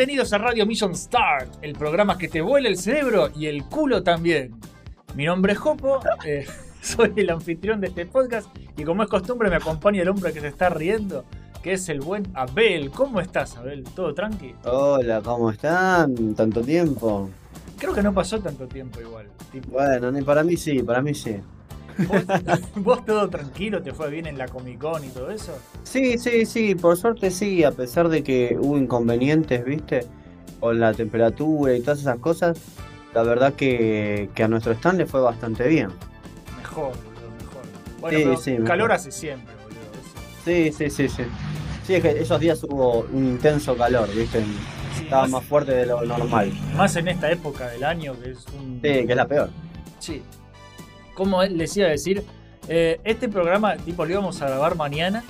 Bienvenidos a Radio Mission Start, el programa que te vuela el cerebro y el culo también. Mi nombre es Jopo, eh, soy el anfitrión de este podcast y como es costumbre me acompaña el hombre que se está riendo, que es el buen Abel. ¿Cómo estás, Abel? ¿Todo tranqui? Hola, ¿cómo están? ¿Tanto tiempo? Creo que no pasó tanto tiempo igual. tipo, Bueno, ni para mí sí, para mí sí. ¿Vos, vos todo tranquilo? ¿Te fue bien en la Comic Con y todo eso? Sí, sí, sí, por suerte sí, a pesar de que hubo inconvenientes, ¿viste? Con la temperatura y todas esas cosas, la verdad que, que a nuestro stand le fue bastante bien. Mejor, boludo, mejor. Bueno, Sí, pero sí, mejor. calor hace siempre, boludo. eso. Sí, sí, sí, sí. Sí, es que esos días hubo un intenso calor, ¿viste? Sí, Estaba más, más fuerte de lo normal. más en esta época del año que es un... Sí, que es la peor. Sí. Como les iba a decir, eh, este programa tipo lo íbamos a grabar mañana,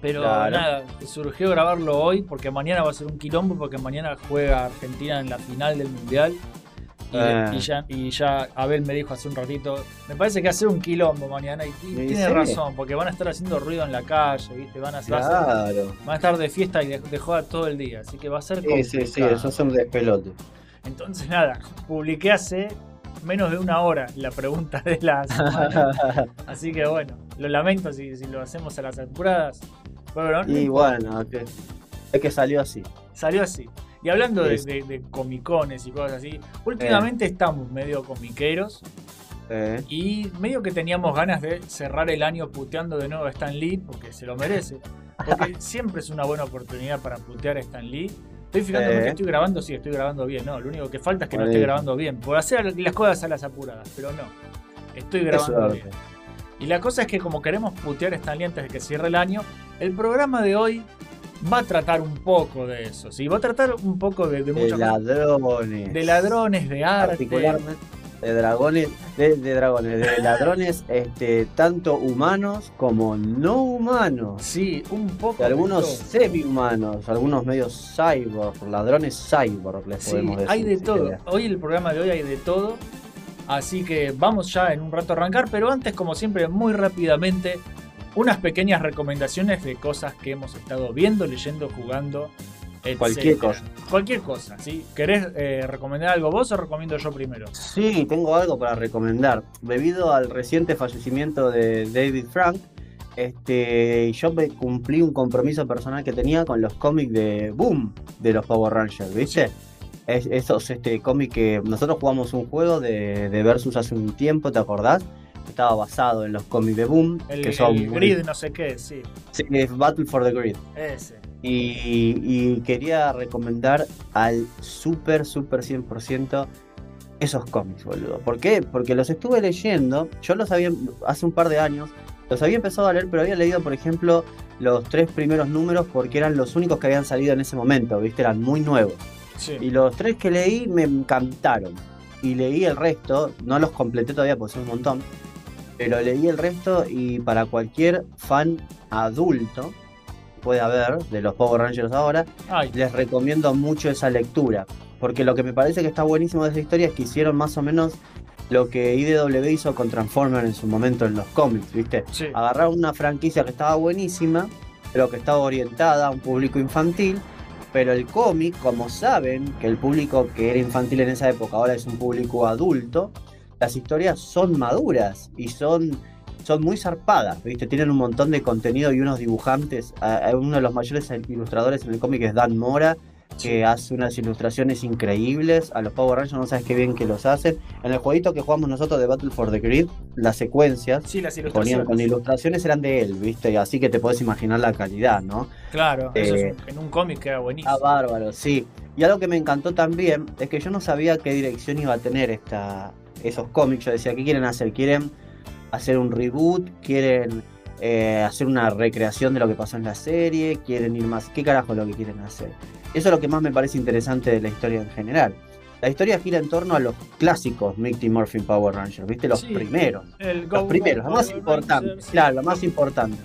pero Claro. nada, surgió grabarlo hoy porque mañana va a ser un quilombo porque mañana juega Argentina en la final del Mundial. Y, Ah. y ya, y ya Abel me dijo hace un ratito, me parece que hacer un quilombo mañana y, tiene razón, porque van a estar haciendo ruido en la calle, ¿viste? Van a, hacer- Claro. van a estar de fiesta y de, de joda todo el día, así que va a ser Sí, sí, sí, eso es un despelote. Entonces nada, publiqué hace menos de una hora la pregunta de la semana. Así que bueno, lo lamento si, si lo hacemos a las apuradas. No, y bueno, que- es que salió así. salió así. Y hablando de, Sí. de- de comicones y cosas así, últimamente estamos medio comiqueros Eh, y medio que teníamos ganas de cerrar el año puteando de nuevo a Stan Lee porque se lo merece. Porque siempre es una buena oportunidad para putear a Stan Lee. Estoy fijándome Eh. que estoy grabando, sí, estoy grabando bien. No, lo único que falta es que no esté grabando bien. Por hacer las cosas a las apuradas, pero no. Estoy grabando bien. Y la cosa es que como queremos putear a Stan Lee antes de que cierre el año, el programa de hoy va a tratar un poco de eso. Sí, va a tratar un poco de, de De muchas cosas. ladrones. De ladrones, de arte. Particularmente de dragones, de, de dragones, de ladrones, este, tanto humanos como no humanos. Sí, un poco. De algunos semi-humanos, algunos medios cyborg, ladrones cyborg, les Sí, podemos decir. hay de si todo. querés. Hoy el programa de hoy hay de todo. Así que vamos ya en un rato a arrancar, pero antes, como siempre, muy rápidamente, unas pequeñas recomendaciones de cosas que hemos estado viendo, leyendo, jugando. Etcétera. Cualquier cosa. Cualquier cosa, ¿sí? ¿Querés eh, recomendar algo vos o recomiendo yo primero? Sí, tengo algo para recomendar. Debido al reciente fallecimiento de David Frank, este, yo me cumplí un compromiso personal que tenía con los cómics de Boom de los Power Rangers, ¿viste? Es, esos este, cómics que nosotros jugamos un juego de, de Versus hace un tiempo, ¿te acordás? Estaba basado en los cómics de Boom, El, que son el muy- grid, no sé qué, sí. Sí, es Battle for the Grid. Ese. Y, y quería recomendar al super, super 100% esos cómics, boludo. ¿Por qué? Porque los estuve leyendo, yo los había, hace un par de años, los había empezado a leer, pero había leído, por ejemplo, los tres primeros números porque eran los únicos que habían salido en ese momento, ¿viste? Eran muy nuevos. Sí. Y los tres que leí me encantaron. Y leí el resto, no los completé todavía porque son un montón, pero leí el resto y para cualquier fan adulto puede haber de los Power Rangers ahora, Ay, les recomiendo mucho esa lectura. Porque lo que me parece que está buenísimo de esa historia es que hicieron más o menos lo que IDW hizo con Transformers en su momento en los cómics, ¿viste? sí. agarraron una franquicia que estaba buenísima, pero que estaba orientada a un público infantil. Pero el cómic, como saben que el público que era infantil en esa época ahora es un público adulto, las historias son maduras y son, son muy zarpadas, ¿viste? Tienen un montón de contenido y unos dibujantes. Uno de los mayores ilustradores en el cómic es Dan Mora, que hace unas ilustraciones increíbles. A los Power Rangers no sabes qué bien que los hacen. En el jueguito que jugamos nosotros de Battle for the Grid, las secuencias Sí, las ponían ilustraciones. con ilustraciones eran de él, ¿viste? Y así que te puedes imaginar la calidad, ¿no? Claro, eso Eh, es un- en un cómic queda buenísimo. Ah, bárbaro, sí. Y algo que me encantó también es que yo no sabía qué dirección iba a tener esta, esos cómics. Yo decía, ¿qué quieren hacer? ¿Quieren hacer un reboot? ¿Quieren eh, hacer una recreación de lo que pasó en la serie? ¿Quieren ir más? ¿Qué carajo es lo que quieren hacer? Eso es lo que más me parece interesante de la historia en general. La historia gira en torno a los clásicos Mighty Morphin Power Rangers, ¿viste? Los Sí. primeros. El Los Go primeros, Go los más sí. Claro, lo más importante.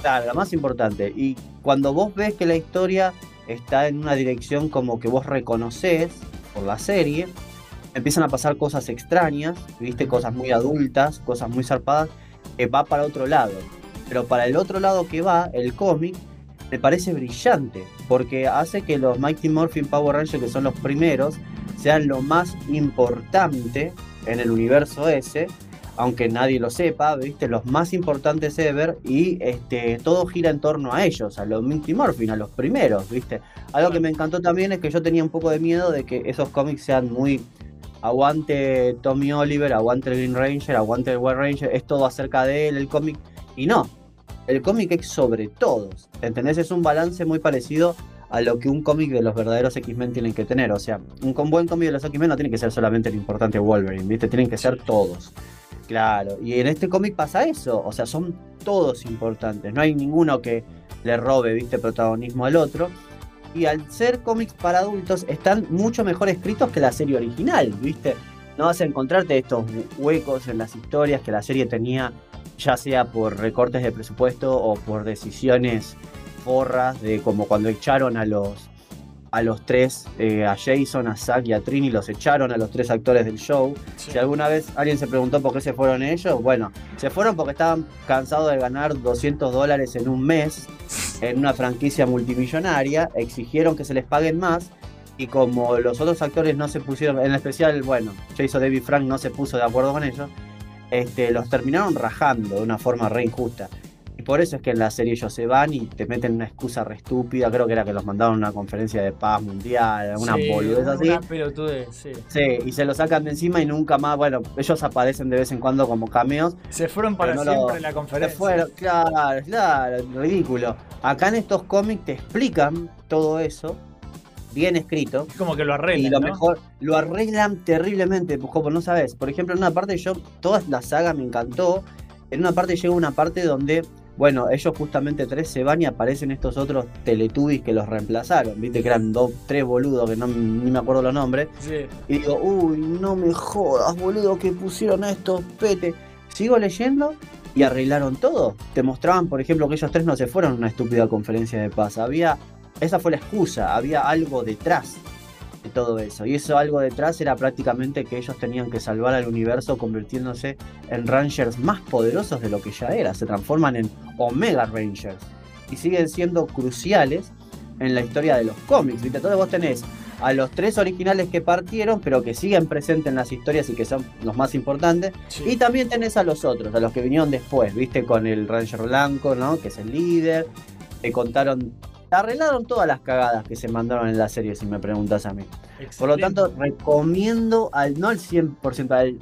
Claro, lo más importante. Y cuando vos ves que la historia está en una dirección como que vos reconoces por la serie, empiezan a pasar cosas extrañas, viste, cosas muy adultas, cosas muy zarpadas, que va para otro lado. Pero para el otro lado que va, el cómic, me parece brillante, porque hace que los Mighty Morphin Power Rangers, que son los primeros, sean lo más importante en el universo ese, aunque nadie lo sepa, ¿viste? Los más importantes ever y este, todo gira en torno a ellos, a los Mighty Morphin, a los primeros, ¿viste? Algo que me encantó también es que yo tenía un poco de miedo de que esos cómics sean muy aguante Tommy Oliver, aguante el Green Ranger, aguante el White Ranger, es todo acerca de él, el cómic, y no, el cómic es sobre todos, ¿entendés? Es un balance muy parecido a lo que un cómic de los verdaderos X-Men tienen que tener, o sea, un buen cómic de los X-Men no tiene que ser solamente el importante Wolverine, ¿viste? Tienen que ser todos. Claro, y en este cómic pasa eso, o sea, son todos importantes, no hay ninguno que le robe, viste, protagonismo al otro. Y al ser cómics para adultos, están mucho mejor escritos que la serie original, viste. No vas a encontrarte estos huecos en las historias que la serie tenía, ya sea por recortes de presupuesto o por decisiones forras, de como cuando echaron a los a los tres, eh, a Jason, a Zack y a Trini, los echaron a los tres actores del show. Si alguna vez alguien se preguntó por qué se fueron ellos, bueno, se fueron porque estaban cansados de ganar 200 dólares en un mes en una franquicia multimillonaria, exigieron que se les paguen más y como los otros actores no se pusieron, en especial, bueno, Jason David Frank no se puso de acuerdo con ellos, este, los terminaron rajando de una forma re injusta por eso es que en la serie ellos se van y te meten una excusa re estúpida. Creo que era que los mandaron a una conferencia de paz mundial, una sí, boludez así. sí. Sí, y se lo sacan de encima y nunca más. Bueno, ellos aparecen de vez en cuando como cameos. Se fueron para siempre en la conferencia. Se fueron, claro, claro, ridículo. Acá en estos cómics te explican todo eso bien escrito. como que lo arreglan. Y lo mejor, lo arreglan terriblemente, como no sabes. Por ejemplo, en una parte yo, toda la saga me encantó. En una parte llega una parte donde bueno, ellos justamente tres se van y aparecen estos otros Teletubbies que los reemplazaron. Viste que eran dos, tres boludos que no ni me acuerdo los nombres. Y digo, uy, no me jodas, boludo, que pusieron a estos pete. Sigo leyendo y arreglaron todo. Te mostraban, por ejemplo, que ellos tres no se fueron a una estúpida conferencia de paz. Había. Esa fue la excusa, había algo detrás de todo eso. Y eso algo detrás era prácticamente que ellos tenían que salvar al universo convirtiéndose en Rangers más poderosos de lo que ya era. Se transforman en Omega Rangers. Y siguen siendo cruciales en la historia de los cómics. ¿viste? Entonces vos tenés a los tres originales que partieron, pero que siguen presentes en las historias y que son los más importantes. Y también tenés a los otros, a los que vinieron después, ¿viste? Con el Ranger Blanco, ¿no? Que es el líder. Te contaron arreglaron todas las cagadas que se mandaron en la serie, si me preguntas a mí. Por lo tanto, recomiendo al, no al 100%, al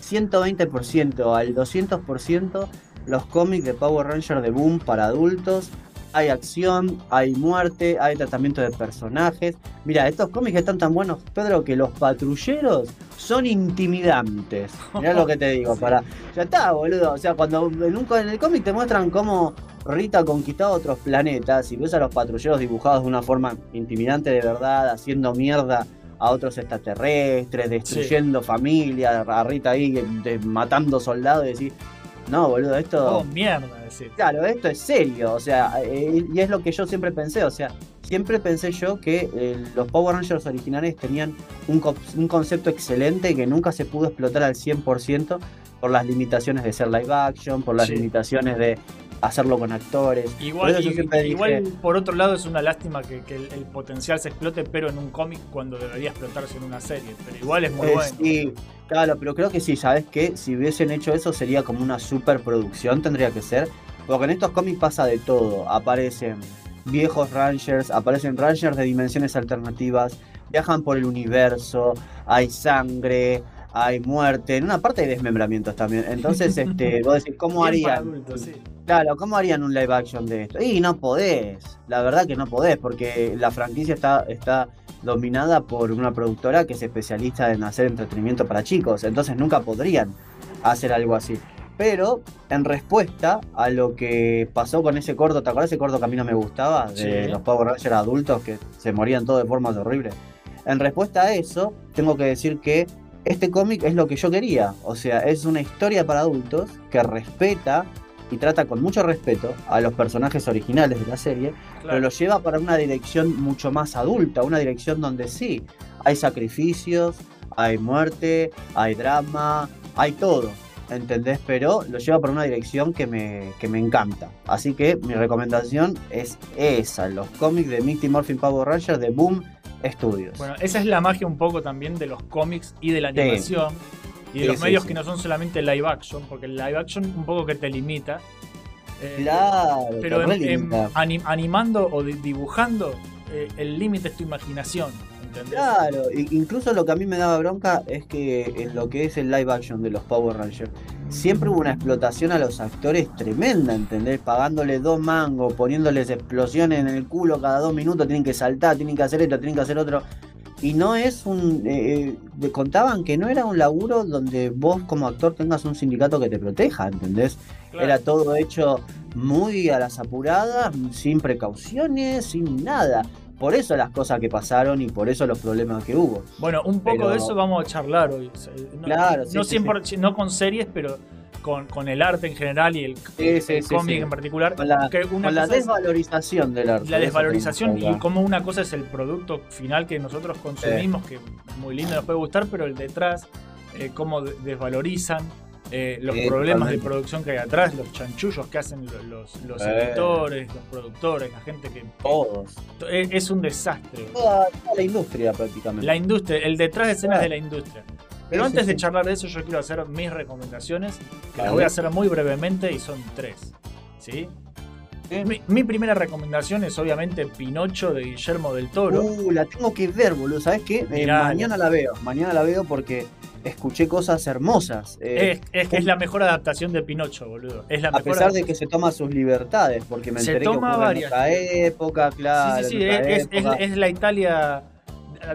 120%, al 200% los cómics de Power Ranger de Boom para adultos. Hay acción, hay muerte, hay tratamiento de personajes. Mira, estos cómics están tan buenos, Pedro, que los patrulleros son intimidantes. Mirá lo que te digo, para. Ya está, boludo. O sea, cuando en, un, en el cómic te muestran cómo Rita ha conquistado otros planetas y ves a los patrulleros dibujados de una forma intimidante de verdad, haciendo mierda a otros extraterrestres, destruyendo familias, a Rita ahí matando soldados y decís, no, boludo, esto... Oh, mierda, decir. Claro, esto es serio, o sea, eh, y es lo que yo siempre pensé, o sea, siempre pensé yo que eh, los Power Rangers originales tenían un, un concepto excelente que nunca se pudo explotar al 100% por las limitaciones de ser live action, por las limitaciones de hacerlo con actores. Igual, igual por otro lado es una lástima que, el, potencial se explote, pero en un cómic cuando debería explotarse en una serie. Pero igual es muy eh, bueno. Sí, claro, pero creo que sí, ¿sabes qué? Si hubiesen hecho eso sería como una superproducción, tendría que ser. Porque en estos cómics pasa de todo. Aparecen viejos Rangers, aparecen Rangers de dimensiones alternativas, viajan por el universo, hay sangre, hay muerte, en una parte hay desmembramientos también. Entonces, este, vos decís, ¿cómo harían? Claro, ¿cómo harían un live action de esto? Y no podés, la verdad que no podés, porque la franquicia está, está dominada por una productora que es especialista en hacer entretenimiento para chicos, entonces nunca podrían hacer algo así. Pero en respuesta a lo que pasó con ese corto, ¿te acuerdas ese corto que a mí no me gustaba? De los Power Rangers adultos que se morían todos de formas horribles. En respuesta a eso, tengo que decir que este cómic es lo que yo quería. O sea, es una historia para adultos que respeta y trata con mucho respeto a los personajes originales de la serie, pero lo lleva para una dirección mucho más adulta, una dirección donde sí, hay sacrificios, hay muerte, hay drama, hay todo. ¿entendés? Pero lo lleva por una dirección que me, que me encanta. Así que mi recomendación es esa, los cómics de Mighty Morphin Power Rangers de Boom Studios. Bueno, esa es la magia un poco también de los cómics y de la Sí. animación. Y de Sí, los sí, medios que no son solamente live action, porque el live action un poco que te limita. Eh, claro, Pero te en- en relimita. anim- animando o di- dibujando, eh, el límite es tu imaginación. ¿Entendés? Claro, incluso lo que a mí me daba bronca es que en lo que es el live action de los Power Rangers, siempre hubo una explotación a los actores tremenda, ¿entendés? Pagándole dos mangos, poniéndoles explosiones en el culo cada dos minutos, tienen que saltar, tienen que hacer esto, tienen que hacer otro. Y no es un... eh, eh, contaban que no era un laburo donde vos como actor tengas un sindicato que te proteja, ¿entendés? Claro. Era todo hecho muy a las apuradas, sin precauciones, sin nada. Por eso las cosas que pasaron y por eso los problemas que hubo. Bueno, un poco Pero- de eso vamos a charlar hoy. No, Claro, sí, no, sí, 100%, no con series, pero con, con el arte en general y el, cómic en particular. Con la, que una con la cosa es desvalorización del arte. la desvalorización y como una cosa es el producto final que nosotros consumimos, que es muy lindo, nos puede gustar, pero el detrás, eh, cómo de- desvalorizan. Eh, los Sí, problemas de producción que hay atrás, los chanchullos que hacen lo- los, los Eh. editores, los productores, la gente que. Todos. Es, es un desastre. Toda, toda la industria prácticamente. La industria, el detrás de escenas Ah. de la industria. Pero Sí, antes sí, de charlar de eso, yo quiero hacer mis recomendaciones, que las voy a hacer muy brevemente y son tres. ¿Sí? Mi, mi primera recomendación es obviamente Pinocho de Guillermo del Toro. Uh, la tengo que ver, boludo. ¿Sabes qué? Eh, mañana la veo. Mañana la veo porque escuché cosas hermosas. Eh, es, es que es la mejor adaptación de Pinocho, boludo. Es la a mejor pesar de que se toma sus libertades, porque me Se enteré toma que varias. en otra época, claro. sí, sí, sí, es, la Italia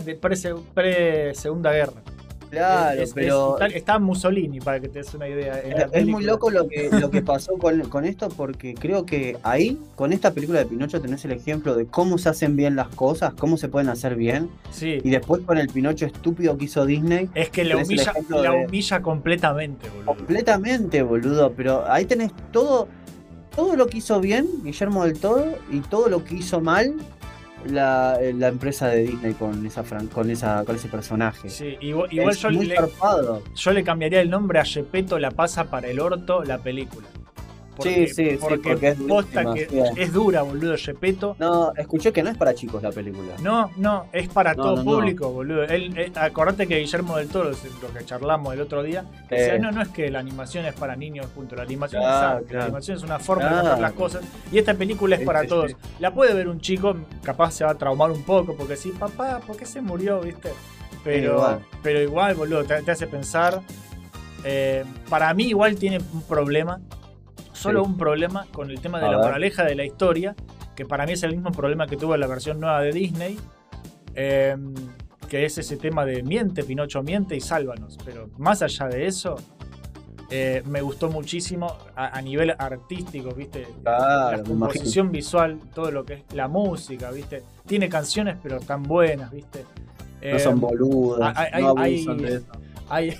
de pre-Segunda Guerra. Claro, Es- pero está Mussolini, para que te des una idea. en Es, es muy loco lo que, lo que pasó con, con esto porque creo que ahí, con esta película de Pinocho, tenés el ejemplo de cómo se hacen bien las cosas, cómo se pueden hacer bien. Sí. Y después con el Pinocho estúpido que hizo Disney, Es que la de- humilla completamente, boludo. completamente, boludo. Pero ahí tenés todo, todo lo que hizo bien Guillermo del Toro y todo lo que hizo mal la, la empresa de Disney con esa fran- con esa con ese personaje. Sí, igual, yo, le, yo le cambiaría el nombre a Gepetto La pasa para el orto la película. Sí, sí, sí, porque, porque es posta durísima, que sí. es dura, boludo, Gepetto. No, escuché que no es para chicos la película. No, no, es para No, todo no, no. público, boludo. Él, él- acordate que Guillermo del Toro, es lo que charlamos el otro día, decía, no, no es que la animación es para niños, punto. La animación Claro, es arte, la claro. animación es una forma de Claro. hacer las cosas. Y esta película es para todos. La puede ver un chico, capaz se va a traumar un poco, porque sí, papá, ¿por qué se murió, viste? Pero, igual. pero igual, boludo, te, te hace pensar. Eh, para mí igual tiene un problema, solo Sí. un problema con el tema de A la ver. moraleja de la historia, que para mí es el mismo problema que tuvo la versión nueva de Disney, eh, que es ese tema de miente, Pinocho miente y sálvanos. Pero más allá de eso, eh, me gustó muchísimo a, a nivel artístico, ¿viste? Claro, la composición visual, todo lo que es la música, ¿viste? Tiene canciones pero tan buenas, ¿viste? No Eh, son boludos, hay- hay- no hay- de eso. hay,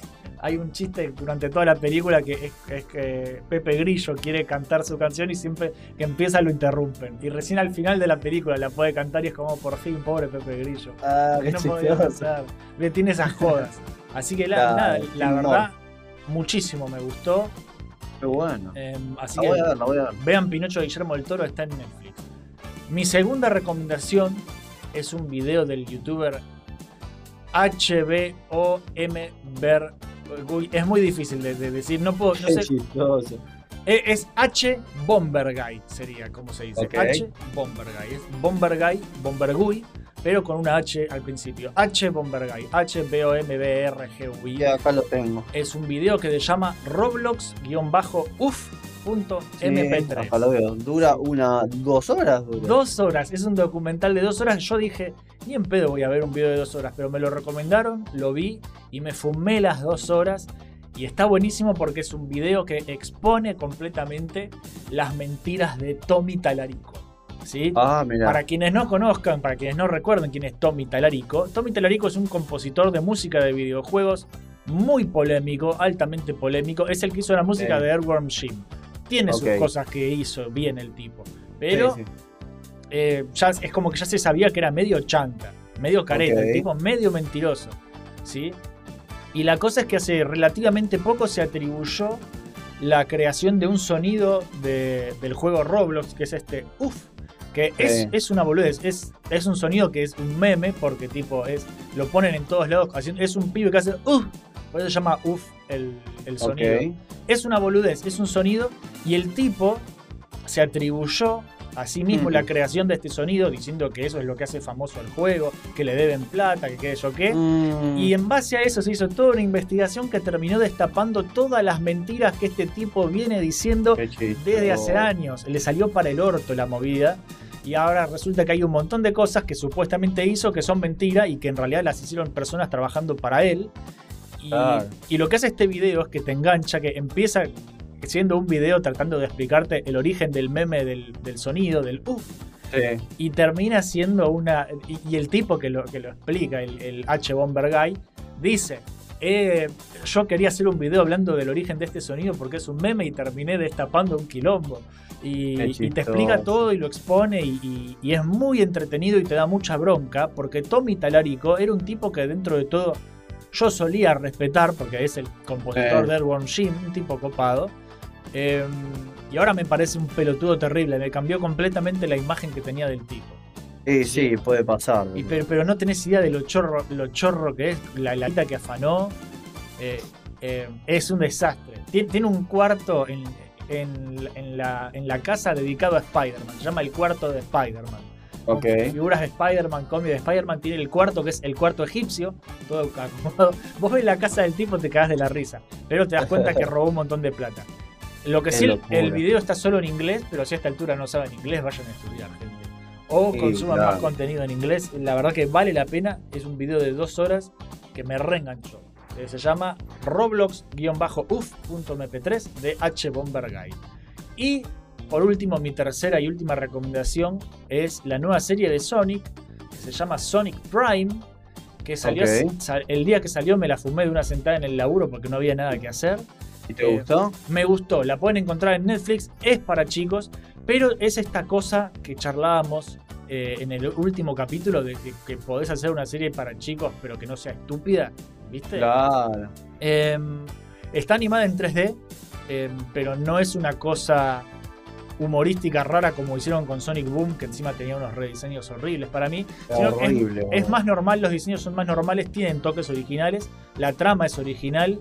hay un chiste durante toda la película que es, es que Pepe Grillo quiere cantar su canción y siempre que empieza lo interrumpen. Y recién al final de la película la puede cantar y es como por fin, pobre Pepe Grillo. Ah, qué no podía. Ve, Tiene esas jodas. Así que la, nada, la verdad, muchísimo me gustó. Qué bueno. Eh, así que voy a ver, la voy a ver. vean Pinocho de Guillermo del Toro, está en Netflix. Mi segunda recomendación es un video del youtuber HBOM Ver. Es muy difícil de, de decir, no puedo, no sé. Eh, Es H Bomberguy, sería como se dice. Ok. H Bomberguy. Es Bomberguy, Bomberguy, pero con una H al principio. H Bomberguy. H B O M B R G U I. Ya acá lo tengo. Es un video que se llama Roblox-UF.mp3. Sí, acá lo veo. Dura una, dos horas. Dura. Dos horas, es un documental de dos horas. Yo dije, ni en pedo voy a ver un video de dos horas, pero me lo recomendaron, lo vi y me fumé las dos horas. Y está buenísimo porque es un video que expone completamente las mentiras de Tommy Talarico. ¿Sí? Ah, mira. Para quienes no conozcan, para quienes no recuerden quién es Tommy Talarico, Tommy Talarico es un compositor de música de videojuegos muy polémico, altamente polémico. Es el que hizo la música Sí. de Earthworm Jim. Tiene sus cosas que hizo bien el tipo. Pero Sí, eh, ya es como que ya se sabía que era medio chanta, medio careta, el tipo medio mentiroso. ¿sí? Y la cosa es que hace relativamente poco se atribuyó la creación de un sonido de- del juego Roblox, que es este uff, que es, Sí. es una boludez, es, es un sonido que es un meme, porque tipo es lo ponen en todos lados, es un pibe que hace uff, por eso se llama uff el, el sonido. Es una boludez, es un sonido, y el tipo se atribuyó a sí mismo Mm. la creación de este sonido, diciendo que eso es lo que hace famoso al juego, que le deben plata, que qué sé yo qué. Mm, Y en base a eso se hizo toda una investigación que terminó destapando todas las mentiras que este tipo viene diciendo desde hace años. Le salió para el orto la movida. Y ahora resulta que hay un montón de cosas que supuestamente hizo que son mentiras y que en realidad las hicieron personas trabajando para él. Y, y lo que hace este video es que te engancha, que empieza siendo un video tratando de explicarte el origen del meme del, del sonido, del uff, Sí. y termina siendo una. Y, y el tipo que lo, que lo explica, el, el H. Bomber Guy, dice: eh, Yo quería hacer un video hablando del origen de este sonido porque es un meme y terminé destapando un quilombo. Y, te explica todo y lo expone y, y- es muy entretenido y te da mucha bronca porque Tommy Talarico era un tipo que dentro de todo yo solía respetar porque es el compositor Eh. de Earthworm Jim, un tipo copado. Eh, y ahora me parece un pelotudo terrible, me cambió completamente la imagen que tenía del tipo. Sí, sí, puede pasar. Y pero, pero no tenés idea de lo chorro, lo chorro que es, la la guita que afanó. eh, eh, es un desastre. Tien- Tiene, un cuarto en, en- en la, en la casa dedicado a Spider-Man. Se llama el cuarto de Spider-Man. Con Ok. Figuras de Spider-Man, cómics de Spider-Man. Tiene el cuarto que es el cuarto egipcio. Todo acomodado. Vos ves la casa del tipo, te cagás de la risa. Pero te das cuenta que robó un montón de plata. Lo que sí, el- locura. el video está solo en inglés, pero si a esta altura no saben inglés, vayan a estudiar, gente. O Sí, consuman claro. más contenido en inglés. La verdad que vale la pena. Es un video de dos horas que me reenganchó. Eh, Se llama roblox-uf.mp3 de H. Bomber Guy. Y por último, mi tercera y última recomendación es la nueva serie de Sonic que se llama Sonic Prime. Que salió Ok. sa- el día que salió me la fumé de una sentada en el laburo porque no había nada que hacer. ¿Y te Eh, gustó? Me gustó, la pueden encontrar en Netflix, es para chicos, pero es esta cosa que charlábamos eh, en el último capítulo de que, que podés hacer una serie para chicos pero que no sea estúpida, ¿viste? Claro. Eh, está animada en 3D, eh, pero no es una cosa humorística rara como hicieron con Sonic Boom, que encima tenía unos rediseños horribles para mí. Sino que es- más normal, los diseños son más normales, tienen toques originales, la trama es original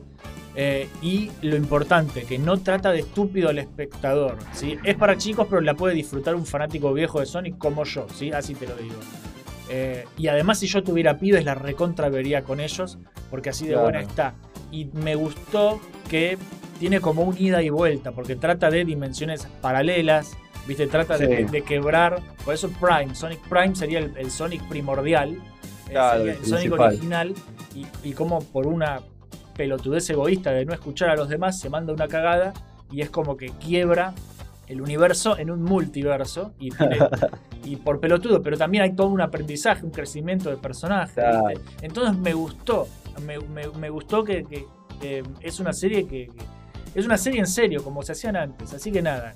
eh, y lo importante, que no trata de estúpido al espectador. ¿sí? Es para chicos, pero la puede disfrutar un fanático viejo de Sonic como yo, ¿sí? así te lo digo. Eh, y además, si yo tuviera pibes, la recontra vería con ellos, porque así de Claro. buena está. Y me gustó que tiene como un ida y vuelta, porque trata de dimensiones paralelas, ¿viste? Trata de, Sí. de quebrar. Por eso Prime, Sonic Prime sería el, el Sonic primordial, eh, Claro, el el Sonic original, y, y como por una pelotudez egoísta de no escuchar a los demás, se manda una cagada y es como que quiebra el universo en un multiverso y, tiene- y por pelotudo, pero también hay todo un aprendizaje, un crecimiento de personaje. Claro. Entonces me gustó, me, me- me gustó que, que, es una serie que, que- es una serie en serio, como se hacían antes, así que nada.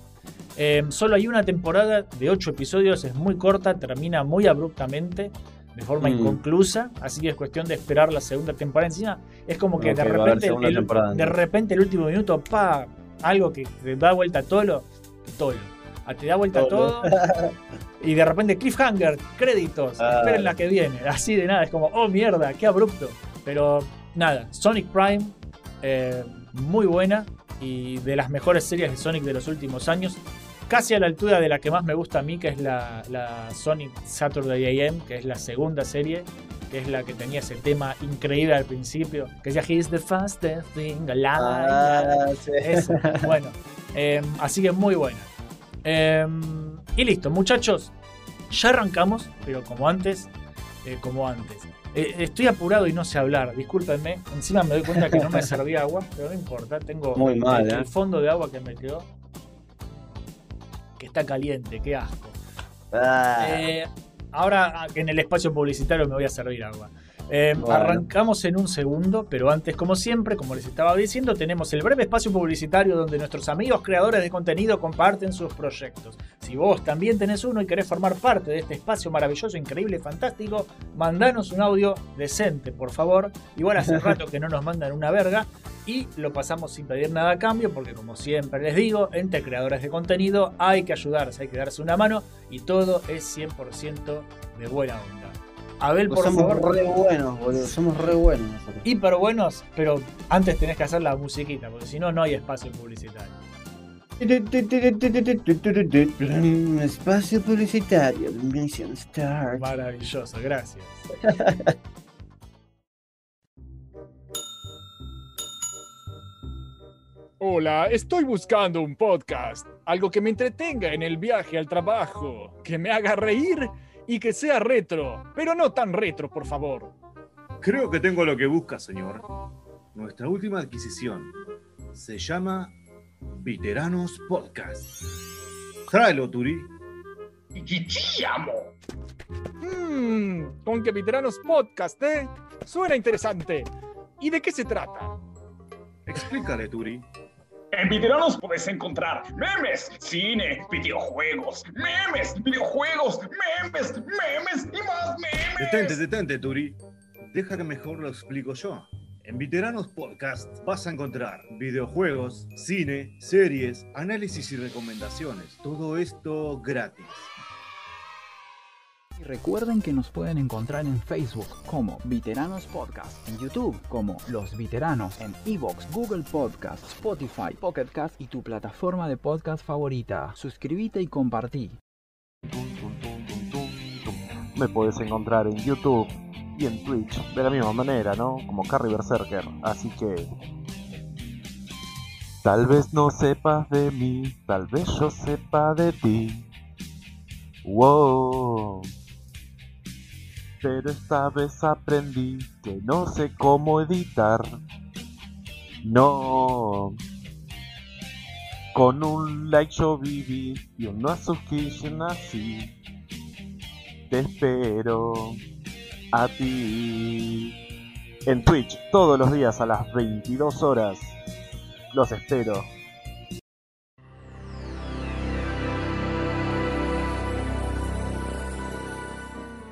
Eh, solo hay una temporada de 8 episodios, es muy corta, termina muy abruptamente, de forma Mm. inconclusa, así que es cuestión de esperar la segunda temporada. Encima es como que de, a repente, el, de repente el último minuto, pa, algo que te da vuelta a todo, todo. Te da vuelta a Tolo. todo y de repente cliffhanger, créditos, Ah. esperen la que viene. Así de nada, es como, oh mierda, qué abrupto. Pero nada, Sonic Prime, eh, muy buena y de las mejores series de Sonic de los últimos años. Casi a la altura de la que más me gusta a mí, que es la, la Sonic Saturday AM, que es la segunda serie, que es la que tenía ese tema increíble al principio, que decía He's the fastest thing alive. Ah, sí. Bueno, eh, así que muy buena. Eh, y listo, muchachos, ya arrancamos, pero como antes, eh, como antes. Eh, estoy apurado y no sé hablar, discúlpenme. Encima me doy cuenta que no me serví agua, pero no importa, tengo Muy mal, el, ¿eh? el fondo de agua que me quedó, que está caliente, qué asco. Ah, Eh, ahora en el espacio publicitario me voy a servir agua. Eh, Bueno. Arrancamos en un segundo, pero antes, como siempre, como les estaba diciendo, tenemos el breve espacio publicitario donde nuestros amigos creadores de contenido comparten sus proyectos. Si vos también tenés uno y querés formar parte de este espacio maravilloso, increíble, fantástico, mandanos un audio decente, por favor. Igual hace rato que no nos mandan una verga y lo pasamos sin pedir nada a cambio, porque como siempre les digo, entre creadores de contenido hay que ayudarse, hay que darse una mano y todo es 100% de buena onda. Abel, por somos favor. re buenos, boludo. Somos re buenos nosotros. Hiper buenos, pero antes tenés que hacer la musiquita, porque si no, no hay espacio publicitario. Espacio publicitario, Mission Start. Maravilloso, gracias. Hola, estoy buscando un podcast, algo que me entretenga en el viaje al trabajo, que me haga reír y que sea retro, pero no tan retro, por favor. Creo que tengo lo que busca, señor. Nuestra última adquisición se llama Veteranos Podcast. Tráelo, Turi. Hmm, con que veteranos podcast, ¿eh? Suena interesante. ¿Y de qué se trata? Explícale, Turi. En Veteranos puedes encontrar memes, cine, videojuegos, memes, videojuegos, memes, memes y más memes. Detente, detente, Turi. Deja que mejor lo explico yo. En Veteranos Podcast vas a encontrar videojuegos, cine, series, análisis y recomendaciones. Todo esto gratis. Y recuerden que nos pueden encontrar en Facebook como Veteranos Podcast, en YouTube como Los Veteranos, en Evox, Google Podcast, Spotify, Pocket Cast y tu plataforma de podcast favorita. Suscríbete y compartí. Me puedes encontrar en YouTube y en Twitch de la misma manera, ¿no? Como Carry Berserker. Así que. Tal vez no sepas de mí, tal vez yo sepa de ti. Wow. Pero esta vez aprendí que no sé cómo editar. No. Con un like yo viví y una suscripción así. Te espero a ti. En Twitch todos los días a las 22 horas. Los espero.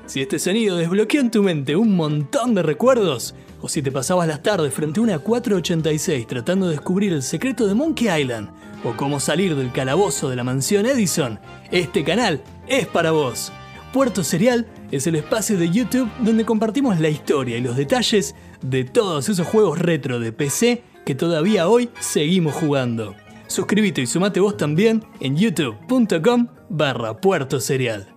Si este sonido desbloqueó en tu mente un montón de recuerdos, o si te pasabas las tardes frente a una 486 tratando de descubrir el secreto de Monkey Island, o cómo salir del calabozo de la mansión Edison, este canal es para vos. Puerto Serial es el espacio de YouTube donde compartimos la historia y los detalles de todos esos juegos retro de PC que todavía hoy seguimos jugando. Suscríbete y sumate vos también en youtube.com barra Puerto Serial.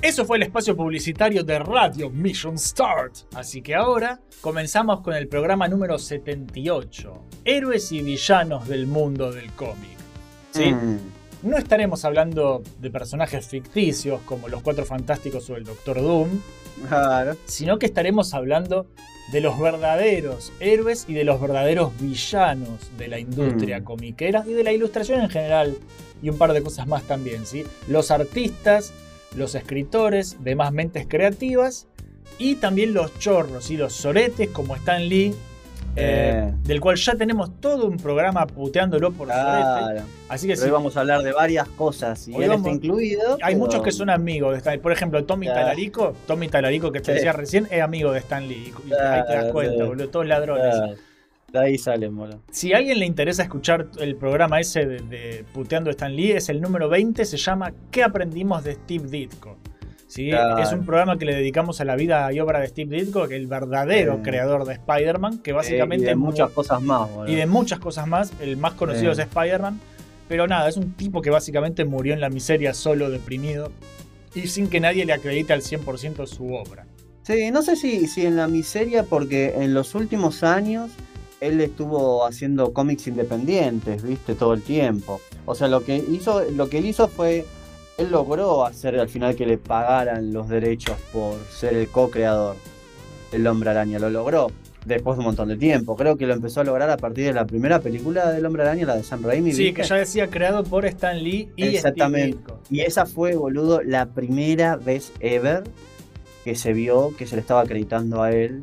Eso fue el espacio publicitario de Radio Mission Start. Así que ahora comenzamos con el programa número 78. Héroes y villanos del mundo del cómic. ¿Sí? Mm. No estaremos hablando de personajes ficticios como los Cuatro Fantásticos o el Doctor Doom, Claro. sino que estaremos hablando de los verdaderos héroes y de los verdaderos villanos de la industria Mm. comiquera y de la ilustración en general y un par de cosas más también, ¿sí? Los artistas, los escritores, demás mentes creativas y también los chorros y los soretes como Stan Lee, eh, Eh. del cual ya tenemos todo un programa puteándolo por sorete. Claro. Así que Pero sí, hoy vamos a hablar de varias cosas y él vamos- está incluido. hay pero- muchos que son amigos de Stan Lee. Por ejemplo, Tommy Claro. Talarico, Tommy Talarico que te Sí. decía recién, es amigo de Stan Lee. Y, ahí te das cuenta, boludo, todos ladrones. De ahí salen, boludo. Si a alguien le interesa escuchar el programa ese de, de Puteando Stan Lee, es el número 20, se llama ¿Qué aprendimos de Steve Ditko? ¿Sí? Claro. Es un programa que le dedicamos a la vida y obra de Steve Ditko, que es el verdadero creador de Spider-Man, que básicamente... Eh, y de mu- muchas cosas más, boludo. y de muchas cosas más. El más conocido es Spider-Man. Pero nada, es un tipo que básicamente murió en la miseria solo, deprimido, y sin que nadie le acredite al 100% su obra. Sí, no sé si, si en la miseria, porque en los últimos años él estuvo haciendo cómics independientes, viste, todo el tiempo. O sea, lo que hizo, lo que él hizo fue, él logró hacer al final que le pagaran los derechos por ser el co-creador del Hombre Araña, lo logró. después de un montón de tiempo. Creo que lo empezó a lograr a partir de la primera película del Hombre Araña, la de Sam Raimi. Sí, ¿viste? que ya decía creado por Stan Lee y Exactamente. Steve. Y esa fue, boludo, la primera vez ever que se vio que se le estaba acreditando a él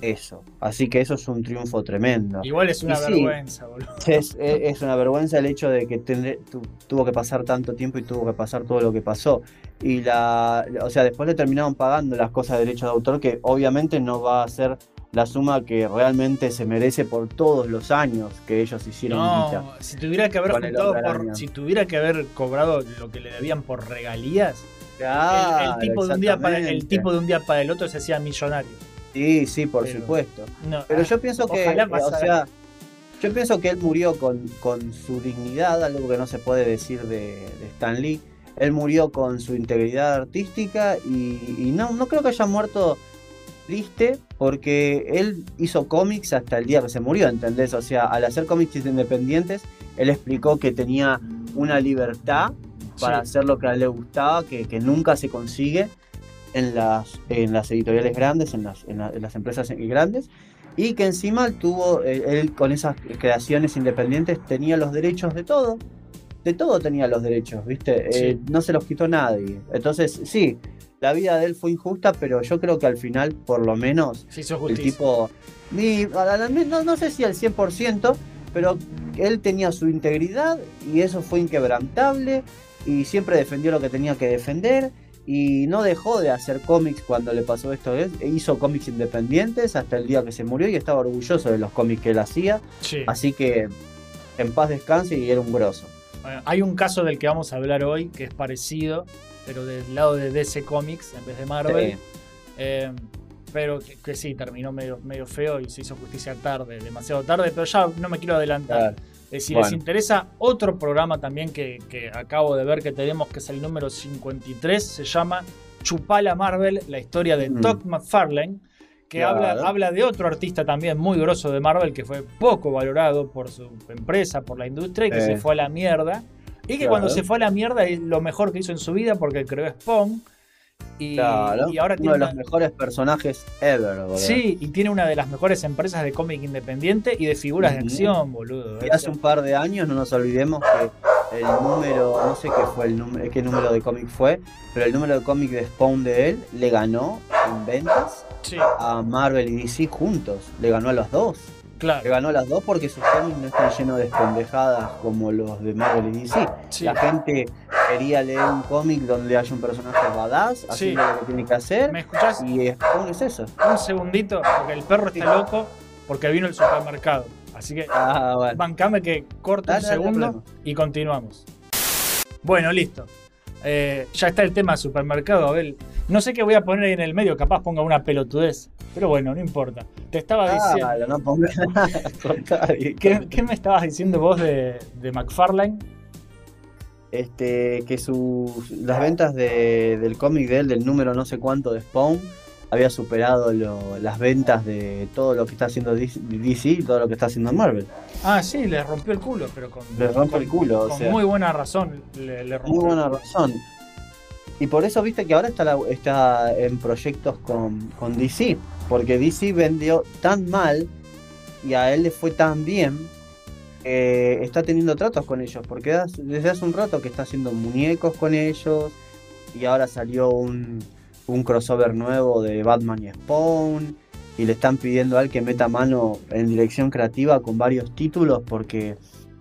eso. Así que eso es un triunfo tremendo. Igual es una Y sí. vergüenza, boludo. Es, es- es una vergüenza el hecho de que tendré- tu- tuvo que pasar tanto tiempo y tuvo que pasar todo lo que pasó. Y la, o sea, después le terminaron pagando las cosas de derechos de autor, que obviamente no va a ser la suma que realmente se merece por todos los años que ellos hicieron. No, si tuviera que haber juntado por, si tuviera que haber cobrado lo que le debían por regalías, el- tipo de un día para el tipo de un día para el otro se hacía millonario. Sí, sí, por Pero- supuesto. No, Pero ah, yo pienso que, eh, o sea, yo pienso que él murió con, con su dignidad, algo que no se puede decir de, de Stan Lee. Él murió con su integridad artística y, y no, no creo que haya muerto triste porque él hizo cómics hasta el día que se murió, ¿entendés? O sea, al hacer cómics independientes, él explicó que tenía una libertad para Sí. hacer lo que a él le gustaba, que, que nunca se consigue en las, en las editoriales grandes, en las, en la- en las empresas grandes, y que encima él tuvo, eh, él con esas creaciones independientes tenía los derechos de todo, de todo tenía los derechos, ¿viste? Eh, Sí. no se los quitó nadie. Entonces, sí, la vida de él fue injusta, pero yo creo que al final, por lo menos, el tipo, la- no, no sé si al 100%, pero él tenía su integridad y eso fue inquebrantable y siempre defendió lo que tenía que defender y no dejó de hacer cómics cuando le pasó esto. E Hizo cómics independientes hasta el día que se murió y estaba orgulloso de los cómics que él hacía, Sí. así que en paz descanse y era un grosso. Bueno, hay un caso del que vamos a hablar hoy que es parecido, pero del lado de DC Comics en vez de Marvel. Sí. Eh, pero que, que sí, terminó medio, medio feo y se hizo justicia tarde, demasiado tarde, pero ya no me quiero adelantar. Claro. Eh, si les interesa otro programa también que, que acabo de ver que tenemos, que es el número 53, se llama Chupala Marvel, la historia de Mm. Todd McFarlane, que Claro. habla, habla de otro artista también muy grosso de Marvel que fue poco valorado por su empresa, por la industria y que Eh. se fue a la mierda. Y que Claro. cuando se fue a la mierda es lo mejor que hizo en su vida porque creó Spawn. Y, Claro, y ahora uno tiene de una- los mejores personajes ever, boludo. Sí, y tiene una de las mejores empresas de cómic independiente y de figuras de acción, boludo. Y hace un par de años, no nos olvidemos que el número, no sé qué fue el número, qué número de cómic fue, pero el número de cómic de Spawn de él le ganó en ventas sí, a Marvel y DC juntos. Le ganó a los dos. Le claro. ganó las dos porque sus cómics no están llenos de pendejadas como los de Marvel y DC. Sí. La gente quería leer un cómic donde haya un personaje badass haciendo lo que tiene que hacer. ¿Me escuchás? Y es eso. Un segundito, porque el perro está loco porque vino el supermercado. Así que Ah, bueno. bancame que corta un segundo y continuamos. Bueno, listo. Eh, ya está el tema supermercado, Abel. No sé qué voy a poner ahí en el medio, capaz ponga una pelotudez. Pero bueno, no importa. Te estaba diciendo. Dale, no nada. ¿Qué, qué me estabas diciendo vos de, de McFarlane? este, que sus, las ventas de- del cómic de él, del número no sé cuánto de Spawn, había superado lo- las ventas de todo lo que está haciendo DC y todo lo que está haciendo Marvel. Ah, sí, le rompió el culo, pero con, Le rompe con- el culo, o con sea. muy buena razón. Le, le rompió Muy buena el culo. razón. Y por eso viste que ahora está, la- está en proyectos con, con DC, porque DC vendió tan mal y a él le fue tan bien, que está teniendo tratos con ellos, porque desde hace un rato que está haciendo muñecos con ellos y ahora salió un, un crossover nuevo de Batman y Spawn y le están pidiendo a él que meta mano en dirección creativa con varios títulos porque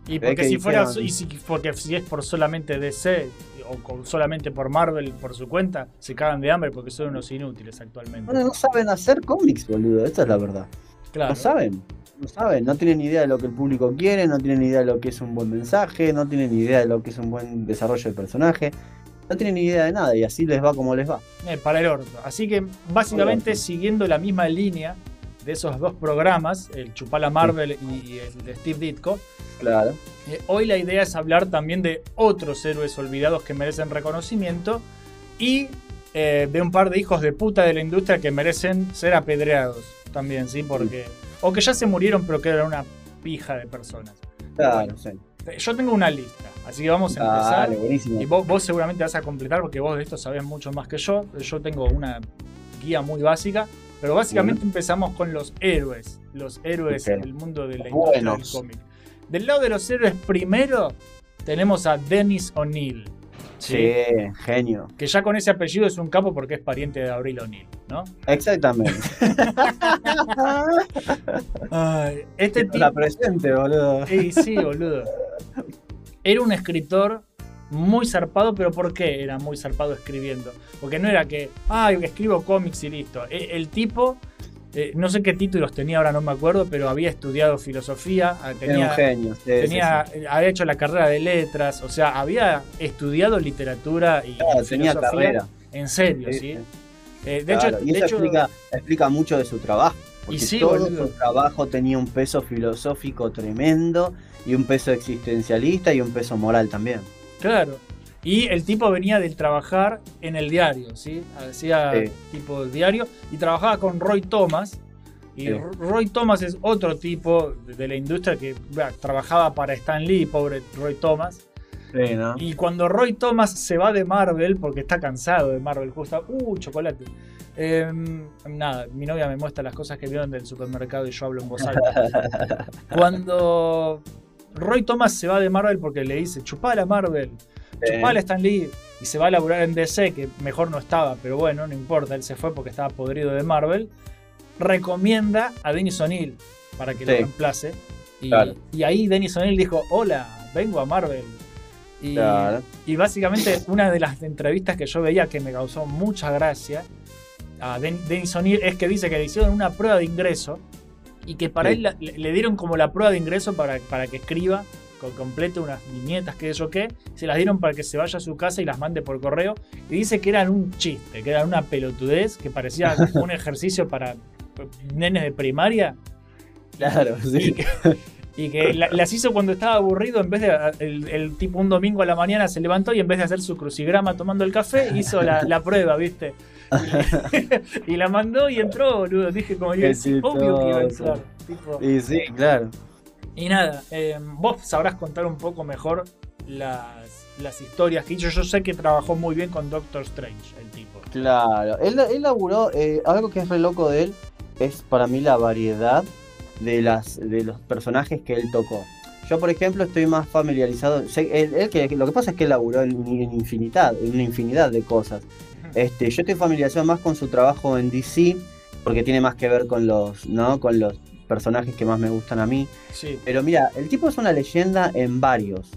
Y porque que si fuera y si, porque si es por solamente DC o con- solamente por Marvel por su cuenta, se cagan de hambre porque son unos inútiles actualmente. no, no saben hacer cómics, boludo, esta es la verdad. claro. No saben, no saben, no tienen idea de lo que el público quiere, no tienen idea de lo que es un buen mensaje, no tienen idea de lo que es un buen desarrollo de personaje, no tienen ni idea de nada y así les va como les va. Eh, para el orto. Así que básicamente siguiendo la misma línea de esos dos programas, el Chupala Marvel y, y el de Steve Ditko, Claro. eh, hoy la idea es hablar también de otros héroes olvidados que merecen reconocimiento y eh, de un par de hijos de puta de la industria que merecen ser apedreados también, ¿sí? Porque... O que ya se murieron pero que eran una pija de personas. Claro, sí. Yo tengo una lista, así que vamos a empezar. Dale, buenísimo. Y vos, vos seguramente vas a completar porque vos de esto sabés mucho más que yo. Yo tengo una guía muy básica. Pero básicamente empezamos con los héroes. Los héroes Ok. en el mundo de la industria del cómic. Del lado de los héroes, primero tenemos a Dennis O'Neill. Sí, genio. Que ya con ese apellido es un capo porque es pariente de Abril O'Neill, ¿no? Exactamente. Ay, este La tipo. presente, boludo. Ey, sí, boludo. Era un escritor muy zarpado, pero ¿por qué era muy zarpado escribiendo? Porque no era que, ay, escribo cómics y listo. E- El tipo, eh, no sé qué títulos tenía, ahora no me acuerdo, pero había estudiado filosofía, ah, Era un tenía, genio. sí, tenía, sí, sí. había hecho la carrera de letras, o sea, había estudiado literatura y, Claro, y tenía filosofía. carrera. En serio, Sí. Eh, de Claro, hecho, y de eso hecho- explica, explica mucho de su trabajo. Porque sí, todo boludo. su trabajo tenía un peso filosófico tremendo, y un peso existencialista y un peso moral también. Claro. Y el tipo venía de trabajar en el diario, ¿sí? Hacía Sí. tipo diario y trabajaba con Roy Thomas. Y Sí. Roy Thomas es otro tipo de de la industria que bah, trabajaba para Stan Lee, pobre Roy Thomas. Sí, ¿no? Y cuando Roy Thomas se va de Marvel, porque está cansado de Marvel, justo, uh, chocolate. Em, nada, mi novia me muestra las cosas que vieron del supermercado y yo hablo en voz alta. Cuando Roy Thomas se va de Marvel porque le dice, chupala Marvel, chupala Stan Lee, y se va a laburar en DC, que mejor no estaba, pero bueno, no importa, él se fue porque estaba podrido de Marvel, recomienda a Dennis O'Neill para que lo reemplace. Y, Claro. y ahí Dennis O'Neill dijo, hola, vengo a Marvel. Y, Claro. y básicamente una de las entrevistas que yo veía que me causó mucha gracia a Den- Dennis O'Neill es que dice que le hicieron una prueba de ingreso y que para él le, le dieron como la prueba de ingreso para, para que escriba, con complete unas viñetas, qué sé yo qué, se las dieron para que se vaya a su casa y las mande por correo y dice que eran un chiste, que eran una pelotudez, que parecía un ejercicio para nenes de primaria Claro, y sí. que, y que la- las hizo cuando estaba aburrido, en vez de el, el tipo un domingo a la mañana se levantó y en vez de hacer su crucigrama tomando el café, hizo la, la prueba, ¿viste? Y, la mandó y entró, boludo. Dije como yo, obvio que iba a entrar. tipo. Y sí, claro. Y nada, eh, vos sabrás contar un poco mejor las, las historias que hizo. Yo sé que trabajó muy bien con Doctor Strange, el tipo. Claro, él, él laburó, eh, algo que es re loco de él es para mí la variedad de, las, de los personajes que él tocó. Yo, por ejemplo, estoy más familiarizado. sé- él, él que, lo que pasa es que él laburó en, en infinidad, en una infinidad de cosas. Este, yo estoy familiarizado más con su trabajo en DC, porque tiene más que ver con los, ¿no? con los personajes que más me gustan a mí. Sí, Pero mira, el tipo es una leyenda en varios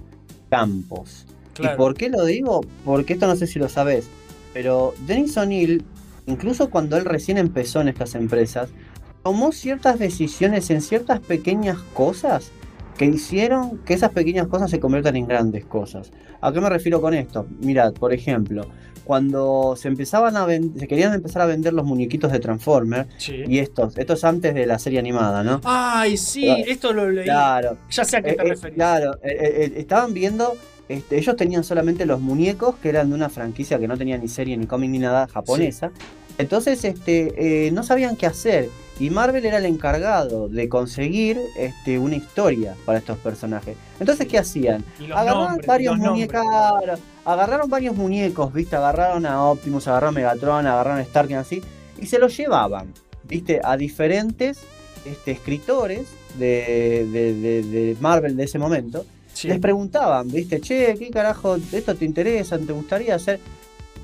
campos. claro. ¿Y por qué lo digo? Porque esto no sé si lo sabes, pero Dennis O'Neill, incluso cuando él recién empezó en estas empresas, tomó ciertas decisiones en ciertas pequeñas cosas que hicieron que esas pequeñas cosas se conviertan en grandes cosas. ¿A qué me refiero con esto? Mirad, por ejemplo, cuando se empezaban a se querían empezar a vender los muñequitos de Transformers Sí. y estos, estos antes de la serie animada, ¿no? Ay, sí, esto lo leí. Claro, Ya sé a qué eh, te eh, referís. claro, eh, eh, eh, estaban viendo, este, ellos tenían solamente los muñecos que eran de una franquicia que no tenía ni serie ni cómic ni nada japonesa. Entonces, este, eh, no sabían qué hacer. Y Marvel era el encargado de conseguir este, una historia para estos personajes. Entonces, ¿qué hacían? Agarraron nombres, varios muñecos. Agarraron varios muñecos, ¿viste? Agarraron a Optimus, agarraron a Megatron, agarraron a Stark y así. Y se los llevaban, ¿viste? A diferentes este, escritores de, de- de- de Marvel de ese momento. Sí. Les preguntaban, ¿viste? Che, ¿qué carajo esto te interesa? ¿Te gustaría hacer?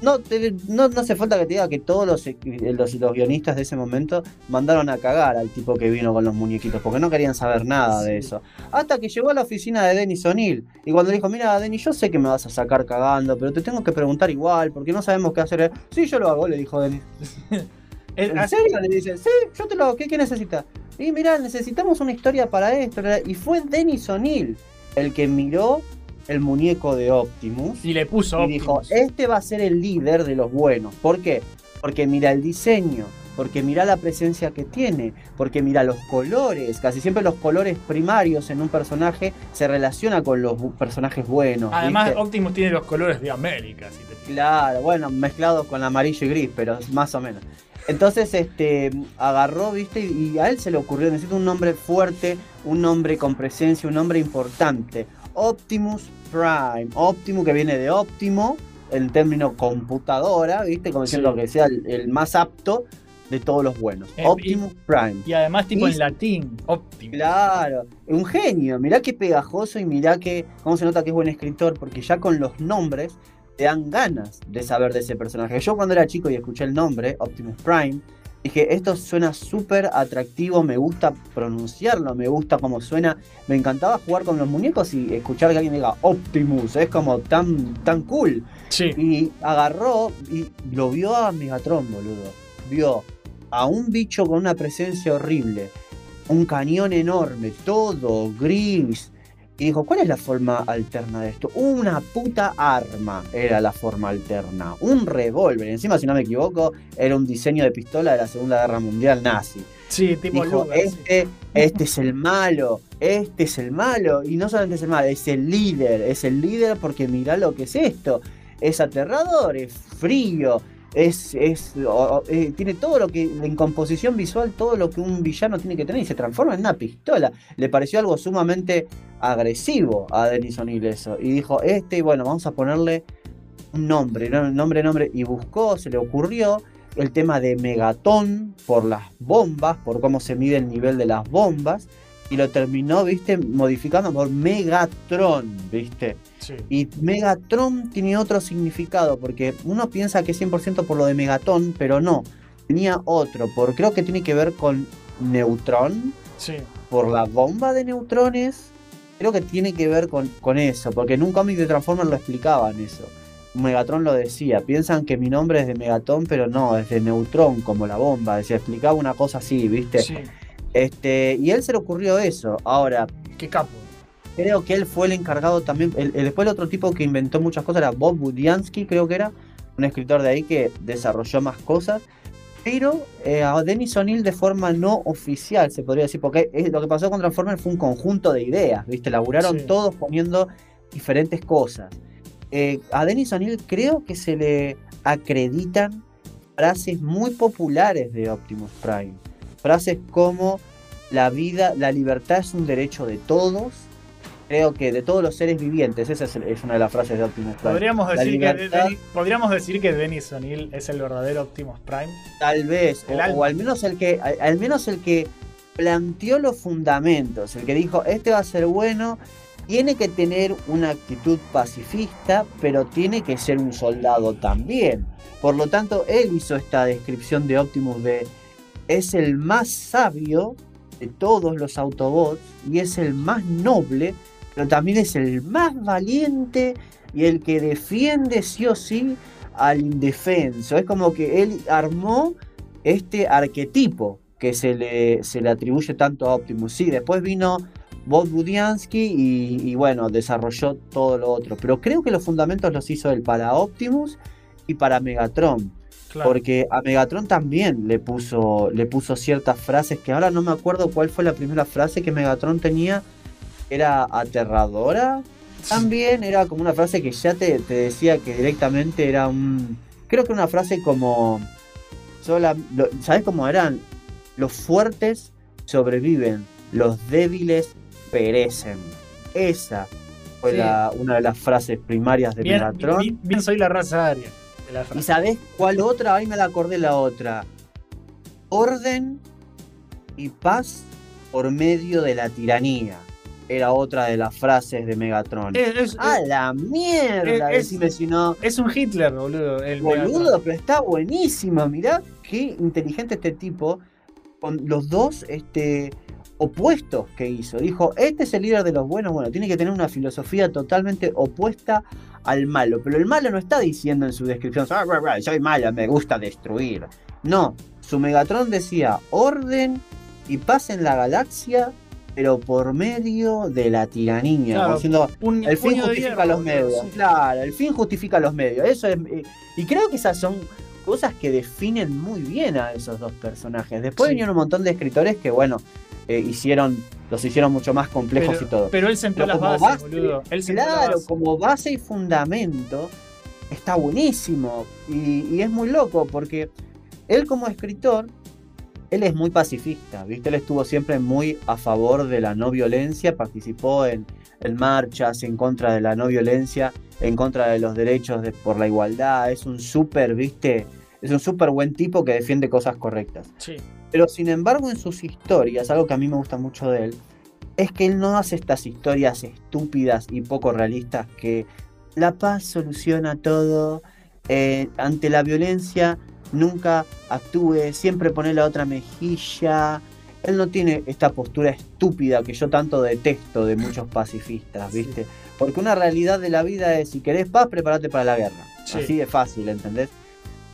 No, te- no, no hace falta que te diga que todos los, los, los guionistas de ese momento mandaron a cagar al tipo que vino con los muñequitos, porque no querían saber nada de eso. Hasta que llegó a la oficina de Dennis O'Neill y cuando le dijo, mira, Dennis, yo sé que me vas a sacar cagando, pero te tengo que preguntar igual, porque no sabemos qué hacer. Sí, yo lo hago, le dijo Dennis. Es- ¿En serio? Le dice, sí, yo te lo hago, ¿qué, qué necesitas? Y mirá, necesitamos una historia para esto. Y fue Dennis O'Neill el que miró el muñeco de Optimus Y le puso y dijo, este va a ser el líder de los buenos. ¿Por qué? Porque mira el diseño, porque mira la presencia que tiene, porque mira los colores. Casi siempre los colores primarios en un personaje se relaciona con los personajes buenos. Además, ¿viste? Optimus tiene los colores de América, si te fijas. Claro, bueno, mezclados con amarillo y gris, pero más o menos. Entonces, este, agarró, viste, y a él se le ocurrió, necesito un nombre fuerte, un nombre con presencia, un nombre importante. Optimus Prime. Optimus que viene de óptimo, el término computadora, viste, como diciendo Sí. que sea el, el más apto de todos los buenos. Eh, Optimus Prime. Y además, tipo Y- en latín. Optimus. Claro, un genio. Mirá qué pegajoso y mirá que cómo se nota que es buen escritor, porque ya con los nombres te dan ganas de saber de ese personaje. Yo cuando era chico y escuché el nombre, Optimus Prime, dije, esto suena súper atractivo, me gusta pronunciarlo, me gusta cómo suena. Me encantaba jugar con los muñecos y escuchar que alguien diga Optimus, es como tan, tan cool. Sí. Y agarró y lo vio a Megatron, boludo. Vio a un bicho con una presencia horrible, un cañón enorme, todo gris. Y dijo, ¿cuál es la forma alterna de esto? Una puta arma era la forma alterna. Un revólver. Encima, si no me equivoco, era un diseño de pistola de la Segunda Guerra Mundial nazi. Sí, tipo Dijo, sí. este, este es el malo, este es el malo. Y no solamente es el malo, es el líder. Es el líder porque mirá lo que es esto. Es aterrador, es frío, es, es, eh, tiene todo lo que, en composición visual, todo lo que un villano tiene que tener y se transforma en una pistola. Le pareció algo sumamente agresivo a Denis O'Neill eso. Y dijo, este, bueno, vamos a ponerle un nombre, ¿no? nombre, nombre. Y buscó, se le ocurrió el tema de megatón por las bombas, por cómo se mide el nivel de las bombas. Y lo terminó, viste, modificando por Megatron, viste. Sí. Y Megatron tiene otro significado, porque uno piensa que es 100% por lo de Megatón, pero no. Tenía otro, por, creo que tiene que ver con Neutrón, Sí. por la bomba de neutrones. Creo que tiene que ver con, con eso, porque en un cómic de Transformers lo explicaban eso. Megatron lo decía, piensan que mi nombre es de Megatón, pero no, es de Neutrón, como la bomba. Decía, explicaba una cosa así, ¿viste? Sí. Este, y él se le ocurrió eso. Ahora, Qué capo. creo que él fue el encargado también. El, el- después el otro tipo que inventó muchas cosas era Bob Budiansky, creo que era. Un escritor de ahí que desarrolló más cosas. Pero eh, a Dennis O'Neill de forma no oficial, se podría decir. Porque es- lo que pasó con Transformers fue un conjunto de ideas, ¿viste? Laburaron Sí. todos poniendo diferentes cosas. Eh, a Dennis O'Neill creo que se le acreditan frases muy populares de Optimus Prime. Frases como la vida, la libertad es un derecho de todos. Creo que de todos los seres vivientes, esa es, una de las frases de Optimus Prime. Podríamos decir, que libertad- podríamos decir que Dennis O'Neill es el verdadero Optimus Prime. Tal vez, o, al menos el que, al, al menos el que planteó los fundamentos, el que dijo este va a ser bueno, tiene que tener una actitud pacifista, pero tiene que ser un soldado también. Por lo tanto, él hizo esta descripción de Optimus de es el más sabio de todos los Autobots y es el más noble, pero también es el más valiente y el que defiende sí o sí al indefenso. Es como que él armó este arquetipo que se le, se le atribuye tanto a Optimus. Sí, después vino Bob Budiansky y, y bueno, desarrolló todo lo otro. Pero creo que los fundamentos los hizo él para Optimus y para Megatron. Claro. Porque a Megatron también le puso, le puso ciertas frases que ahora no me acuerdo cuál fue la primera frase que Megatron tenía. Era aterradora. También era como una frase que ya te, te decía que directamente era un. Creo que una frase como. Sola, lo- ¿Sabes cómo eran? Los fuertes sobreviven, los débiles perecen. Esa fue Sí. la- una de las frases primarias de bien, Megatron. bien- bien soy la raza aria. ¿Y sabés cuál otra? Ahí me la acordé la otra. Orden y paz por medio de la tiranía. Era otra de las frases de Megatron. Es, es- ¡A la mierda! Decime si no. es un Hitler, boludo. El Boludo, Megatron. pero está buenísima. Mirá qué inteligente este tipo. Con los dos este, opuestos que hizo. Dijo, este es el líder de los buenos. Bueno, tiene que tener una filosofía totalmente opuesta al malo. Pero el malo no está diciendo en su descripción, "Ah, soy malo, me gusta destruir. No, su Megatron decía orden y paz en la galaxia, pero por medio de la tiranía. Claro, como diciendo, Un el fin justifica hierro, los medios. sí. Claro, el fin justifica los medios. Eso es. eh, y creo que esas son cosas que definen muy bien a esos dos personajes. Después Sí. vinieron un montón de escritores que, bueno, eh, hicieron. Los hicieron mucho más complejos Pero, y todo. pero él sentó Pero las bases, base, boludo. Él Claro, como base y fundamento está buenísimo. Y, y es muy loco porque él como escritor, él es muy pacifista, ¿viste? Él estuvo siempre muy a favor de la no violencia, participó en, en marchas en contra de la no violencia, en contra de los derechos de- por la igualdad. Es un súper, ¿viste? es un súper buen tipo que defiende cosas correctas. Sí. Pero sin embargo, en sus historias, algo que a mí me gusta mucho de él, es que él no hace estas historias estúpidas y poco realistas que la paz soluciona todo, eh, ante la violencia nunca actúe, siempre pone la otra mejilla. Él no tiene esta postura estúpida que yo tanto detesto de muchos pacifistas, Sí. ¿viste? Porque una realidad de la vida es, si querés paz, prepárate para la guerra. Sí. Así de fácil, ¿entendés?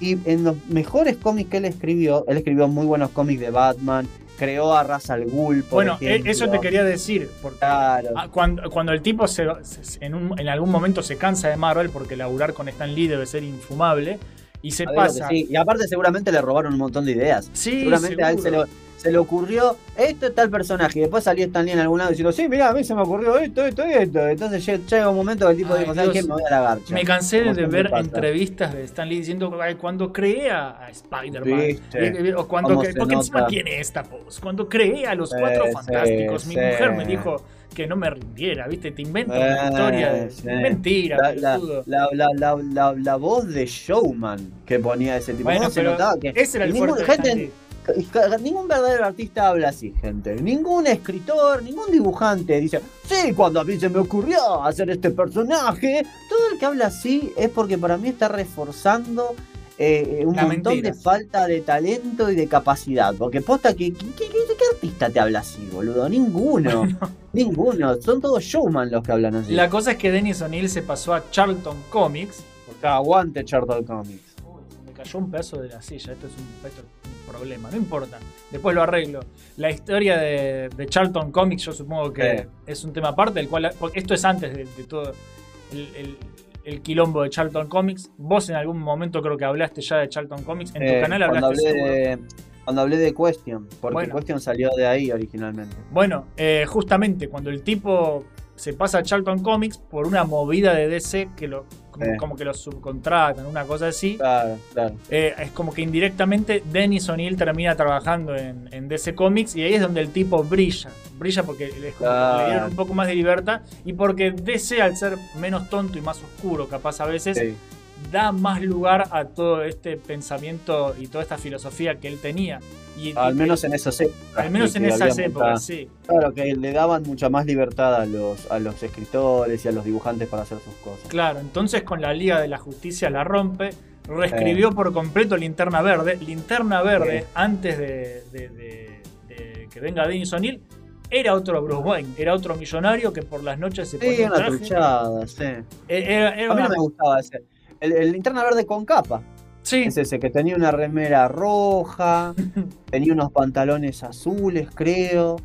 Y en los mejores cómics que él escribió, él escribió muy buenos cómics de Batman, creó a Ra's al Ghul, por Bueno, e- ejemplo. eso te quería decir, porque Claro. ah, cuando, cuando el tipo se, se- en, un- en algún momento se cansa de Marvel, porque laburar con Stan Lee debe ser infumable, y se ver lo pasa... sí. Y aparte seguramente le robaron un montón de ideas. Sí, seguramente a él se seguro. le, se le ocurrió esto es tal personaje. Y después salió Stan Lee en algún lado diciendo, sí, mira, a mí se me ocurrió esto, esto y esto. Entonces lle- llega un momento que el tipo Ay, dijo, ¿sabes qué? Me voy a la garcha. Me cansé de ver entrevistas de Stan Lee diciendo "Ay, cuando creé a Spider-Man. O cuando porque encima nota. tiene esta voz. Cuando creé a los Sí, cuatro sí, fantásticos, mi sí. mujer me dijo que no me rindiera, ¿viste? Te invento Eh, una historia de mentira, La, la, la, la, la, voz de showman que ponía ese tipo. Bueno, ¿Cómo se notaba que ese era el ningún- gente, Ningún verdadero artista habla así, gente. Ningún escritor, ningún dibujante dice, sí, cuando a mí se me ocurrió hacer este personaje. Todo el que habla así es porque para mí está reforzando eh, un La montón mentira. de falta de talento y de capacidad. Porque posta que, ¿qué artista te habla así, boludo? Ninguno. Ninguno. Son todos showman los que hablan así. La cosa es que Dennis O'Neill se pasó a Charlton Comics. Porque aguante Charlton Comics. Uy, me cayó un pedazo de la silla. Esto es un, esto es un problema. No importa. Después lo arreglo. La historia de, de Charlton Comics, yo supongo que Sí. es un tema aparte. El cual, porque esto es antes de, de todo el, el- el quilombo de Charlton Comics. Vos en algún momento creo que hablaste ya de Charlton Comics. En tu Eh, canal cuando hablaste hablé, seguro. de, cuando hablé de Question. Porque Bueno. Question salió de ahí originalmente. Bueno, eh, justamente cuando el tipo se pasa a Charlton Comics por una movida de DC que lo como, Eh. como que lo subcontratan, una cosa así. Claro, claro. Eh, es como que indirectamente Dennis O'Neill termina trabajando en, en DC Comics y ahí es donde el tipo brilla. Brilla porque le, es como que le dieron un poco más de libertad y porque DC al ser menos tonto y más oscuro capaz a veces Sí. Da más lugar a todo este pensamiento y toda esta filosofía que él tenía. Y, Al menos en esas épocas. al menos en esas épocas, sí. Claro, que le daban mucha más libertad a los, a los escritores y a los dibujantes para hacer sus cosas. Claro, entonces con la Liga de la Justicia la rompe, reescribió por completo Linterna Verde. Linterna Verde, Sí. antes de, de- de- de que venga Dennis O'Neill, era otro Bruce Wayne, era otro millonario que por las noches se Sí, ponía un una truchada, sí. Eh, Era, era A mí no me gustaba ese. El, el linterna verde con capa. Sí, Es ese que tenía una remera roja, tenía unos pantalones azules, creo.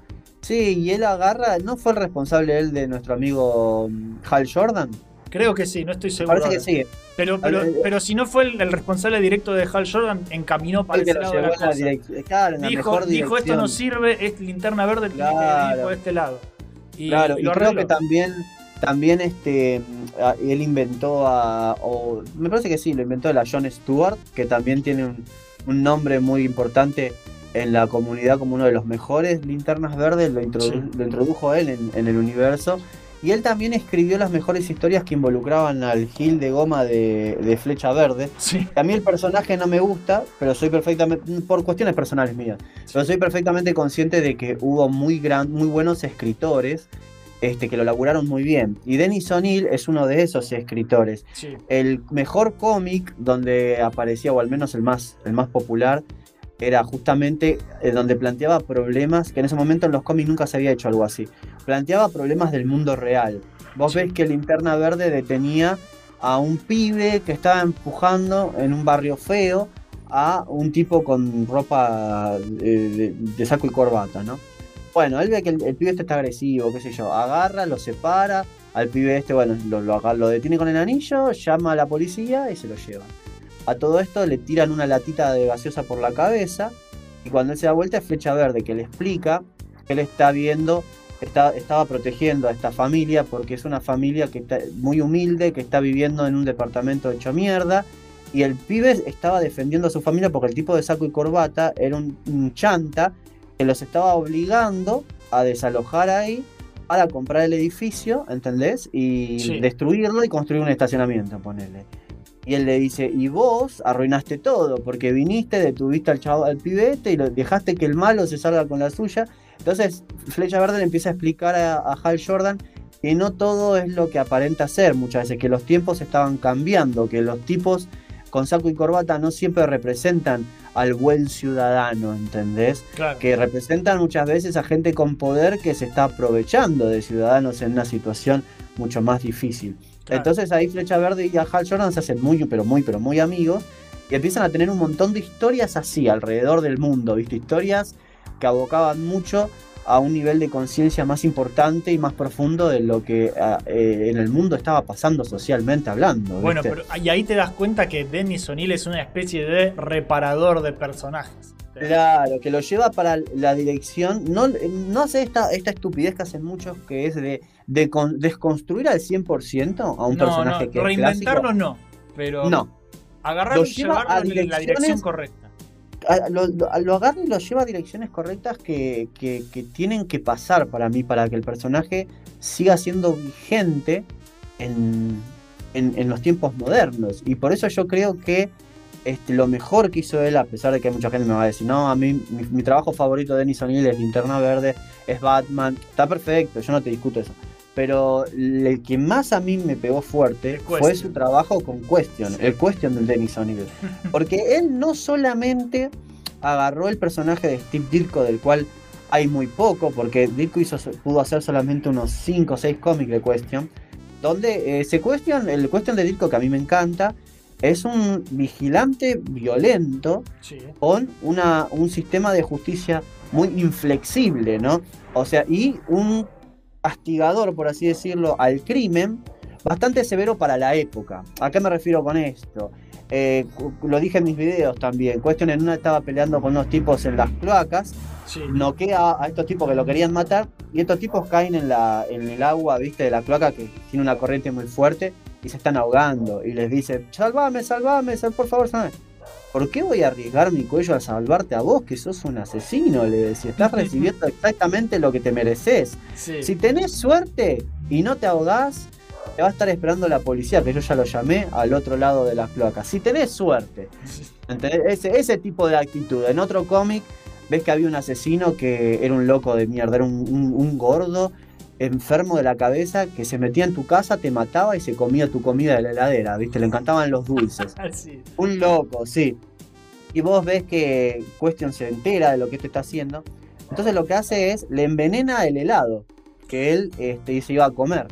Sí, y él agarra, ¿no fue el responsable él de nuestro amigo mm, Hal Jordan? creo que sí, no estoy seguro. Parece que sí. Pero, pero, Eh, pero si no fue el, el responsable directo de Hal Jordan, encaminó para El lado de la. Claro, la Dijo, mejor dijo esto no sirve, es linterna verde, tiene que ir Claro. por este lado. Y, Claro, y creo que también, también este, él inventó a, o me parece que sí, lo inventó la John Stewart, que también tiene un, un nombre muy importante en la comunidad como uno de los mejores linternas verdes, lo, introdu- Sí. lo introdujo él en, en el universo. Y él también escribió las mejores historias que involucraban al Gil de goma de, de Flecha Verde. Sí. A mí el personaje no me gusta, pero soy perfectamente, por cuestiones personales mías, pero soy perfectamente consciente de que hubo muy, gran, muy buenos escritores este, que lo laburaron muy bien. Y Dennis O'Neill es uno de esos escritores. Sí. El mejor cómic donde aparecía, o al menos el más, el más popular, era justamente eh, donde planteaba problemas, que en ese momento en los cómics nunca se había hecho algo así. Planteaba problemas del mundo real. Vos ves que Linterna Verde detenía a un pibe que estaba empujando en un barrio feo a un tipo con ropa eh, de, de saco y corbata, ¿no? Bueno, él ve que el, pibe este está agresivo, qué sé yo, agarra, lo separa, al pibe este, bueno, lo, lo, detiene con el anillo, llama a la policía y se lo llevan. A todo esto le tiran una latita de gaseosa por la cabeza y cuando él se da vuelta es Flecha Verde que le explica que él está viendo, está, estaba protegiendo a esta familia porque es una familia que está muy humilde, que está viviendo en un departamento hecho mierda y el pibe estaba defendiendo a su familia porque el tipo de saco y corbata era un chanta que los estaba obligando a desalojar ahí para comprar el edificio, ¿entendés? Y Sí. destruirlo y construir un estacionamiento, ponele. Y él le dice, y vos arruinaste todo, porque viniste, detuviste al chavo, al pibete y lo, dejaste que el malo se salga con la suya. Entonces, Flecha Verde le empieza a explicar a, a Hal Jordan que no todo es lo que aparenta ser muchas veces, que los tiempos estaban cambiando, que los tipos con saco y corbata no siempre representan al buen ciudadano, ¿entendés? Claro. Que representan muchas veces a gente con poder que se está aprovechando de ciudadanos en una situación mucho más difícil. Claro. Entonces ahí Flecha Verde y a Hal Jordan se hacen muy, pero muy, pero muy amigos y empiezan a tener un montón de historias así alrededor del mundo, ¿viste? Historias que abocaban mucho a un nivel de conciencia más importante y más profundo de lo que ah, eh, en el mundo estaba pasando socialmente hablando. Bueno, pero y ahí te das cuenta que Dennis O'Neill es una especie de reparador de personajes. Claro, que lo lleva para la dirección, no, no hace esta, esta estupidez que hacen muchos, que es de, de con- desconstruir al 100% a un no, personaje no, que es reinventarlo clásico. no, pero No, agarrarlo Lo y lleva llevarlo a en la dirección correcta. Lo, lo- agarra y lo lleva a direcciones correctas que, que- tienen que pasar para mí, para que el personaje siga siendo vigente en, en- en los tiempos modernos. Y por eso yo creo que este, lo mejor que hizo él, a pesar de que mucha gente me va a decir, no, a mí mi, mi trabajo favorito de Denis O'Neill es Linterna Verde, es Batman, está perfecto, yo no te discuto eso. Pero el que más a mí me pegó fuerte fue su trabajo con Question, el Question del Denis O'Neill. Porque él no solamente agarró el personaje de Steve Ditko, del cual hay muy poco, porque Ditko hizo, pudo hacer solamente unos 5 o 6 cómics de Question, donde eh, se Question, el Question de Ditko que a mí me encanta, es un vigilante violento Sí. con una, un sistema de justicia muy inflexible, ¿no? O sea, y un castigador, por así decirlo, al crimen bastante severo para la época. ¿A qué me refiero con esto? Eh, lo dije en mis videos también. Cuestión en una estaba peleando con unos tipos en las cloacas, Sí. noquea a estos tipos que lo querían matar y estos tipos caen en, la, en el agua, viste, de la cloaca que tiene una corriente muy fuerte y se están ahogando y les dice, salvame, salvame, sal- por favor, salvame. ¿Por qué voy a arriesgar mi cuello a salvarte a vos, que sos un asesino? Le decía, estás recibiendo exactamente lo que te mereces. Sí. Si tenés suerte y no te ahogás, te va a estar esperando la policía, que yo ya lo llamé, al otro lado de las cloacas. Si tenés suerte. Ese, ese tipo de actitud. En otro cómic ves que había un asesino que era un loco de mierda, era un, un- un gordo enfermo de la cabeza que se metía en tu casa, te mataba y se comía tu comida de la heladera, ¿viste? Le encantaban los dulces. Sí. Un loco, sí. Y vos ves que Question se entera de lo que este está haciendo. Entonces lo que hace es, le envenena el helado que él este, se iba a comer.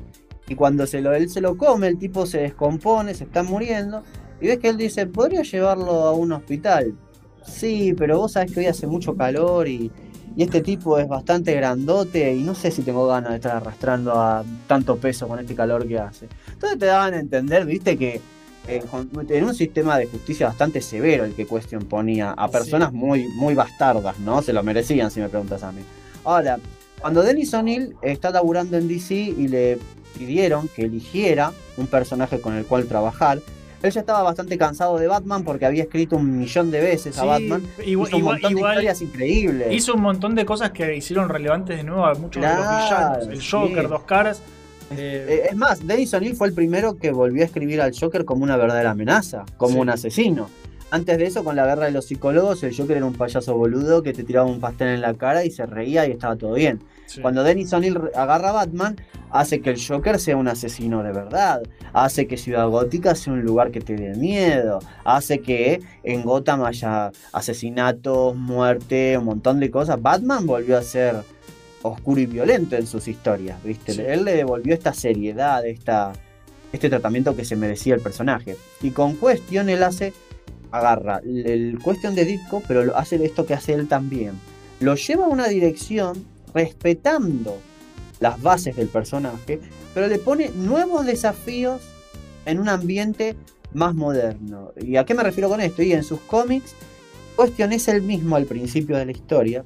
Y cuando se lo, él se lo come, el tipo se descompone, se está muriendo. Y ves que él dice, ¿podría llevarlo a un hospital? Sí, pero vos sabés que hoy hace mucho calor y, y este tipo es bastante grandote y no sé si tengo ganas de estar arrastrando a tanto peso con este calor que hace. Entonces te daban a entender, viste, que eh, en un sistema de justicia bastante severo el que Question ponía a Sí. personas muy, muy bastardas, ¿no? Se lo merecían, si me preguntas a mí. Ahora, cuando Dennis O'Neill está laburando en DC y le pidieron que eligiera un personaje con el cual trabajar, él ya estaba bastante cansado de Batman porque había escrito un millón de veces a Batman. igual- hizo un igual- montón de igual historias increíbles. Hizo un montón de cosas que hicieron relevantes de nuevo a muchos de los villanos. El Joker, sí. dos caras. eh, Eh, es más, Dennis O'Neill fue el primero que volvió a escribir al Joker como una verdadera amenaza, como Sí. un asesino. Antes de eso, con la guerra de los psicólogos, el Joker era un payaso boludo que te tiraba un pastel en la cara y se reía y estaba todo bien. Sí. Cuando Dennis O'Neill agarra a Batman, hace que el Joker sea un asesino de verdad, hace que Ciudad Gótica sea un lugar que te dé miedo, hace que en Gotham haya asesinatos, muerte, un montón de cosas. Batman volvió a ser oscuro y violento en sus historias, ¿viste? Sí. Él le devolvió esta seriedad, esta, este tratamiento que se merecía el personaje. Y con Question él hace, agarra el Question de Ditko, pero hace esto que hace él también. Lo lleva a una dirección respetando las bases del personaje, pero le pone nuevos desafíos en un ambiente más moderno. ¿Y a qué me refiero con esto? Y en sus cómics, Question es el mismo al principio de la historia,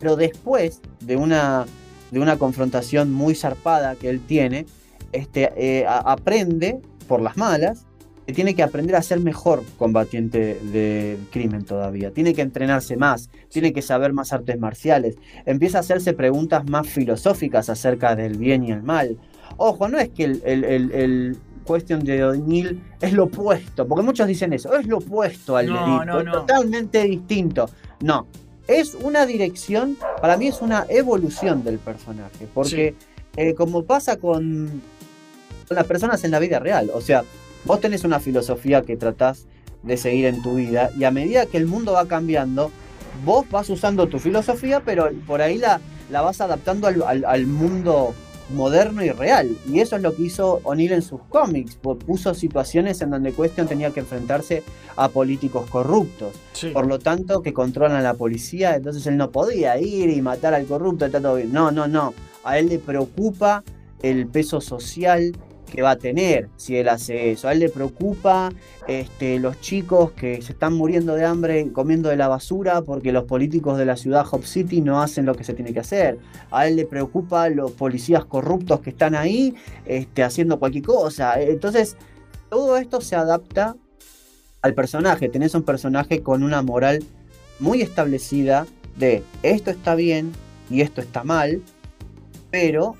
pero después de una, de una confrontación muy zarpada que él tiene, este, eh, aprende por las malas que tiene que aprender a ser mejor combatiente del crimen todavía. Tiene que entrenarse más, tiene que saber más artes marciales. Empieza a hacerse preguntas más filosóficas acerca del bien y el mal. Ojo, no es que el- el- el- el- cuestión de O'Neill es lo opuesto, porque muchos dicen eso, es lo opuesto al No, delito, no, es no. totalmente distinto. No, es una dirección, para mí es una evolución del personaje, porque eh, como pasa con, con las personas en la vida real, o sea, vos tenés una filosofía que tratás de seguir en tu vida y a medida que el mundo va cambiando, vos vas usando tu filosofía, pero por ahí la, la vas adaptando al, al- al mundo moderno y real. Y eso es lo que hizo O'Neill en sus cómics. Puso situaciones en donde Question tenía que enfrentarse a políticos corruptos. Sí. Por lo tanto, que controlan a la policía, entonces él no podía ir y matar al corrupto, está todo bien. No, no, no. A él le preocupa el peso social que va a tener si él hace eso. A él le preocupa este, los chicos que se están muriendo de hambre comiendo de la basura porque los políticos de la ciudad Hop City no hacen lo que se tiene que hacer. A él le preocupa los policías corruptos que están ahí este, haciendo cualquier cosa. Entonces, todo esto se adapta al personaje. Tenés un personaje con una moral muy establecida de esto está bien y esto está mal, pero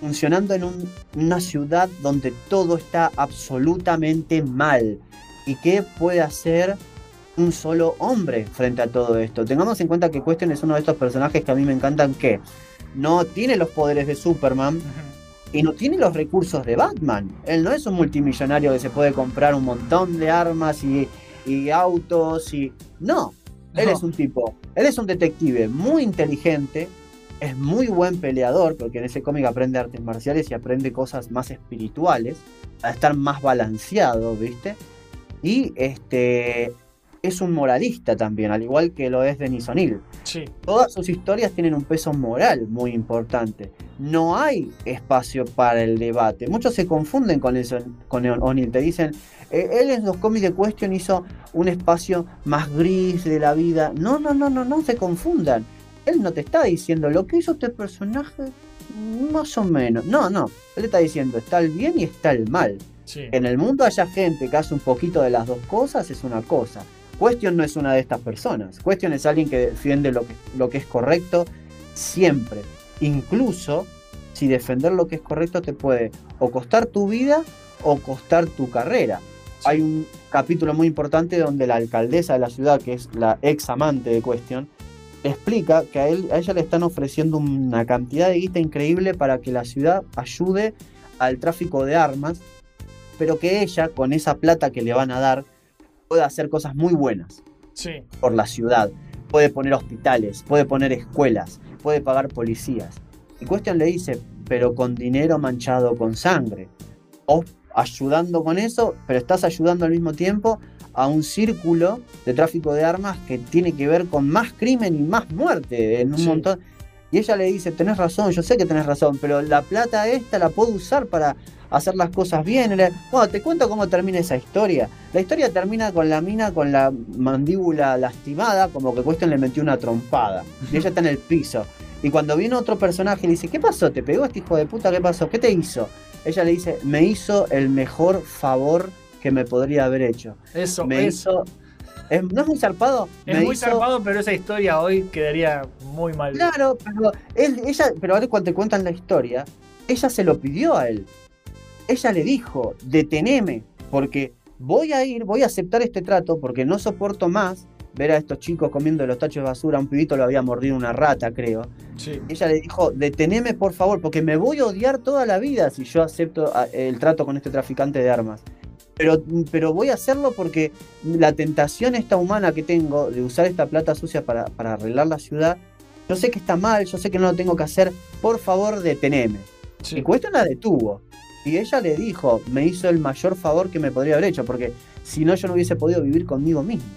funcionando en un- una ciudad donde todo está absolutamente mal. ¿Y qué puede hacer un solo hombre frente a todo esto? Tengamos en cuenta que Question es uno de estos personajes que a mí me encantan que no tiene los poderes de Superman, y no tiene los recursos de Batman. Él no es un multimillonario que se puede comprar un montón de armas y, y autos y... No, él No. es un tipo, él es un detective muy inteligente, es muy buen peleador, porque en ese cómic aprende artes marciales y aprende cosas más espirituales, a estar más balanceado, ¿viste? Y este es un moralista también, al igual que lo es Denis O'Neill Sí. todas sus historias tienen un peso moral muy importante. No hay espacio para el debate. Muchos se confunden con eso, con O'Neill. Te dicen, eh, él en los cómics de Question hizo un espacio más gris de la vida. No, no, no, no, no se confundan. Él no te está diciendo lo que hizo este personaje, más o menos. No, no. Él está diciendo, está el bien y está el mal. Sí. En el mundo haya gente que hace un poquito de las dos cosas, es una cosa. Question no es una de estas personas. Question es alguien que defiende lo que, lo que es correcto siempre. Incluso si defender lo que es correcto te puede o costar tu vida o costar tu carrera. Hay un capítulo muy importante donde la alcaldesa de la ciudad, que es la ex amante de Question, explica que a, él, a ella le están ofreciendo una cantidad de guita increíble para que la ciudad ayude al tráfico de armas, pero que ella, con esa plata que le van a dar, puede hacer cosas muy buenas Sí. por la ciudad. Puede poner hospitales, puede poner escuelas, puede pagar policías. Y Question le dice, pero con dinero manchado con sangre. O ayudando con eso, pero estás ayudando al mismo tiempo a un círculo de tráfico de armas que tiene que ver con más crimen y más muerte en un Sí. montón. Y ella le dice, tenés razón, yo sé que tenés razón, pero la plata esta la puedo usar para hacer las cosas bien. Bueno, te cuento cómo termina esa historia. La historia termina con la mina con la mandíbula lastimada, como que Question le metió una trompada. Y ella está en el piso. Y cuando viene otro personaje le dice, ¿qué pasó? ¿Te pegó este hijo de puta? ¿Qué pasó? ¿Qué te hizo? Ella le dice, me hizo el mejor favor que me podría haber hecho. Eso, Me es, hizo... ¿Es- ¿No es muy zarpado? es Me muy hizo- zarpado, pero esa historia hoy quedaría muy mal. Claro, pero él, ella, pero ahora cuando te cuentan la historia, ella se lo pidió a él. Ella le dijo, deteneme, porque voy a ir, voy a aceptar este trato, porque no soporto más ver a estos chicos comiendo los tachos de basura. Un pibito lo había mordido una rata, creo. Sí. Ella le dijo, deteneme por favor, porque me voy a odiar toda la vida si yo acepto a- el trato con este traficante de armas. Pero, pero voy a hacerlo porque la tentación esta humana que tengo de usar esta plata sucia para, para arreglar la ciudad, yo sé que está mal, yo sé que no lo tengo que hacer, por favor deteneme. Sí. Y Cuestión la detuvo. Y ella le dijo, me hizo el mayor favor que me podría haber hecho, porque si no yo no hubiese podido vivir conmigo misma.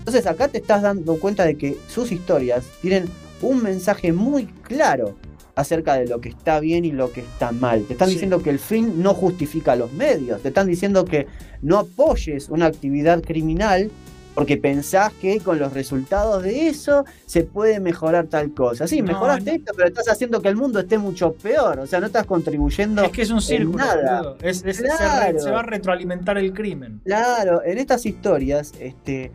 Entonces acá te estás dando cuenta de que sus historias tienen un mensaje muy claro acerca de lo que está bien y lo que está mal. Te están Sí. diciendo que el fin no justifica los medios. Te están diciendo que no apoyes una actividad criminal porque pensás que con los resultados de eso se puede mejorar tal cosa. Sí, No, mejoraste no. esto, pero estás haciendo que el mundo esté mucho peor. O sea, no estás contribuyendo. Es que es un círculo, nada. Es- se Claro. re- se va a retroalimentar el crimen. Claro, en estas historias, este,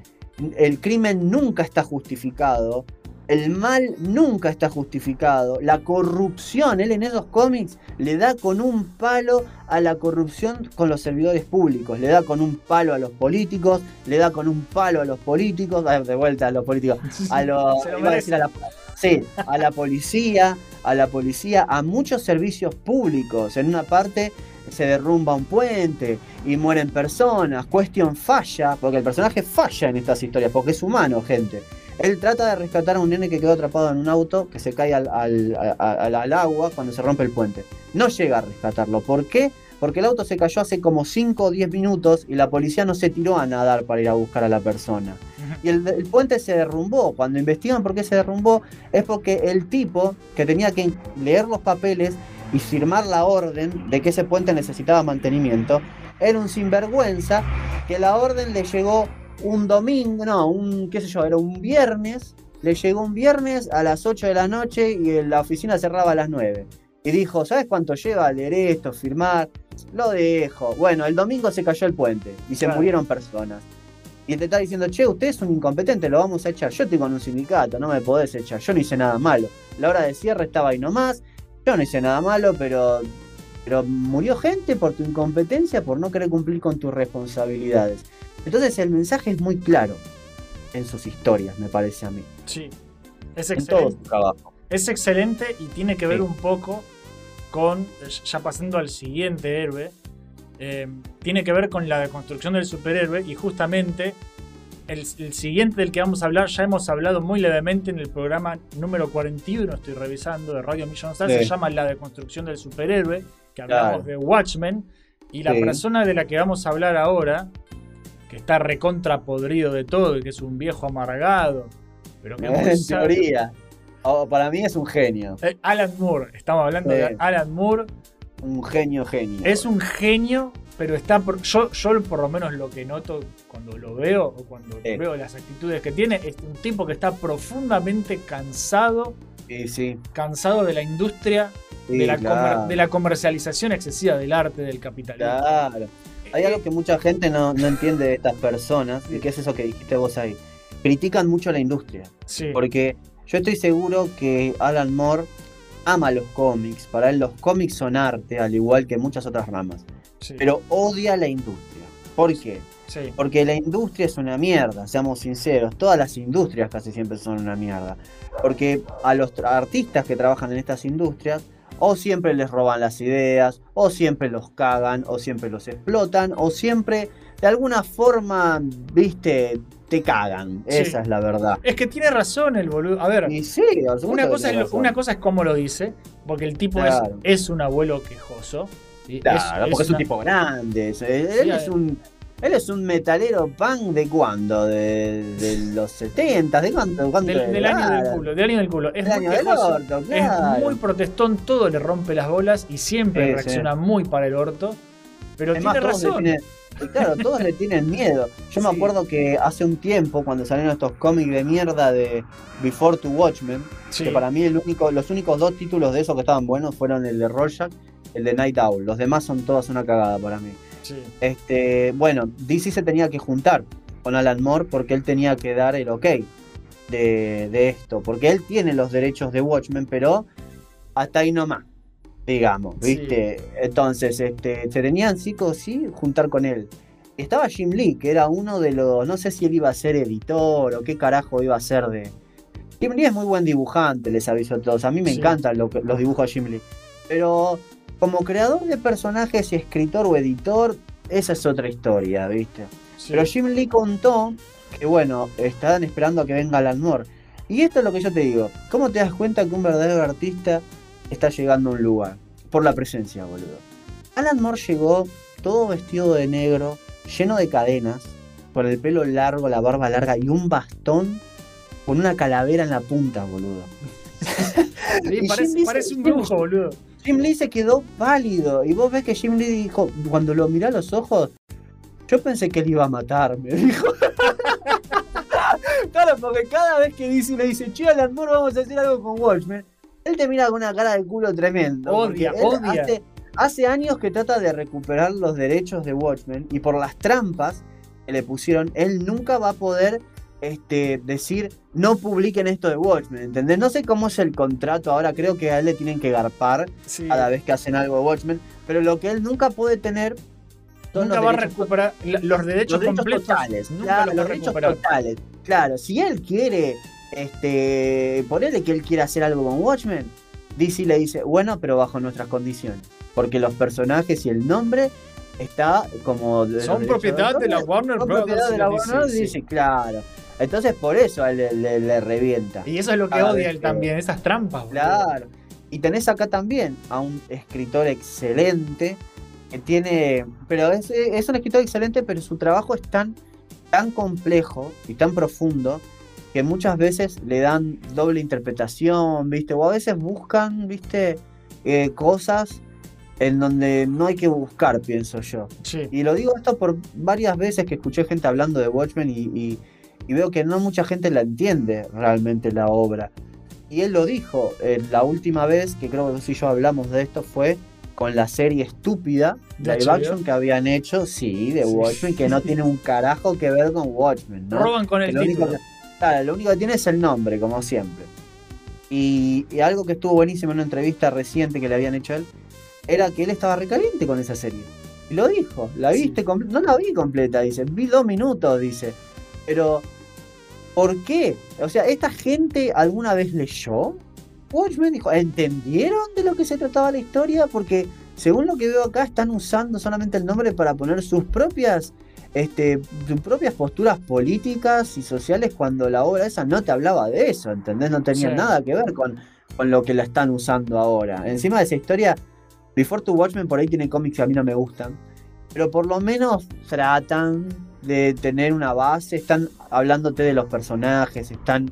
el crimen nunca está justificado. El mal nunca está justificado. La corrupción, él en esos cómics le da con un palo a la corrupción con los servidores públicos, le da con un palo a los políticos, le da con un palo a los políticos, ah, de vuelta a los políticos, a los, iba a decir a la, sí, a la policía, a la policía, a muchos servicios públicos. En una parte se derrumba un puente y mueren personas. Cuestión falla, porque el personaje falla en estas historias, porque es humano, gente. Él trata de rescatar a un nene que quedó atrapado en un auto que se cae al, al- al agua cuando se rompe el puente. No llega a rescatarlo. ¿Por qué? Porque el auto se cayó hace como 5 o 10 minutos y la policía no se tiró a nadar para ir a buscar a la persona. Y el, el puente se derrumbó. Cuando investigan por qué se derrumbó, es porque el tipo que tenía que leer los papeles y firmar la orden de que ese puente necesitaba mantenimiento, era un sinvergüenza que la orden le llegó un domingo, no, un, qué sé yo, era un viernes, le llegó un viernes a las 8 de la noche y la oficina cerraba a las 9. Y dijo, ¿sabes cuánto lleva leer esto, firmar? Lo dejo. Bueno, el domingo se cayó el puente y se Claro. murieron personas. Y te está diciendo, che, usted es un incompetente, lo vamos a echar. Yo estoy con un sindicato, no me podés echar. Yo no hice nada malo. La hora de cierre estaba ahí nomás. Yo no hice nada malo, pero, pero murió gente por tu incompetencia, por no querer cumplir con tus responsabilidades. Entonces el mensaje es muy claro en sus historias, me parece a mí. Sí. Es En todo excelente. su trabajo. Es excelente y tiene que ver Sí. un poco con, ya pasando al siguiente héroe, eh, tiene que ver con la deconstrucción del superhéroe y justamente el, el siguiente del que vamos a hablar ya hemos hablado muy levemente en el programa número 41, estoy revisando, de Radio Star, Sí. se llama La deconstrucción del superhéroe, que hablamos Claro. de Watchmen, y la Sí. persona de la que vamos a hablar ahora, que está recontra podrido de todo y que es un viejo amargado, pero que En sabio. teoría. Oh, para mí es un genio. Eh, Alan Moore, estamos hablando de. Alan Moore. Un genio, genio. Es un genio, pero está por, yo, yo por lo menos lo que noto cuando lo veo o cuando Sí. veo las actitudes que tiene, es un tipo que está profundamente cansado, Sí, sí. cansado de la industria, de, la claro. comer- de la comercialización excesiva del arte, del capitalismo. Claro. Hay algo que mucha gente no, no entiende de estas personas, y que es eso que dijiste vos ahí. Critican mucho la industria. sí, Porque yo estoy seguro que Alan Moore ama los cómics. Para él los cómics son arte, al igual que muchas otras ramas. sí, Pero odia la industria. ¿Por qué? sí, Porque la industria es una mierda, seamos sinceros. Todas las industrias casi siempre son una mierda. Porque a los artistas que trabajan en estas industrias, o siempre les roban las ideas, o siempre los cagan, o siempre los explotan, o siempre de alguna forma, viste, te cagan. Sí. Esa es la verdad. Es que tiene razón el boludo. A ver, sí, una cosa, es, lo- una cosa es cómo lo dice, porque el tipo Claro. es, es un abuelo quejoso. Claro, porque es un una- tipo grande. es- Él, Sí, es a- un. Él es un metalero punk de cuándo? De, de los 70, ¿de cuánto? cuánto Del, del año del culo, del año del culo. Es muy del orto, claro. es muy protestón, todo le rompe las bolas y siempre reacciona muy para el orto. Pero Además, tiene todos le razón. tienen- y claro, todos le tienen miedo. Yo me acuerdo que hace un tiempo, cuando salieron estos cómics de mierda de Before to Watchmen, Sí, que para mí el único, los únicos dos títulos de esos que estaban buenos fueron el de Rorschach, el de Night Owl. Los demás son todas una cagada para mí. Sí. Este, bueno, DC se tenía que juntar con Alan Moore porque él tenía que dar el ok de, de esto. Porque él tiene los derechos de Watchmen, pero hasta ahí nomás, digamos, Sí. ¿viste? Entonces, este, se tenían sí o sí juntar con él. Estaba Jim Lee, que era uno de los. No sé si él iba a ser editor o qué carajo iba a ser de. Jim Lee es muy buen dibujante, les aviso a todos. A mí me Sí. encantan lo los dibujos de Jim Lee. Pero como creador de personajes y escritor o editor, esa es otra historia, ¿viste? sí. Pero Jim Lee contó que, bueno, estaban esperando a que venga Alan Moore. Y esto es lo que yo te digo. ¿Cómo te das cuenta que un verdadero artista está llegando a un lugar? Por la presencia, boludo. Alan Moore llegó todo vestido de negro, lleno de cadenas, con el pelo largo, la barba larga y un bastón con una calavera en la punta, boludo. Sí, parece, un brujo, boludo. Jim Lee se quedó pálido. Y vos ves que Jim Lee dijo, cuando lo miré a los ojos, yo pensé que él iba a matarme, dijo. claro, porque cada vez que dice, le dice, che, Alan Moore, vamos a hacer algo con Watchmen, él te mira con una cara de culo tremendo. Odia, odia. Hace, hace años que trata de recuperar los derechos de Watchmen y por las trampas que le pusieron, él nunca va a poder este, decir no publiquen esto de Watchmen, ¿entendés? No sé cómo es el contrato ahora, creo que a él le tienen que garpar Sí. cada vez que hacen algo de Watchmen, pero lo que él nunca puede tener son Nunca los va a derechos recuperar la- los derechos derechos completos. totales, Nunca claro, los a derechos totales. Claro, si él quiere, este, ponerle que él quiere hacer algo con Watchmen, DC le dice, bueno, pero bajo nuestras condiciones, porque los personajes y el nombre está como de Son propiedad de la Warner son Brothers. propiedad de la Warner dice, claro. Entonces por eso a él le, le- le revienta. Y eso es lo que Cada odia él que- también, esas trampas. boludo. Claro. Y tenés acá también a un escritor excelente que tiene. Pero es, es un escritor excelente, pero su trabajo es tan, tan complejo y tan profundo que muchas veces le dan doble interpretación, ¿viste? O a veces buscan, ¿viste? Eh, cosas en donde no hay que buscar, pienso yo. Sí. Y lo digo esto por varias veces que escuché gente hablando de Watchmen y, y- y veo que no mucha gente la entiende realmente la obra. Y él lo dijo, eh, la última vez que creo que vos y yo hablamos de esto fue con la serie estúpida ¿De live HBO? action que habían hecho, sí, de Sí. Watchmen, que no tiene un carajo que ver con Watchmen, ¿no? Roban con Que el lo, único título. que, claro, lo único que tiene es el nombre, como siempre. Y, y algo que estuvo buenísimo en una entrevista reciente que le habían hecho a él, era que él estaba recaliente con esa serie. Y lo dijo, la Sí. viste, comple- no la vi completa, dice, vi dos minutos, dice. Pero, ¿por qué? O sea, ¿esta gente alguna vez leyó? Watchmen dijo, ¿entendieron de lo que se trataba la historia? Porque según lo que veo acá, están usando solamente el nombre para poner sus propias, este, sus propias posturas políticas y sociales cuando la obra esa no te hablaba de eso, ¿entendés? No tenía Sí. nada que ver con, con lo que la están usando ahora. Encima de esa historia, Before to Watchmen por ahí tiene cómics que a mí no me gustan, pero por lo menos tratan de tener una base, están hablándote de los personajes, están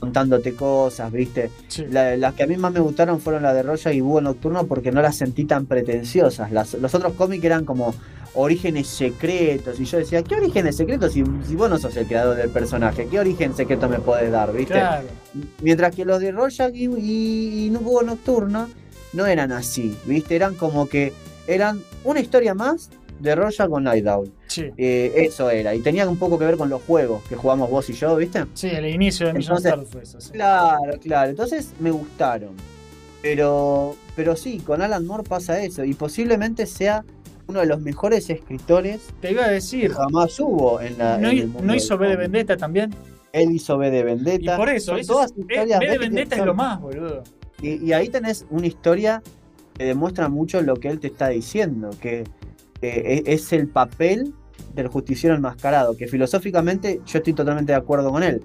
contándote cosas, ¿viste? Sí. La- las que a mí más me gustaron fueron las de Roya y Búho Nocturno porque no las sentí tan pretenciosas. Las- los otros cómics eran como orígenes secretos y yo decía, ¿qué orígenes secretos si, si vos no sos el creador del personaje? ¿Qué origen secreto me podés dar, viste? Claro. Mientras que los de Rorschach y, y, y Búho Nocturno no eran así, ¿viste? Eran como que eran una historia más de Rorschach con Night Owl. Sí. Eh, eso era, y tenía un poco que ver con los juegos que jugamos vos y yo, ¿viste? Sí, el inicio de Entonces, Stars fue eso. sí. Claro, claro. Entonces me gustaron. Pero, pero sí, con Alan Moore pasa eso. Y posiblemente sea uno de los mejores escritores Te iba a que decir, jamás hubo en la. ¿no, en hi- el mundo no del hizo B de. Vendetta también? Él hizo B de Vendetta. Y por eso, eso todas es- historias, B de que Vendetta es lo más, boludo. Y, y ahí tenés una historia que demuestra mucho lo que él te está diciendo, que eh, es es el papel del justiciero enmascarado, que filosóficamente yo estoy totalmente de acuerdo con él.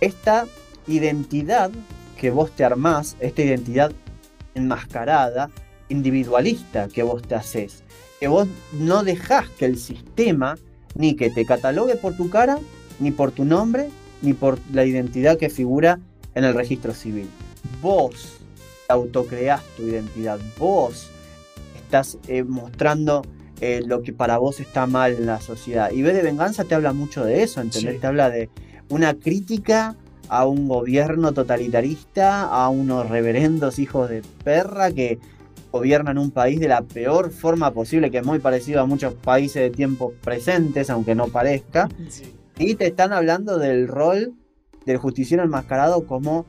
Esta identidad que vos te armás, esta identidad enmascarada, individualista que vos te haces, que vos no dejás que el sistema ni que te catalogue por tu cara, ni por tu nombre, ni por la identidad que figura en el registro civil. Vos autocreás tu identidad, vos estás eh, mostrando eh, lo que para vos está mal en la sociedad. Y B de Venganza te habla mucho de eso, ¿entendés? Sí. Te habla de una crítica a un gobierno totalitarista, a unos reverendos hijos de perra que gobiernan un país de la peor forma posible, que es muy parecido a muchos países de tiempos presentes, aunque no parezca. Sí. Y te están hablando del rol del justiciero enmascarado como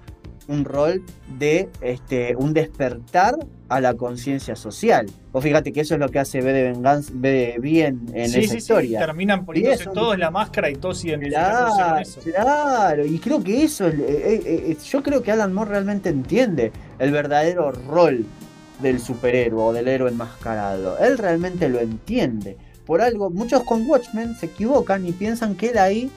un rol de este, un despertar a la conciencia social. Vos fíjate que eso es lo que hace B de Venganza, B de bien en sí, esa sí, historia. sí, terminan poniéndose todos la máscara y todos identificándose con Claro, eso. claro, y creo que eso, es- eh, eh, eh, yo creo que Alan Moore realmente entiende el verdadero rol del superhéroe o del héroe enmascarado. Él realmente lo entiende. Por algo, muchos con Watchmen se equivocan y piensan que él ahí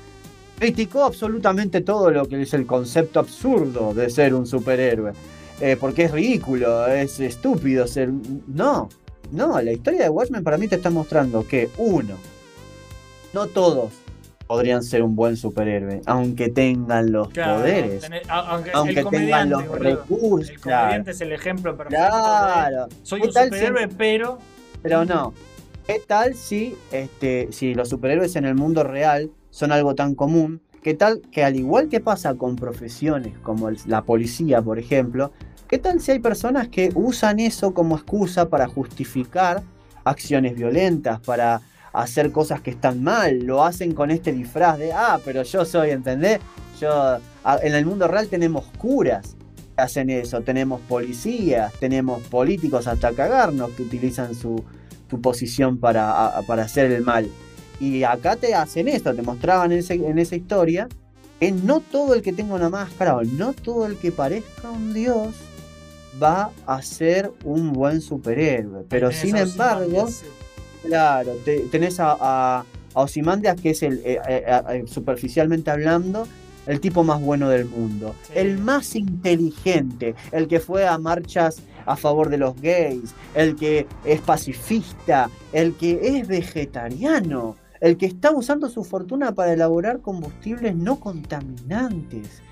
criticó absolutamente todo lo que es el concepto absurdo de ser un superhéroe. Eh, porque es ridículo, es estúpido ser... No, no, la historia de Watchmen para mí te está mostrando que, uno, no todos podrían ser un buen superhéroe, aunque tengan los Claro, poderes, tener- aunque, tengan los boludo. recursos. El Claro, comediante es el ejemplo perfecto de claro. soy ¿Qué un si- superhéroe, pero Pero no. ¿Qué tal si, este, si los superhéroes en el mundo real son algo tan común? ¿Qué tal que al igual que pasa con profesiones como la policía, por ejemplo, qué tal si hay personas que usan eso como excusa para justificar acciones violentas, para hacer cosas que están mal, lo hacen con este disfraz de, ah, pero yo soy, ¿entendés? Yo, en el mundo real tenemos curas que hacen eso, tenemos policías, tenemos políticos hasta cagarnos que utilizan su, su posición para, para hacer el mal. Y acá te hacen esto, te mostraban en, ese- en esa historia que no todo el que tenga una máscara o no todo el que parezca un dios va a ser un buen superhéroe. Pero sin embargo, claro, te- tenés a, a, a Ozymandias, que es el, eh, eh, eh, superficialmente hablando, el tipo más bueno del mundo, Sí. el más inteligente, el que fue a marchas a favor de los gays, el que es pacifista, el que es vegetariano, el que está usando su fortuna para elaborar combustibles no contaminantes.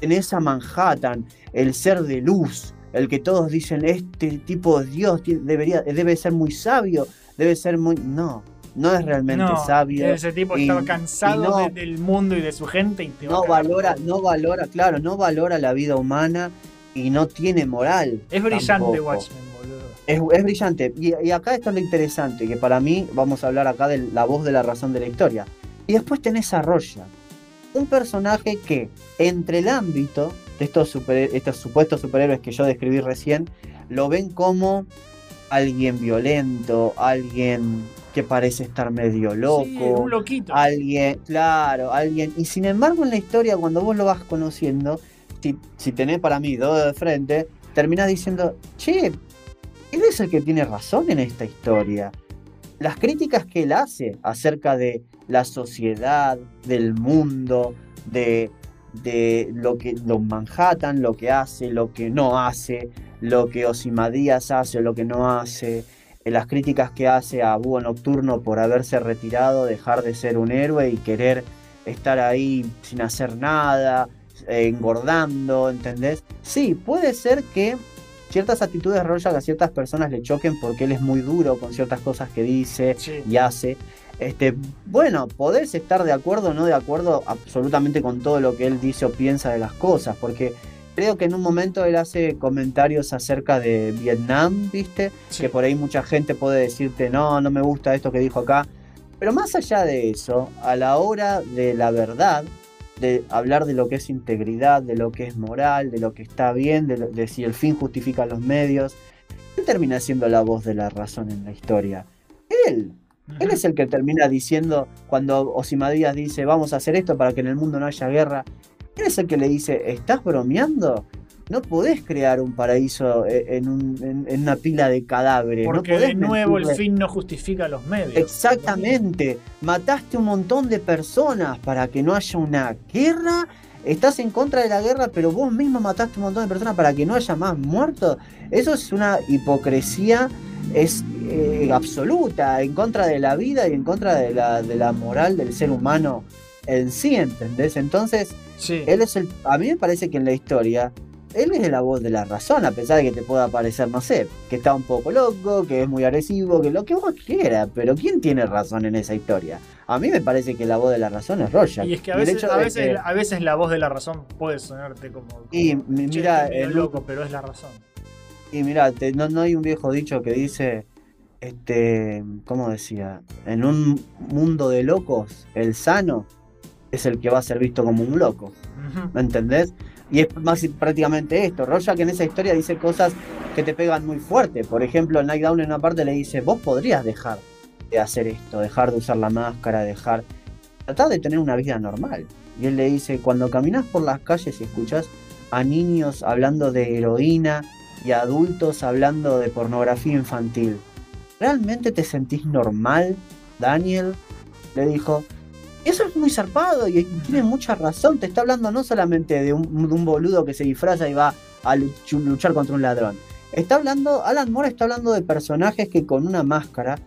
Tenés a Manhattan, el ser de luz, el que todos dicen, este tipo de Dios debería, debe ser muy sabio, debe ser muy... No, no es realmente No, sabio. ese tipo y- estaba cansado no- de- del mundo y de su gente y te no valora, no valora, claro, no valora la vida humana y no tiene moral. Es brillante tampoco. Watchmen. Es, es brillante. Y, y acá esto es lo interesante, que para mí vamos a hablar acá de la voz de la razón de la historia. Y después tenés a Roya, un personaje que entre el ámbito de estos, super- estos supuestos superhéroes que yo describí recién, lo ven como alguien violento, alguien que parece estar medio loco. Sí, un loquito. Alguien, claro, alguien. Y sin embargo, en la historia, cuando vos lo vas conociendo, si, si tenés para mí dos de frente, terminás diciendo, che, él es el que tiene razón en esta historia. Las críticas que él hace acerca de la sociedad, del mundo, de, de lo que lo Manhattan, lo que hace, lo que no hace, lo que Ozymandias hace, lo que no hace, eh, las críticas que hace a Búho Nocturno por haberse retirado, dejar de ser un héroe y querer estar ahí sin hacer nada, eh, engordando, ¿entendés? Sí, puede ser que ciertas actitudes de Rorschach a ciertas personas le choquen porque él es muy duro con ciertas cosas que dice Sí. y hace. Este, bueno, podés estar de acuerdo o no de acuerdo absolutamente con todo lo que él dice o piensa de las cosas, porque creo que en un momento él hace comentarios acerca de Vietnam, ¿viste? Sí. Que por ahí mucha gente puede decirte, no, no me gusta esto que dijo acá. Pero más allá de eso, a la hora de la verdad, de hablar de lo que es integridad, de lo que es moral, de lo que está bien, de, lo- de si el fin justifica los medios, ¿quién termina siendo la voz de la razón en la historia? Él. Él es el que termina diciendo, cuando Ozymandias dice, vamos a hacer esto para que en el mundo no haya guerra, él es el que le dice, ¿estás bromeando? No podés crear un paraíso eh, en, un- en- en una pila de cadáveres. Porque no podés de nuevo el fin no justifica los medios. Exactamente. Mataste un montón de personas para que no haya una guerra. Estás en contra de la guerra, pero vos mismo mataste un montón de personas para que no haya más muertos. Eso es una hipocresía es eh, absoluta, en contra de la vida y en contra de la, de la moral del ser humano en sí, ¿entendés? Entonces, Sí. él es el. A mí me parece que en la historia, él es la voz de la razón, a pesar de que te pueda parecer, no sé, que está un poco loco, que es muy agresivo, que lo que vos quieras, pero ¿quién tiene razón en esa historia? A mí me parece que la voz de la razón es Rorschach. Y es que a veces, a, veces, que- a veces la voz de la razón puede sonarte como. como, Y mi- "Che, mira, el- loco, pero es la razón. Y mira, no, no hay un viejo dicho que dice, este, ¿cómo decía? En un mundo de locos, el sano es el que va a ser visto como un loco. ¿Me entendés? Y es más prácticamente esto. Rorschach en esa historia dice cosas que te pegan muy fuerte. Por ejemplo, Night Down en una parte le dice, vos podrías dejar de hacer esto, dejar de usar la máscara, dejar... Tratar de tener una vida normal. Y él le dice, cuando caminas por las calles y escuchás a niños hablando de heroína y a adultos hablando de pornografía infantil, ¿realmente te sentís normal, Daniel? Le dijo, eso es muy zarpado y tiene mucha razón. Te está hablando no solamente de un, de un boludo que se disfraza y va a luch- luchar contra un ladrón. Está hablando, Alan Moore está hablando de personajes que con una máscara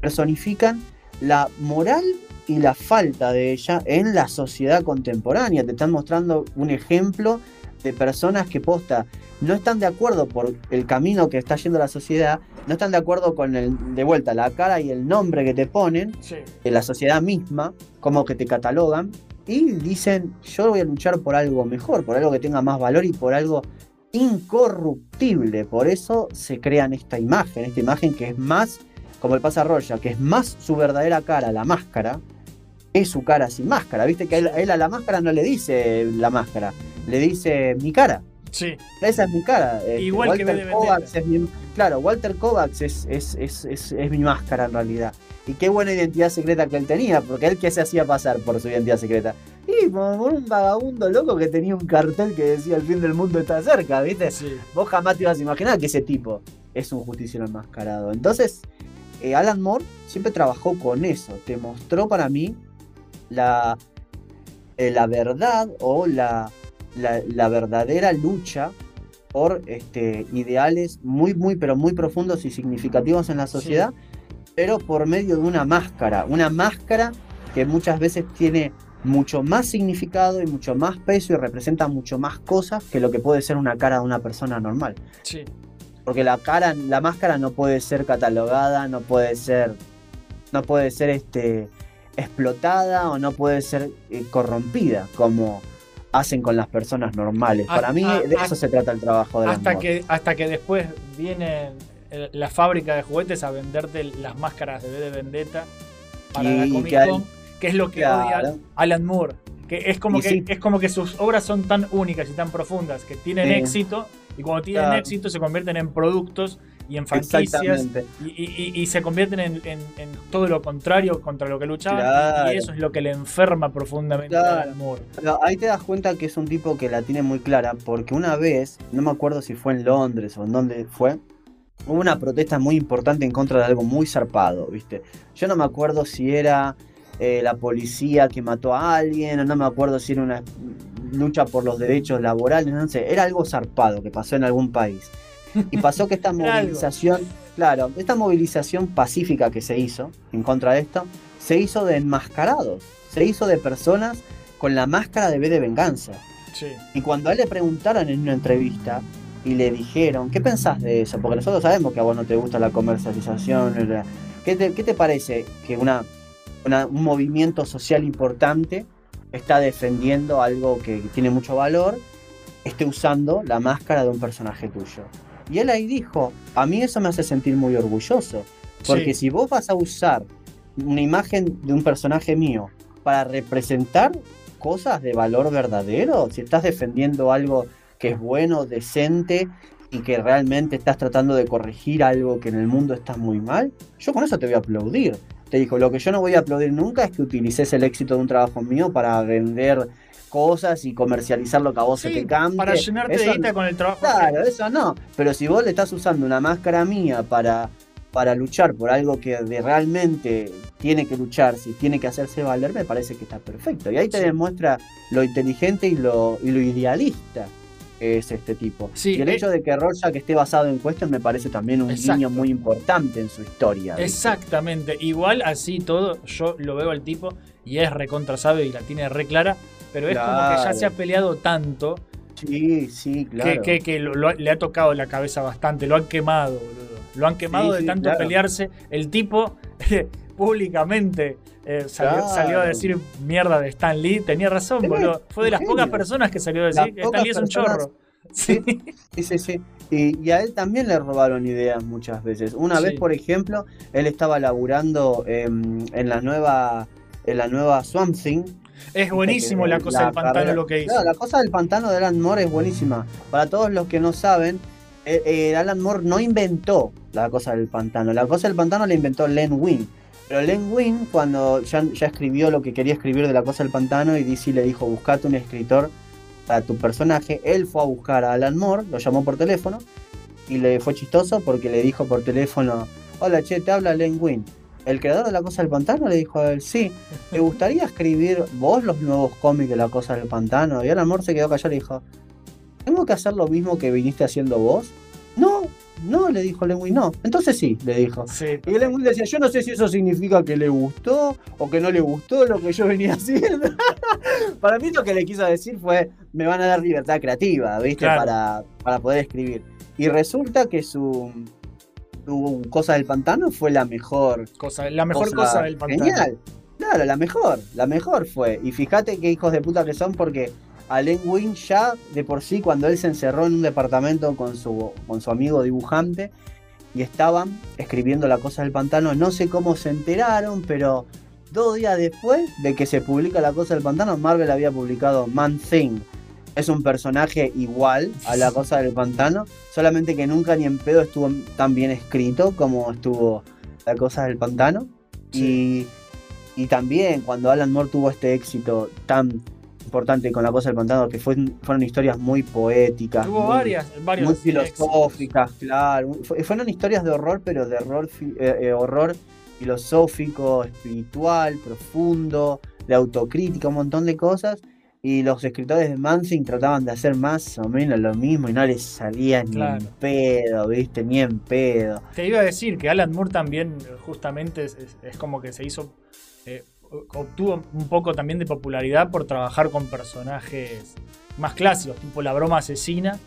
personifican la moral y la falta de ella en la sociedad contemporánea. Te están mostrando un ejemplo de personas que posta no están de acuerdo por el camino que está yendo la sociedad, no están de acuerdo con el, de vuelta la cara y el nombre que te ponen, Sí. de la sociedad misma, como que te catalogan, y dicen, yo voy a luchar por algo mejor, por algo que tenga más valor y por algo incorruptible. Por eso se crean esta imagen, esta imagen que es más como el pasa Roya, que es más su verdadera cara, la máscara, es su cara sin máscara. Viste que a él, a él a la máscara no le dice la máscara, le dice mi cara. Sí, Esa es mi cara. Este, Igual que Walter Kovacs es mi, Claro, Walter Kovacs es, es, es, es, mi máscara en realidad. Y qué buena identidad secreta que él tenía, porque él que se hacía pasar por su identidad secreta. Y por por un vagabundo loco que tenía un cartel que decía el fin del mundo está cerca, ¿viste? sí. Vos jamás te ibas a imaginar que ese tipo es un justiciero enmascarado. Entonces, eh, Alan Moore siempre trabajó con eso. Te mostró para mí la, eh, la verdad o la, la, la verdadera lucha por este, ideales muy, muy, pero muy profundos y significativos en la sociedad, pero por medio de una máscara. Una máscara que muchas veces tiene mucho más significado y mucho más peso y representa mucho más cosas que lo que puede ser una cara de una persona normal. Sí. Porque la cara, la máscara no puede ser catalogada, no puede ser, no puede ser este, explotada o no puede ser eh, corrompida como hacen con las personas normales. Para mí ah, de ah, eso se trata el trabajo de Hasta que, hasta que después viene el- la fábrica de juguetes a venderte las máscaras de V de Vendetta para Y la Comic Con, que es lo que Claro. odia Alan Moore. Que es como Y que, sí. es como que sus obras son tan únicas y tan profundas que tienen Sí. éxito y cuando tienen Claro. éxito se convierten en productos y en franquicias y, y- y- y se convierten en, en- en todo lo contrario contra lo que luchaban y- Claro. y eso es lo que le enferma profundamente Claro. Moore. Pero ahí te das cuenta que es un tipo que la tiene muy clara, porque una vez, no me acuerdo si fue en Londres o en dónde fue, hubo una protesta muy importante en contra de algo muy zarpado, ¿viste? Yo no me acuerdo si era eh, la policía que mató a alguien, o no me acuerdo si era una lucha por los derechos laborales, no sé, era algo zarpado que pasó en algún país. Y pasó que esta movilización, claro, esta movilización pacífica que se hizo en contra de esto, se hizo de enmascarados, se hizo de personas con la máscara de B de venganza. Sí. Y cuando a él le preguntaron en una entrevista y le dijeron, ¿qué pensás de eso? Porque nosotros sabemos que a vos no te gusta la comercialización. la- ¿Qué te, qué te parece que una, una- un movimiento social importante está defendiendo algo que tiene mucho valor, esté usando la máscara de un personaje tuyo? Y él ahí dijo, a mí eso me hace sentir muy orgulloso. Porque Sí. si vos vas a usar una imagen de un personaje mío para representar cosas de valor verdadero, si estás defendiendo algo que es bueno, decente y que realmente estás tratando de corregir algo que en el mundo está muy mal, yo con eso te voy a aplaudir. Te dijo, lo que yo no voy a aplaudir nunca es que utilices el éxito de un trabajo mío para vender cosas y comercializar lo que a vos se te cante. para llenarte de guita con el trabajo. Claro, eso no. Pero si vos le estás usando una máscara mía para, para luchar por algo que de realmente tiene que luchar, si tiene que hacerse valer, me parece que está perfecto. Y ahí te Sí. demuestra lo inteligente y lo, y lo idealista que es este tipo. Sí, y el eh, hecho de que Rorschach esté basado en Question me parece también un Exacto. guiño muy importante en su historia. Exactamente. Igual así todo, yo lo veo al tipo y es recontra sabe y la tiene re clara, pero es como que ya se ha peleado tanto Sí, sí, claro. que- que lo- lo- le ha tocado la cabeza bastante, lo han quemado, boludo. Lo han quemado Sí, de sí, tanto claro. pelearse. El tipo públicamente eh, salió, Claro. salió a decir mierda de Stan Lee. Tenía razón, boludo. Fue de las pocas personas que salió a decir que Stan Lee es un personas- chorro. Sí. Sí, sí, sí. Y, y a él también le robaron ideas muchas veces. Una Sí. vez, por ejemplo, él estaba laburando en la nueva en la nueva Swamp Thing. Es buenísimo la cosa del pantano lo que hizo. La cosa del pantano de Alan Moore es buenísima. Para todos los que no saben, eh, eh, Alan Moore no inventó la cosa del pantano. La cosa del pantano la inventó Len Wein. Pero Len Wein, cuando ya, ya escribió lo que quería escribir de la cosa del pantano, y DC le dijo: Buscate un escritor para tu personaje, él fue a buscar a Alan Moore, lo llamó por teléfono, y le fue chistoso porque le dijo por teléfono: Hola, che, te habla Len Wein. El creador de la cosa del pantano le dijo a él: Sí, ¿te gustaría escribir vos los nuevos cómics de la cosa del pantano? Y Alan Moore se quedó callado y le dijo: ¿Tengo que hacer lo mismo que viniste haciendo vos? No, no, le dijo Len Wein, no. Entonces sí, le dijo. Sí. Y Len Wein decía, yo no sé si eso significa que le gustó o que no le gustó lo que yo venía haciendo. para mí lo que le quiso decir fue, me van a dar libertad creativa, ¿viste? Claro. Para, para poder escribir. Y resulta que su, su cosa del pantano fue la mejor. Cosa, la mejor cosa, del pantano. Genial. Claro, la mejor, la mejor fue. Y fíjate qué hijos de puta que son porque a Len Wein ya de por sí cuando él se encerró en un departamento con su, con su amigo dibujante y estaban escribiendo La Cosa del Pantano. No sé cómo se enteraron, pero dos días después de que se publica La Cosa del Pantano, Marvel había publicado Man Thing. Es un personaje igual a La Cosa del Pantano, solamente que nunca ni en pedo estuvo tan bien escrito como estuvo La Cosa del Pantano. Y, y también cuando Alan Moore tuvo este éxito tan importante con La Cosa del Pantano, que fue- fueron historias muy poéticas. Tuvo muy- varias, varios muy éxitos. filosóficas, claro. Fu- Fueron historias de horror, pero de horror, eh, eh, horror filosófico, espiritual, profundo, de autocrítica, un montón de cosas. Y los escritores de Mansing trataban de hacer más o menos lo mismo y no les salía ni en pedo, ¿viste? Ni en pedo. Te iba a decir que Alan Moore también, justamente, es, es- es como que se hizo. eh, obtuvo un poco también de popularidad por trabajar con personajes más clásicos, tipo la broma asesina.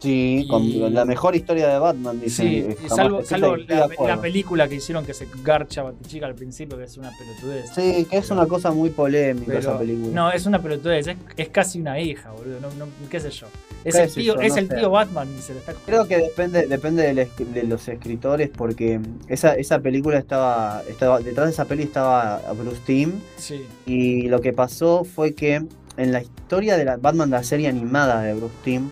Sí, con Y- la mejor historia de Batman, dicen. Sí, y salvo, la, película que hicieron que se garcha Batichica al principio, que es una pelotudez. Sí, que es una cosa muy polémica Pero- esa película. No, es una pelotudez, es, es casi una hija, boludo. No, no- ¿Qué sé yo? Es ¿Qué el tío, yo? es No el sé. tío Batman y se le está Creo que depende, depende de, los escritores, porque esa, esa película estaba, estaba. Detrás de esa peli estaba Bruce Timm. Sí. Y lo que pasó fue que en la historia de la Batman, la serie animada de Bruce Timm,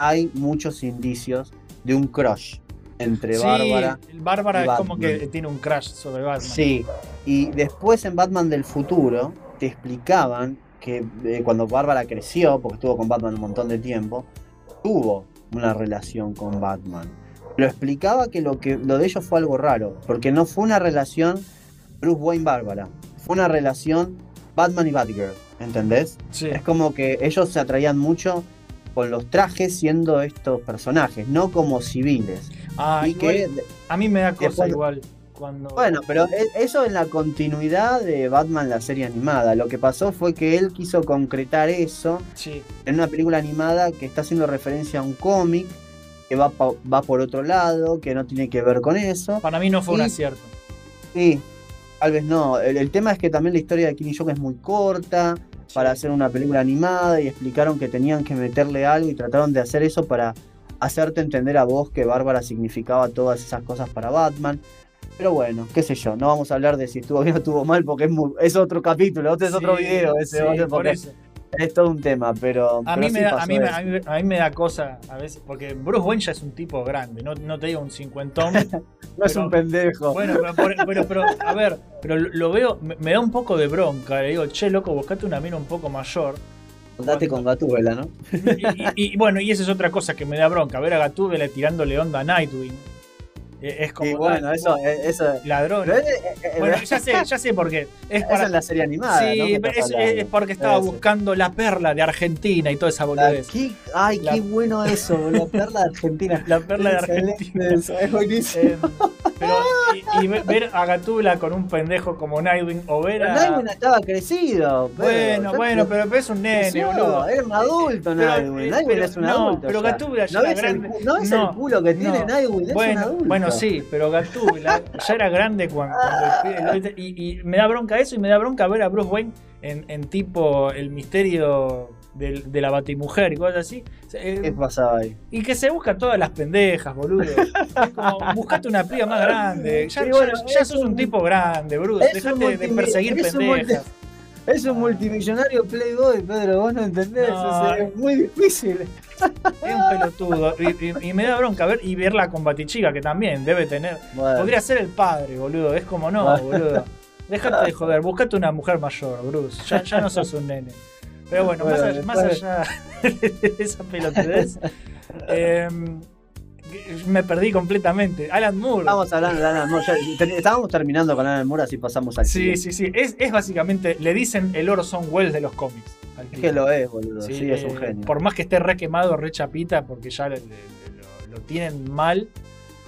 hay muchos indicios de un crush entre Sí, Bárbara. Bárbara y es como que tiene un crash sobre Batman. Sí, y después en Batman del futuro te explicaban que eh, cuando Bárbara creció, porque estuvo con Batman un montón de tiempo, tuvo una relación con Batman. Lo explicaba que lo, que lo de ellos fue algo raro, porque no fue una relación Bruce Wayne Bárbara, fue una relación Batman y Batgirl, ¿entendés? Sí. Es como que ellos se atraían mucho con los trajes siendo estos personajes, no como civiles. Ah, y que igual, a mí me da cosa después- igual cuando. bueno, pero e- eso en la continuidad de Batman, la serie animada. Lo que pasó fue que él quiso concretar eso Sí. en una película animada que está haciendo referencia a un cómic que va, va por otro lado, que no tiene que ver con eso. Para mí no fue un Y- acierto. Sí, tal vez no. El, el tema es que también la historia de Killing Joke es muy corta para hacer una película animada y explicaron que tenían que meterle algo y trataron de hacer eso para hacerte entender a vos que Bárbara significaba todas esas cosas para Batman. Pero bueno, qué sé yo, no vamos a hablar de si estuvo bien o estuvo mal porque es, muy- es otro capítulo, otro es otro video ese, sí, por eso. Es todo un tema, pero... A pero mí, me da, a, mí, a, mí, a mí me da cosa a veces, porque Bruce Wayne ya es un tipo grande, no, no te digo un cincuentón. No es un pendejo. Bueno, pero, por- pero, pero, a ver, pero lo lo veo, me, me da un poco de bronca. Le digo, che, loco, buscate una mina un poco mayor. Date con Gatúbela, ¿no? Y, y- y bueno, y esa es otra cosa que me da bronca, ver a Gatúbela tirándole onda a Nightwing. Eh, Es como. Y bueno, eso, eh, eso... Ladrón. eh, Bueno, ya sé, ya sé por qué. Es Eso para. en la serie animada, sí, ¿no? es, es porque estaba buscando la perla de Argentina y toda esa boludez. qué- ay, La- qué bueno eso, la perla de Argentina. La perla de Argentina. eso, es buenísimo. Eh, pero, y, y ve- ver a Gatúbela con un pendejo como Nightwing o ver Pero a. Nightwing estaba crecido. pero- Bueno, bueno, pero, pero es un nene, boludo. Era un adulto, Nightwing. Nightwing pero- es un no, adulto. pero ya. Gatúbela ya ¿No ves el grande. cu- ¿No ves el culo que tiene. Nightwing? Es un adulto. bueno, sí, pero Gatúbela ya era grande cuando, cuando y, y me da bronca eso y me da bronca ver a Bruce Wayne en, en tipo el misterio del- de la batimujer y cosas así. Eh, ¿Qué pasaba ahí? y que se busca todas las pendejas, boludo. Es como, buscate una piba más grande. Ya, Sí, bueno, ya- sos un, un- tipo grande, Bruce. Dejate de perseguir pendejas. Es un multimillonario Playboy, Pedro. Vos no entendés. No. es muy difícil. Es un pelotudo. Y, y- y me da bronca ver y verla con Batichica, que también debe tener. Bueno. Podría ser el padre, boludo. Es como no, Bueno. boludo. Déjate de joder, buscate una mujer mayor, Bruce. Ya, ya no sos un nene. Pero bueno, más, allá de esa pelotudez, em, me perdí completamente. Alan Moore. Estábamos hablando de Alan Moore. ya- Estábamos terminando con Alan Moore, así pasamos al Sí, sí, sí. Es, es básicamente, le dicen el Orson Welles de los cómics. Es que lo es, boludo. Sí, Sí, es un eh, genio. Por más que esté re quemado, re chapita, porque ya le- le- le- lo, lo tienen mal.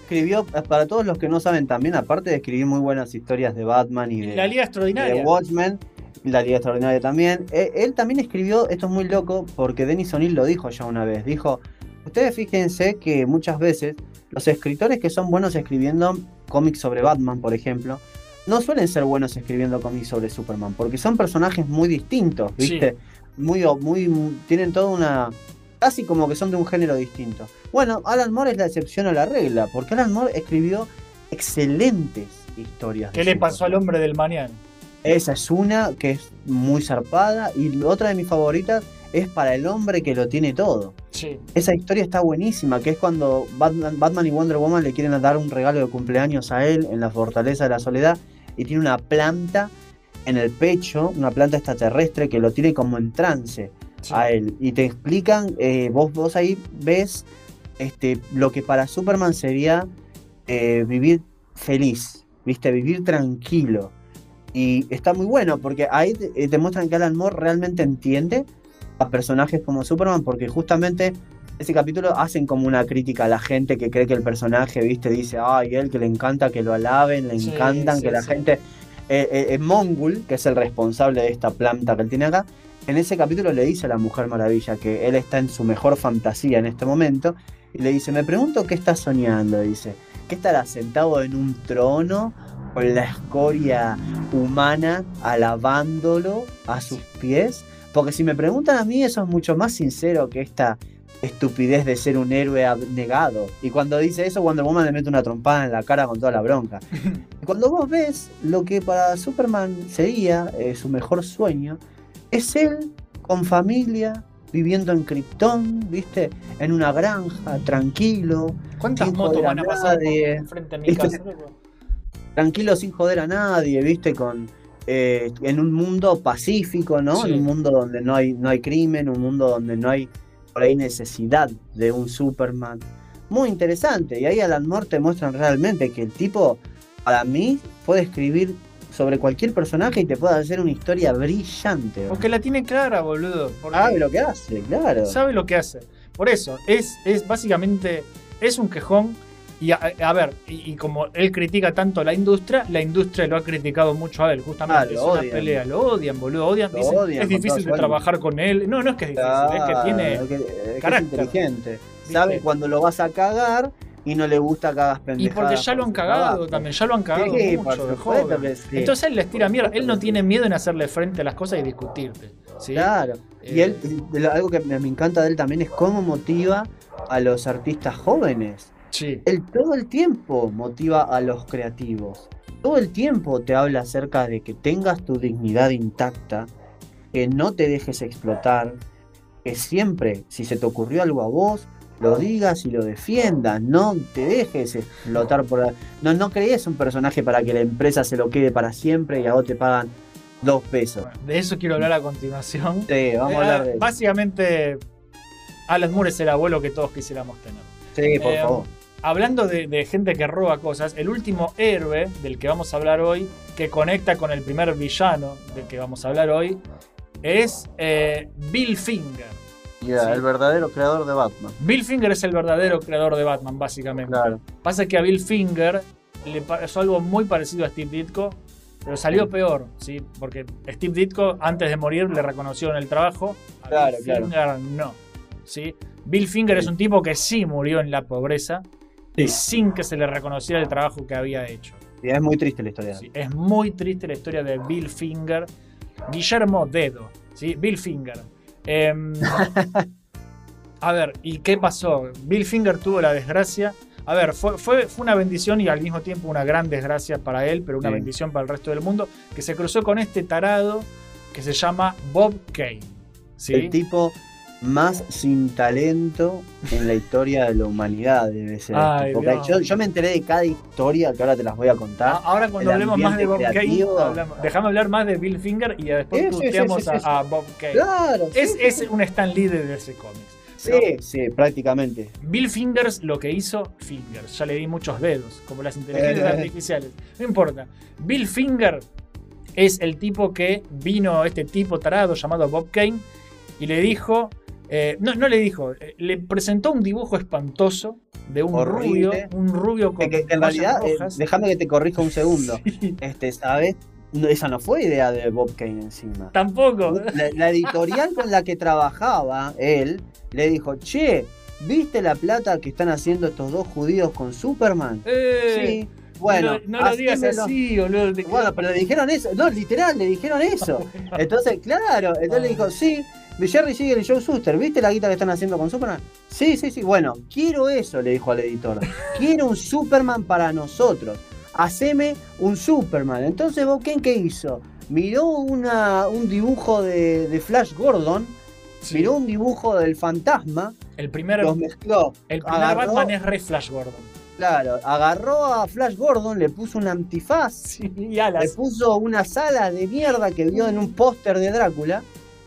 Escribió, para todos los que no saben también, aparte de escribir muy buenas historias de Batman y de, La Liga Extraordinaria. de Watchmen, la Liga Extraordinaria también. Eh, él también escribió, esto es muy loco, porque Dennis O'Neill lo dijo ya una vez. Dijo, ustedes fíjense que muchas veces los escritores que son buenos escribiendo cómics sobre Batman, por ejemplo, no suelen ser buenos escribiendo cómics sobre Superman, porque son personajes muy distintos, ¿viste? Muy, muy, tienen toda una, casi como que son de un género distinto. Bueno, Alan Moore es la excepción a la regla, porque Alan Moore escribió excelentes historias. ¿Qué le Superman. pasó al hombre del mañana? Esa es una que es muy zarpada y otra de mis favoritas es para el hombre que lo tiene todo. Sí. Esa historia está buenísima, que es cuando Batman, Batman y Wonder Woman le quieren dar un regalo de cumpleaños a él en la fortaleza de la soledad y tiene una planta en el pecho, una planta extraterrestre que lo tiene como en trance sí. a él. Y te explican, eh, vos, vos ahí ves este, lo que para Superman sería eh, vivir feliz, ¿viste? Vivir tranquilo. Y está muy bueno porque ahí te, eh, te muestran que Alan Moore realmente entiende a personajes como Superman porque justamente ese capítulo hacen como una crítica a la gente que cree que el personaje, ¿viste? Dice, ay, él que le encanta que lo alaben, le Sí, encantan sí, que la sí. gente... Eh, eh, eh, Mongul, que es el responsable de esta planta que él tiene acá, en ese capítulo le dice a la Mujer Maravilla que él está en su mejor fantasía en este momento y le dice, me pregunto qué está soñando, dice, ¿qué estará sentado en un trono con la escoria humana alabándolo a sus pies? Porque si me preguntan a mí eso es mucho más sincero que esta estupidez de ser un héroe abnegado. Y cuando dice eso, Wonder Woman le mete una trompada en la cara con toda la bronca. Cuando vos ves lo que para Superman sería eh, su mejor sueño, es él con familia, viviendo en Krypton, ¿viste? En una granja, tranquilo, ¿Cuántas motos a van a pasar enfrente de mi casa? tranquilo sin joder a nadie, ¿viste? Con, eh, en un mundo pacífico, ¿no? Sí. En un mundo donde no hay, no hay crimen, un mundo donde no hay por ahí necesidad de un Superman. Muy interesante. Y ahí Alan Moore te muestran realmente que el tipo, para mí, puede escribir sobre cualquier personaje y te puede hacer una historia brillante. Porque la tiene clara, boludo. Sabe lo que hace, claro. sabe lo que hace. Por eso, es, es básicamente, es un quejón. Y a, a ver, y, y como él critica tanto la industria, la industria lo ha criticado mucho a él, justamente. Ah, lo es una odian. pelea, lo odian, boludo. Odian, Lo dicen, odian es difícil de trabajar con él. No, no es que es difícil, es que tiene. Que- es carácter. inteligente. Sabe cuando lo vas a cagar y no le gusta que hagas Y pendejadas. porque ya lo han cagado también, ya lo han cagado Sí, mucho de joven. sí. Entonces él les tira mierda. Él no tiene miedo en hacerle frente a las cosas y discutirte. ¿sí? Claro. Y Eh, él, lo- algo que me encanta de él también es cómo motiva a los artistas jóvenes. Sí. Él todo el tiempo motiva a los creativos. Todo el tiempo te habla acerca de que tengas tu dignidad intacta, que no te dejes explotar, que siempre, si se te ocurrió algo a vos, lo digas y lo defiendas, no te dejes explotar por... la- No, no crees un personaje para que la empresa se lo quede para siempre y a vos te pagan dos pesos. Bueno, de eso quiero hablar a continuación. Sí, vamos Eh, a hablar de eso. Básicamente, Alan Moore es el abuelo que todos quisiéramos tener. Sí, por Eh, favor. Hablando de, de gente que roba cosas, el último héroe del que vamos a hablar hoy, que conecta con el primer villano del que vamos a hablar hoy, es eh, Bill Finger. Sí. el verdadero creador de Batman. Bill Finger es el verdadero creador de Batman, básicamente. Claro. Pasa que a Bill Finger le pasó algo muy parecido a Steve Ditko, pero salió peor, ¿sí? Porque Steve Ditko, antes de morir, le reconoció en el trabajo. A Claro, Bill claro. Finger no. ¿sí? Bill Finger es un tipo que sí murió en la pobreza, Sí. sin que se le reconociera el trabajo que había hecho. Es muy triste la historia. ¿sí? Es muy triste la historia de Bill Finger. Guillermo Dedo, ¿sí? Bill Finger. Em, a ver, ¿y qué pasó? Bill Finger tuvo la desgracia. A ver, fue, fue, fue una bendición y al mismo tiempo una gran desgracia para él, pero una Sí. bendición para el resto del mundo, que se cruzó con este tarado que se llama Bob Kane. ¿sí? El tipo más sin talento en la historia de la humanidad debe ser. Ay, porque yo, yo me enteré de cada historia que ahora te las voy a contar. Ahora cuando hablemos más de Bob Kane, déjame hablar más de Bill Finger y después sí, a, Bob Kane. Claro, Es, sí, es sí. un Stan Lee de ese cómics. Sí, sí, prácticamente. Bill Fingers lo que hizo Fingers. Ya le di muchos dedos, como las inteligencias Eh. artificiales. No importa. Bill Finger es el tipo que vino, este tipo tarado llamado Bob Kane, y le dijo. eh, no, no le dijo, eh, le presentó un dibujo espantoso de un Horrible. rubio, un rubio con Que- que en realidad, eh, déjame que te corrija un segundo. Sí, Este, ¿sabes? No, esa no fue idea de Bob Kane encima. Tampoco. La, la editorial con la que trabajaba él le dijo, che, ¿viste la plata que están haciendo estos dos judíos con Superman? Eh, sí. Bueno, no, lo- no lo digas hacémelo". así, boludo. Bueno, pero le dijeron eso, no, literal, le dijeron eso. Entonces, claro, entonces le dijo, sí, Jerry Siegel y Joe Shuster, ¿viste la guita que están haciendo con Superman? Sí, sí, sí. Bueno, quiero eso, le dijo al editor. Quiero un Superman para nosotros. Haceme un Superman. Entonces, Bob Kane, ¿qué hizo? Miró una, un dibujo de, de Flash Gordon, Sí. miró un dibujo del fantasma, El primer, los mezcló. el primer agarró- Batman es re Flash Gordon. Claro, agarró a Flash Gordon, le puso un antifaz, y le puso unas alas de mierda que vio en un póster de Drácula.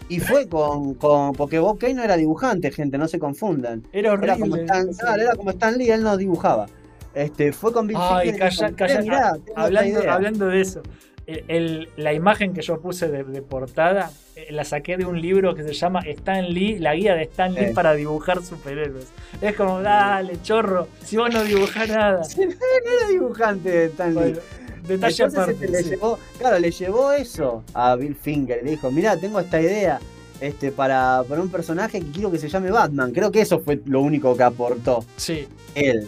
Y fue con, con. Porque Bob Kane no era dibujante, gente, no se confundan. Era horrible. Era como Stan, Sí. claro, era como Stan Lee, él no dibujaba. Este, fue con Bill Ay, y dijo, calla, calla. "Mirá, ah, tengo esta hablando, idea". hablando de eso, el- el- la imagen que yo puse de, de portada eh, la saqué de un libro que se llama Stan Lee, la guía de Stan Lee para dibujar superhéroes. Es como, dale, chorro, si vos no dibujás nada. No era dibujante Stan Lee. Bueno, detalle Entonces aparte. este, le sí. llevó, claro, le llevó eso a Bill Finger. Le dijo, mira, tengo esta idea este, para, para un personaje que quiero que se llame Batman. Creo que eso fue lo único que aportó Sí, él.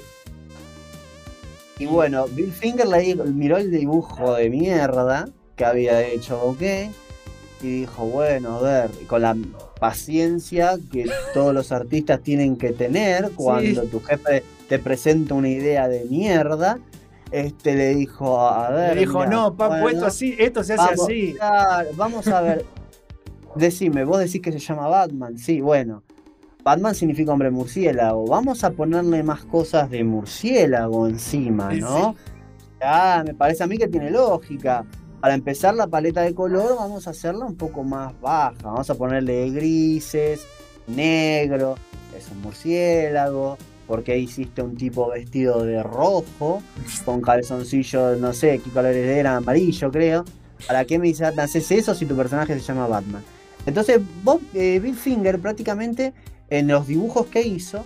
Y bueno, Bill Finger le dijo- miró el dibujo de mierda que había hecho OK y dijo, bueno, a ver, con la paciencia que todos los artistas tienen que tener cuando tu jefe te presenta una idea de mierda, este le dijo, a ver, le dijo, no, papu, bueno, esto así, esto se hace vamos, así. claro, vamos a ver. Decime, vos decís que se llama Batman, sí, bueno. Batman significa hombre murciélago. Vamos a ponerle más cosas de murciélago encima, ¿no? Ah, me parece a mí que tiene lógica. Para empezar la paleta de color vamos a hacerla un poco más baja. Vamos a ponerle grises, negro, es un murciélago. ¿Por qué hiciste un tipo vestido de rojo? Con calzoncillos, no sé qué colores eran, amarillo creo. ¿Para qué me haces eso si tu personaje se llama Batman? Entonces, Bob, eh, Bill Finger prácticamente en los dibujos que hizo,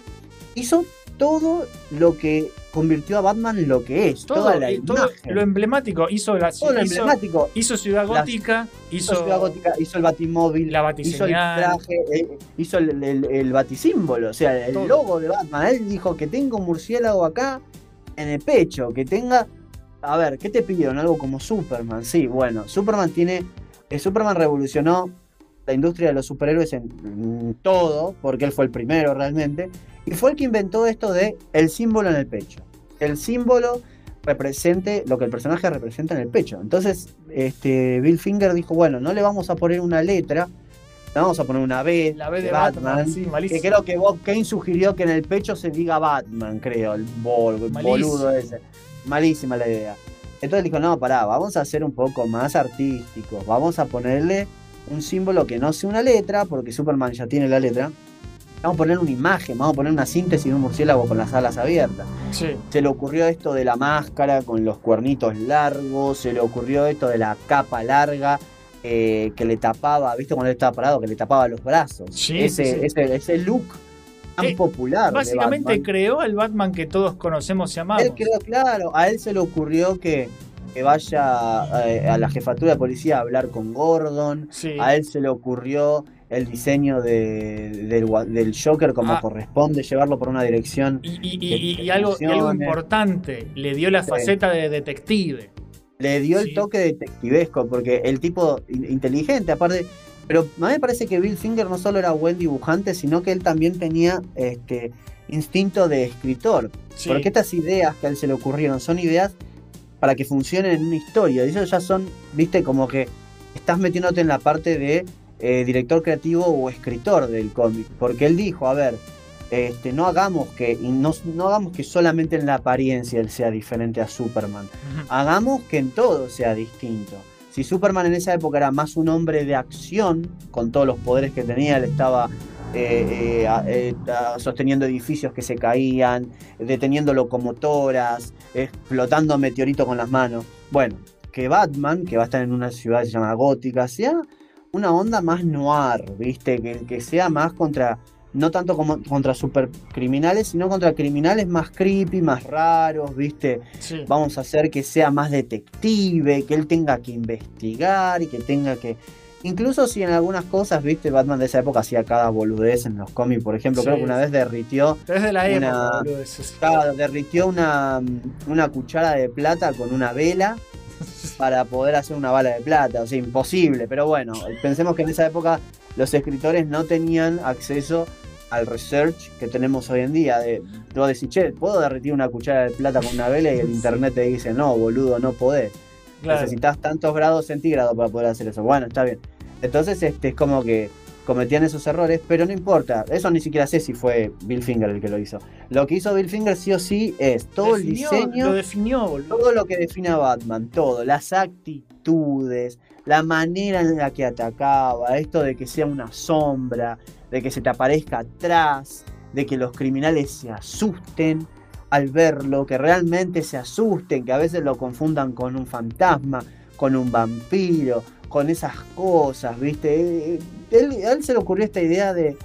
hizo todo lo que convirtió a Batman lo que es. Todo, toda la todo imagen. lo emblemático. Hizo, la, todo lo hizo, emblemático. hizo Ciudad Gótica, hizo, Hizo Ciudad Gótica, hizo el Batimóvil, la hizo el traje, eh, hizo el, el, el batisímbolo, o sea, el Todo. logo de Batman. Él dijo que tenga un murciélago acá en el pecho, que tenga. A ver, ¿qué te pidieron? Algo como Superman. Sí, bueno, Superman tiene. eh, Superman revolucionó la industria de los superhéroes en, en todo, porque él fue el primero realmente, y fue el que inventó esto de el símbolo en el pecho. El símbolo represente lo que el personaje representa en el pecho. Entonces, este, Bill Finger dijo, bueno, no le vamos a poner una letra, le vamos a poner una B, La B de Batman, sí, que creo que Bob Kane sugirió que en el pecho se diga Batman, creo, el, bol- boludo ese. Malísima la idea. Entonces dijo, no, pará, vamos a hacer un poco más artístico, vamos a ponerle un símbolo que no sea una letra, porque Superman ya tiene la letra. Vamos a poner una imagen, vamos a poner una síntesis de un murciélago con las alas abiertas. Sí. Se le ocurrió esto de la máscara con los cuernitos largos, se le ocurrió esto de la capa larga eh, que le tapaba, ¿viste cuando él estaba parado? Que le tapaba los brazos. Sí, ese, sí. Ese, ese look tan Eh, popular. Básicamente creó el Batman que todos conocemos y amamos. Él creó, claro, a él se le ocurrió que, que vaya eh, a la jefatura de policía a hablar con Gordon. Sí. A él se le ocurrió el diseño de- del, Joker como Ah. corresponde, llevarlo por una dirección. Y, algo, importante, le dio la Sí. faceta de detective. Le dio Sí. el toque detectivesco, porque el tipo in- inteligente, aparte. Pero a mí me parece que Bill Finger no solo era buen dibujante, sino que él también tenía este instinto de escritor. Porque estas ideas que a él se le ocurrieron son ideas para que funcionen en una historia. Y eso ya son, viste, como que estás metiéndote en la parte de eh, director creativo o escritor del cómic. Porque él dijo, a ver, este, no hagamos que, y no, no hagamos que solamente en la apariencia él sea diferente a Superman. Hagamos que en todo sea distinto. Si Superman en esa época era más un hombre de acción, con todos los poderes que tenía, él estaba eh, eh, eh, sosteniendo edificios que se caían, deteniendo locomotoras, explotando meteoritos con las manos. Bueno, que Batman, que va a estar en una ciudad que se llama Gótica, sea una onda más noir, ¿viste? Que, que sea más contra, no tanto como contra supercriminales, sino contra criminales más creepy, más raros, ¿viste? Sí. vamos a hacer que sea más detective, que él tenga que investigar y que tenga que... Incluso si en algunas cosas, viste, Batman de esa época hacía cada boludez en los cómics, por ejemplo, Sí, creo que una vez derritió, es de la época, Una- claro, derritió una, una cuchara de plata con una vela para poder hacer una bala de plata, o sea, imposible, pero bueno, pensemos que en esa época los escritores no tenían acceso al research que tenemos hoy en día. De, vos decís, che, ¿puedo derretir una cuchara de plata con una vela? Y el internet te dice, no, boludo, no podés. Claro. Necesitas tantos grados centígrados para poder hacer eso. Bueno, está bien. Entonces, este es como que cometían esos errores, pero no importa. Eso ni siquiera sé si fue Bill Finger el que lo hizo. Lo que hizo Bill Finger sí o sí es todo Definió- el diseño, Lo definió, boludo. todo lo que define a Batman, todo, las actitudes, la manera en la que atacaba, esto de que sea una sombra, de que se te aparezca atrás, de que los criminales se asusten al verlo, que realmente se asusten, que a veces lo confundan con un fantasma, con un vampiro, con esas cosas, ¿viste? Él, a él se le ocurrió esta idea de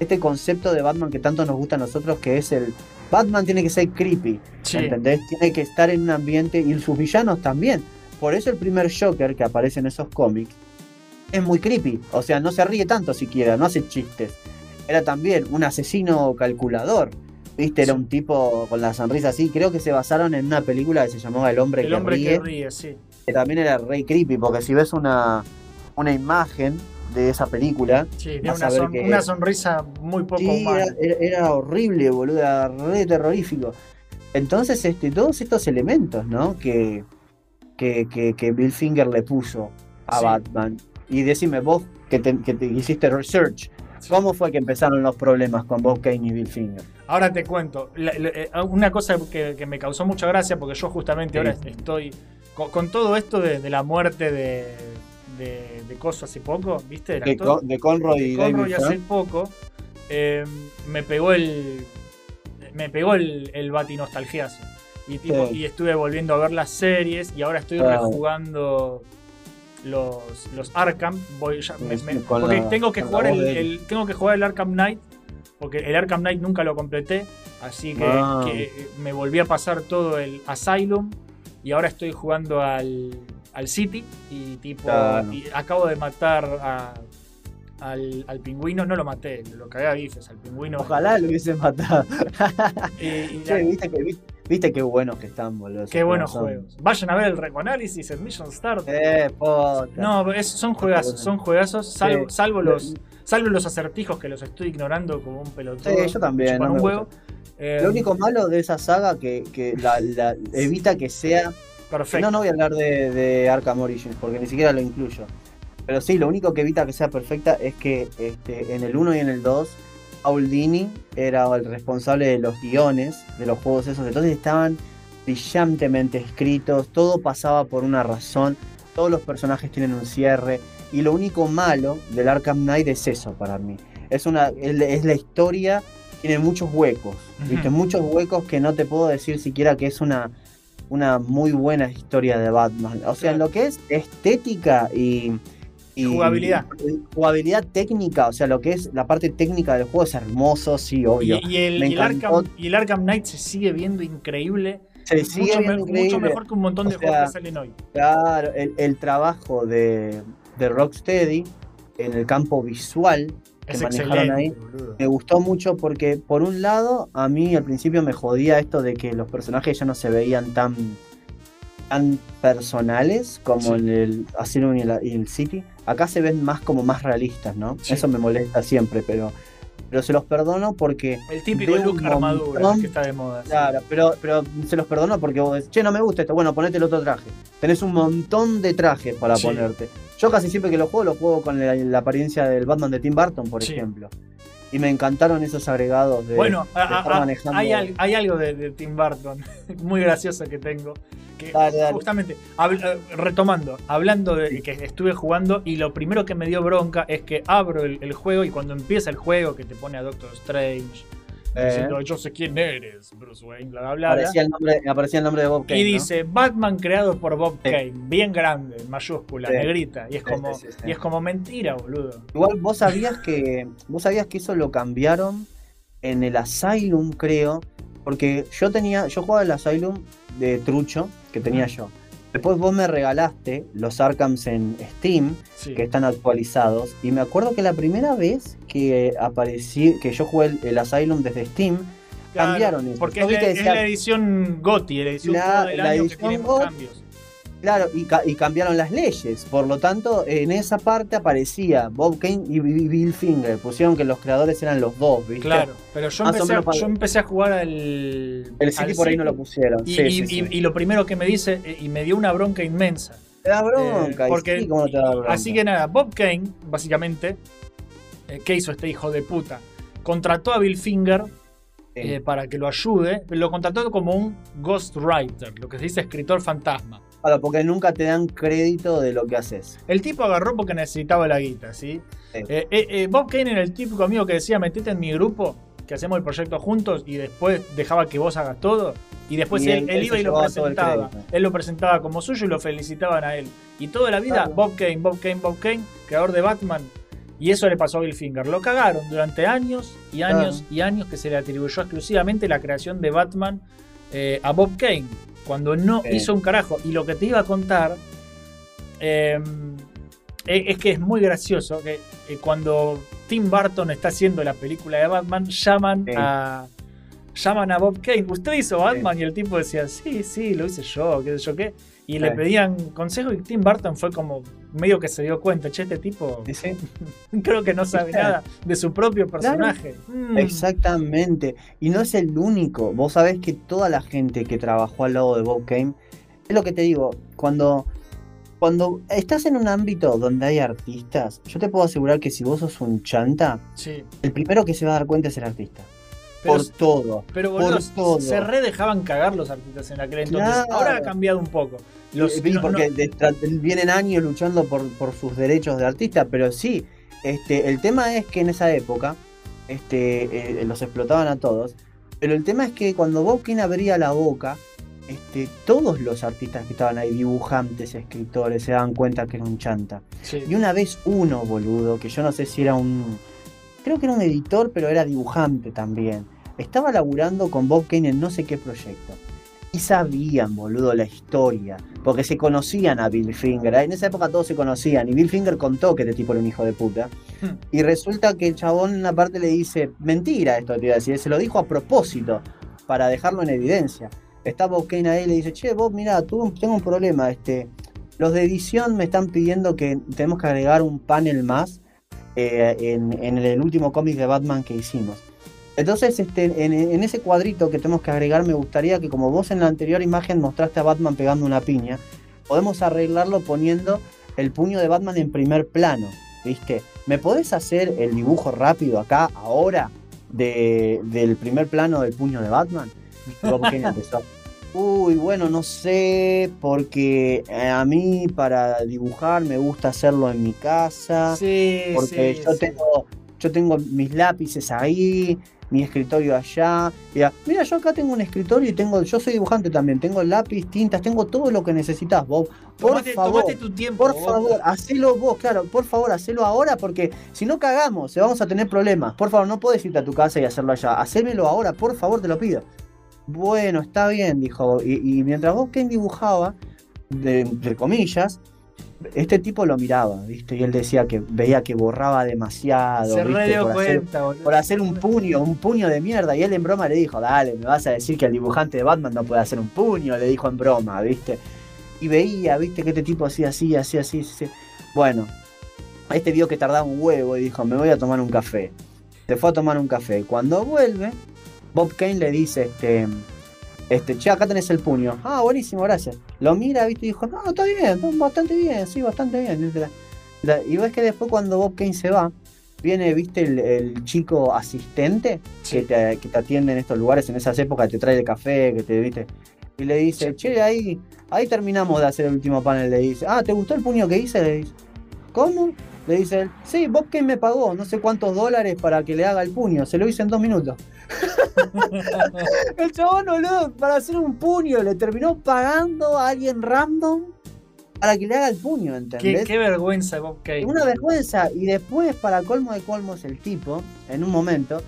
este concepto de Batman que tanto nos gusta a nosotros, que es el Batman tiene que ser creepy, Sí. ¿entendés? Tiene que estar en un ambiente y sus villanos también. Por eso el primer Joker que aparece en esos cómics es muy creepy, o sea, no se ríe tanto siquiera, no hace chistes. Era también un asesino calculador. ¿Viste? Era un tipo con la sonrisa así. Creo que se basaron en una película que se llamaba El hombre El que hombre ríe que ríe, sí. que también era re creepy, porque si ves una, una imagen de esa película, Sí, Vas una, a ver son- que- una sonrisa muy poco sí, humana. era, era- era horrible, boludo, era re terrorífico. Entonces, este, todos estos elementos, ¿no? Que, que, que, que Bill Finger le puso a Sí. Batman. Y decime, vos que, te, que te hiciste research, ¿cómo fue que empezaron los problemas con Bob Kane y Bill Finger? Ahora te cuento, la- la- eh, una cosa que, que me causó mucha gracia, porque yo justamente Sí. ahora estoy con, con todo esto de, de la muerte de, de, de Coso hace poco, ¿viste? Del De. Con- de Conroy y De Conroy David hace poco, eh, me pegó el. Me pegó el, el batinostalgiazo. Y, tipo, Sí. y estuve volviendo a ver las series y ahora estoy Ah. rejugando los, los Arkham. Voy ya- me- me- Con porque la- tengo que jugar el, tengo que jugar el Arkham Knight. Porque el Arkham Knight nunca lo completé. Así que, Ah. que me volví a pasar todo el Asylum. Y ahora estoy jugando al, al City. Y tipo. Claro. y acabo de matar a, al, al pingüino. No lo maté, lo cagué a bifes al pingüino. Ojalá lo hubiesen matado. Y- y Che, la- ¿viste, que, viste, viste qué buenos que están, boludo. qué buenos son- juegos. Vayan a ver el recoanálisis en Mission Start. Eh, puta. No, es- son juegazos, son juegazos, salvo, Sí. salvo los salvo los acertijos que los estoy ignorando como un pelotudo. Sí, yo también, no un huevo. Eh, Lo único malo de esa saga que, que la, la- evita que sea. perfecto. No, no voy a hablar de, de Arkham Origins porque ni siquiera lo incluyo. Pero sí, lo único que evita que sea perfecta es que este, en el 1 y en el 2, Paul Dini era el responsable de los guiones de los juegos esos. Entonces estaban brillantemente escritos, todo pasaba por una razón, todos los personajes tienen un cierre. Y lo único malo del Arkham Knight es eso para mí. Es, una, es, la historia, tiene muchos huecos. ¿viste? Muchos huecos que no te puedo decir siquiera que es una, una muy buena historia de Batman. O sea, en lo que es estética y, y- Jugabilidad. jugabilidad técnica, o sea, lo que es la parte técnica del juego es hermoso, sí, obvio. y el, y el. Arkham, y el Arkham Knight se sigue viendo increíble. Se sigue mucho, viendo me- mucho increíble. mejor que un montón O de sea, juegos que salen hoy. Claro, el, el trabajo de, de Rocksteady en el campo visual que Es manejaron ahí boludo. me gustó mucho porque por un lado a mí al principio me jodía esto de que los personajes ya no se veían tan tan personales como Sí. en el Asylum y el, y el City acá se ven más como más realistas no Sí. eso me molesta siempre pero pero se los perdono porque El típico look armadura montón- que está de moda. sí. Claro, pero, pero se los perdono porque vos decís, che, no me gusta esto, bueno, ponete el otro traje. Tenés un montón de trajes para Sí. ponerte. Yo casi siempre que lo juego, lo juego con la, la apariencia del Batman de Tim Burton, por Sí. ejemplo. Y me encantaron esos agregados de, Bueno, de a- estar a- manejando. hay, hay algo de, de Tim Burton muy gracioso que tengo. Que Dale, dale. justamente, eh, retomando, hablando de que estuve jugando y lo primero que me dio bronca es que abro el, el juego y cuando empieza el juego que te pone a Doctor Strange Eh. yo sé quién eres, Bruce Wayne, bla bla bla. bla", aparecía, el nombre, aparecía el nombre de Bob Kane, y ¿no? dice Batman creado por Bob Sí. Kane, bien grande, en mayúscula, Sí. negrita, y es como sí. y es como mentira, boludo. Igual vos sabías que vos sabías que eso lo cambiaron en el Asylum, creo, porque yo tenía yo jugaba el Asylum de trucho que tenía yo. Después vos me regalaste los Arkhams en Steam, Sí. que están actualizados, y me acuerdo que la primera vez que aparecí, que yo jugué el, el Asylum desde Steam, Claro, cambiaron eso. Porque es la, es edición GOTI, la edición La- del la año que edición tiene cambios. Claro, y, ca- y cambiaron las leyes. Por lo tanto, en esa parte aparecía Bob Kane y Bill Finger. Pusieron que los creadores eran los dos, ¿viste? Claro, pero yo empecé, a, yo empecé a jugar al. El City al por ahí no lo pusieron. Y, sí, y- sí, y- sí. y lo primero que me dice, eh, y me dio una bronca inmensa. Te da bronca. Eh, porque- sí, ¿cómo no te da bronca? Así que nada, Bob Kane, básicamente, eh, ¿qué hizo este hijo de puta? Contrató a Bill Finger eh, para que lo ayude, lo contrató como un ghostwriter, lo que se dice escritor fantasma. Claro, porque nunca te dan crédito de lo que haces. El tipo agarró porque necesitaba la guita, ¿sí? Sí. Eh, eh, eh, Bob Kane era el típico amigo que decía, metete en mi grupo, que hacemos el proyecto juntos, y después dejaba que vos hagas todo. Y después Y él, él- él él iba y lo presentaba. Él lo presentaba como suyo y lo felicitaban a él. Y toda la vida, Claro. Bob Kane, Bob Kane, Bob Kane, creador de Batman. Y eso le pasó a Bill Finger. Lo cagaron durante años y años y años que se le atribuyó exclusivamente la creación de Batman eh, a Bob Kane. Cuando no Sí. hizo un carajo. Y lo que te iba a contar eh, eh, es que es muy gracioso que eh, cuando Tim Burton está haciendo la película de Batman, llaman Sí. a llaman a Bob Kane. ¿Usted hizo Batman? Y el tipo decía, sí, sí, lo hice yo, qué sé yo qué. Y le pedían consejo y Tim Burton fue como medio que se dio cuenta, che, este tipo creo que no sabe nada de su propio personaje. Mm. Exactamente. Y no es el único. Vos sabés que toda la gente que trabajó al lado de Bob Kane, es lo que te digo, cuando, cuando estás en un ámbito donde hay artistas, yo te puedo asegurar que si vos sos un chanta, el primero que se va a dar cuenta es el artista. Pero, por todo. pero por boludo, todo. se re dejaban cagar los artistas en aquel entonces. Claro. Ahora ha cambiado un poco. Los, sí, no- porque no- vienen años luchando por, por sus derechos de artista, pero sí, este, el tema es que en esa época este, eh, los explotaban a todos, pero el tema es que cuando Bob Kane abría la boca, este, todos los artistas que estaban ahí, dibujantes, escritores, se daban cuenta que era un chanta. sí. Y una vez uno, boludo, que yo no sé si era un... Creo que era un editor, pero era dibujante también. Estaba laburando con Bob Kane en no sé qué proyecto. Y sabían, boludo, la historia. Porque se conocían a Bill Finger. En esa época todos se conocían. Y Bill Finger contó que este tipo era un hijo de puta. Hmm. Y resulta que el chabón en una parte le dice, mentira esto, te iba a decir. Se lo dijo a propósito, para dejarlo en evidencia. Está Bob Kane ahí y le dice, che, Bob, mira, tengo un problema. Este, los de edición me están pidiendo que tenemos que agregar un panel más eh, en, en el último cómic de Batman que hicimos. Entonces, este, en, en ese cuadrito que tenemos que agregar, me gustaría que como vos en la anterior imagen mostraste a Batman pegando una piña, podemos arreglarlo poniendo el puño de Batman en primer plano, ¿viste? ¿Me podés hacer el dibujo rápido acá, ahora, de, del primer plano del puño de Batman? Empezó, Uy, bueno, no sé, porque eh, a mí para dibujar me gusta hacerlo en mi casa, Sí, porque sí, yo sí. tengo yo tengo mis lápices ahí, mi escritorio allá. Mira, mira, yo acá tengo un escritorio y tengo, yo soy dibujante también, tengo lápiz, tintas, tengo todo lo que necesitas, Bob. Por Tomate- favor, tomate tu tiempo. por favor, hacelo vos, claro, por favor, hacelo ahora porque si no cagamos, se vamos a tener problemas. Por favor, no podés irte a tu casa y hacerlo allá. Hacémelo ahora, por favor, te lo pido. Bueno, está bien, dijo. Y, y mientras Bob Kane dibujaba, de, entre comillas, este tipo lo miraba, ¿viste? Y él decía que veía que borraba demasiado, Se re ¿viste? dio Por hacer, cuenta, boludo. por hacer un puño, un puño de mierda. Y él en broma le dijo, dale, me vas a decir que el dibujante de Batman no puede hacer un puño, le dijo en broma, ¿viste? Y veía, ¿viste? Que este tipo hacía así, así, así, así. Bueno, este vio que tardaba un huevo y dijo, me voy a tomar un café. Se fue a tomar un café. Cuando vuelve, Bob Kane le dice, este, este, che, acá tenés el puño. Ah, buenísimo, gracias. Lo mira, viste, y dijo, no, está bien, está bastante bien, sí, bastante bien. Y ves que después cuando Bob Kane se va, viene, viste, el, el chico asistente que, te, que te atiende en estos lugares, en esas épocas, te trae el café, que te, viste. Y le dice, che, ahí, ahí terminamos de hacer el último panel. Le dice, ah, ¿te gustó el puño que hice? Le dice, ¿cómo? Le dice él, sí, Bob Kane me pagó no sé cuántos dólares para que le haga el puño, se lo hice en dos minutos. el chabón, boludo, para hacer un puño, le terminó pagando a alguien random para que le haga el puño, Qué, ¿entendés? qué vergüenza, Bob Kane. Una vergüenza. Y después, para colmo de colmos, el tipo, en un momento,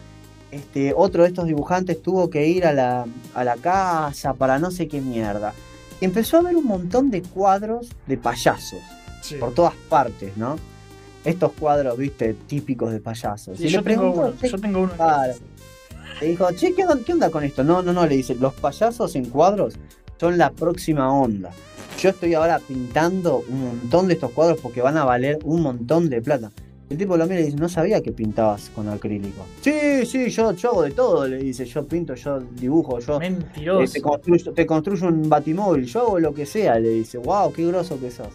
este, otro de estos dibujantes tuvo que ir a la, a la casa para no sé qué mierda. Y empezó a ver un montón de cuadros de payasos Sí. por todas partes, ¿no? Estos cuadros, viste, típicos de payasos. Sí, y yo, le tengo uno, "Che, yo tengo uno. Claro. le dijo, che, ¿qué onda, qué onda con esto? No, no, no, le dice, los payasos en cuadros son la próxima onda. yo estoy ahora pintando un montón de estos cuadros porque van a valer un montón de plata. El tipo lo mira y dice, no sabía que pintabas con acrílico. Sí, sí, yo, yo hago de todo, le dice, yo pinto, yo dibujo, yo eh, Mentiroso. te, construyo, te construyo un batimóvil, yo hago lo que sea, le dice, wow, qué groso que sos.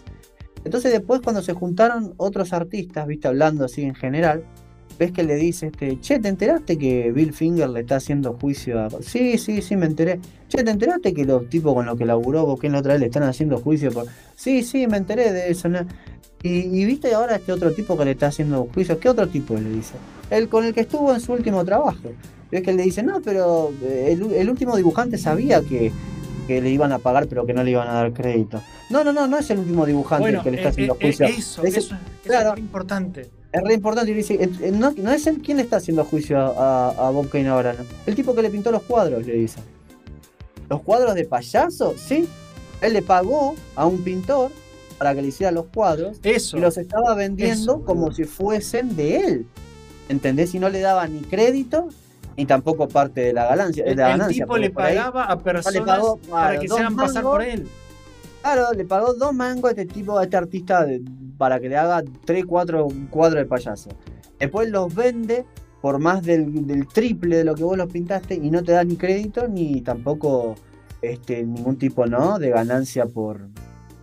Entonces después cuando se juntaron otros artistas, viste, hablando así en general, ves que le dice, este, che, ¿te enteraste que Bill Finger le está haciendo juicio a... Sí, sí, sí, me enteré. Che, ¿te enteraste que los tipos con los que laburó Boquén otra vez le están haciendo juicio por... Sí, sí, me enteré de eso. ¿no? Y, y viste ahora este otro tipo que le está haciendo juicio. ¿Qué otro tipo le dice? El con el que estuvo en su último trabajo. Es que él le dice, no, pero eh, el último dibujante sabía que, que le iban a pagar pero que no le iban a dar crédito. No, no, no, no es el último dibujante Bueno, el que le está eh, haciendo eh, juicio. eso, eso, eso claro. es muy importante. Es re importante. Y dice, eh, no, no es él quien le está haciendo juicio a, a, a Bob Kane ahora, ¿no? El tipo que le pintó los cuadros, le dice. ¿Los cuadros de payaso? Sí. Él le pagó a un pintor para que le hiciera los cuadros Eso. y los estaba vendiendo Eso. como si fuesen de él. ¿Entendés? Y no le daba ni crédito ni tampoco parte de la ganancia. de la el ganancia, tipo le ahí- pagaba a personas pagó, para que se hagan pasar por él. Claro, le pagó dos mangos a este tipo, a este artista, de- para que le haga 3, 4 cuadros de payaso. Después los vende por más del, del triple de lo que vos los pintaste y no te da ni crédito ni tampoco este, ningún tipo ¿no? de ganancia por,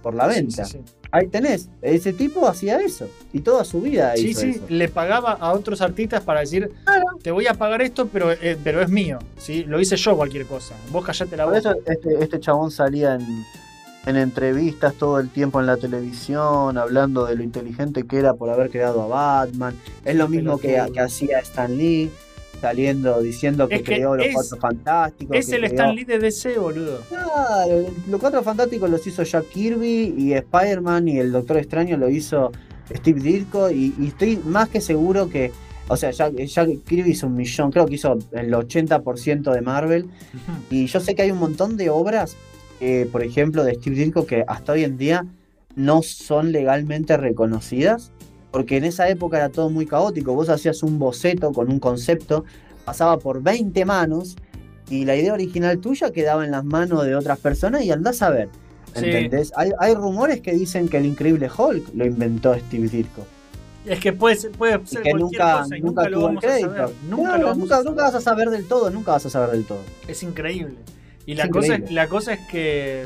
por la Sí, venta. sí, sí. Ahí tenés, ese tipo hacía eso y toda su vida Sí, hizo sí, eso. le pagaba a otros artistas para decir, te voy a pagar esto, pero, eh, pero es mío. ¿sí? Lo hice yo cualquier cosa. Vos callate la Por boca. eso este, este chabón salía en, en entrevistas todo el tiempo en la televisión, hablando de lo inteligente que era por haber creado a Batman. Es lo mismo que, que hacía Stan Lee, saliendo diciendo que, Es que creó los es- Cuatro Fantásticos. Es que el creó- Stan Lee de DC, boludo. Claro, los Cuatro Fantásticos los hizo Jack Kirby y Spider-Man y el Doctor Extraño lo hizo Steve Ditko y, y estoy más que seguro que, o sea, Jack, Jack Kirby hizo un millón, creo que hizo el 80% de Marvel y yo sé que hay un montón de obras, eh, por ejemplo, de Steve Ditko que hasta hoy en día no son legalmente reconocidas, porque en esa época era todo muy caótico. Vos hacías un boceto con un concepto, pasaba por 20 manos y la idea original tuya quedaba en las manos de otras personas y andás a ver. Sí. ¿Entendés? Hay, hay rumores que dicen que el increíble Hulk lo inventó Steve Ditko. Es que puede ser, puede ser que cualquier nunca, cosa y nunca nunca, lo vamos a crédito. saber. Nunca Claro, lo vamos nunca, a nunca vas a saber del todo, nunca vas a saber del todo. Es increíble. Y Es la cosa, la cosa es que.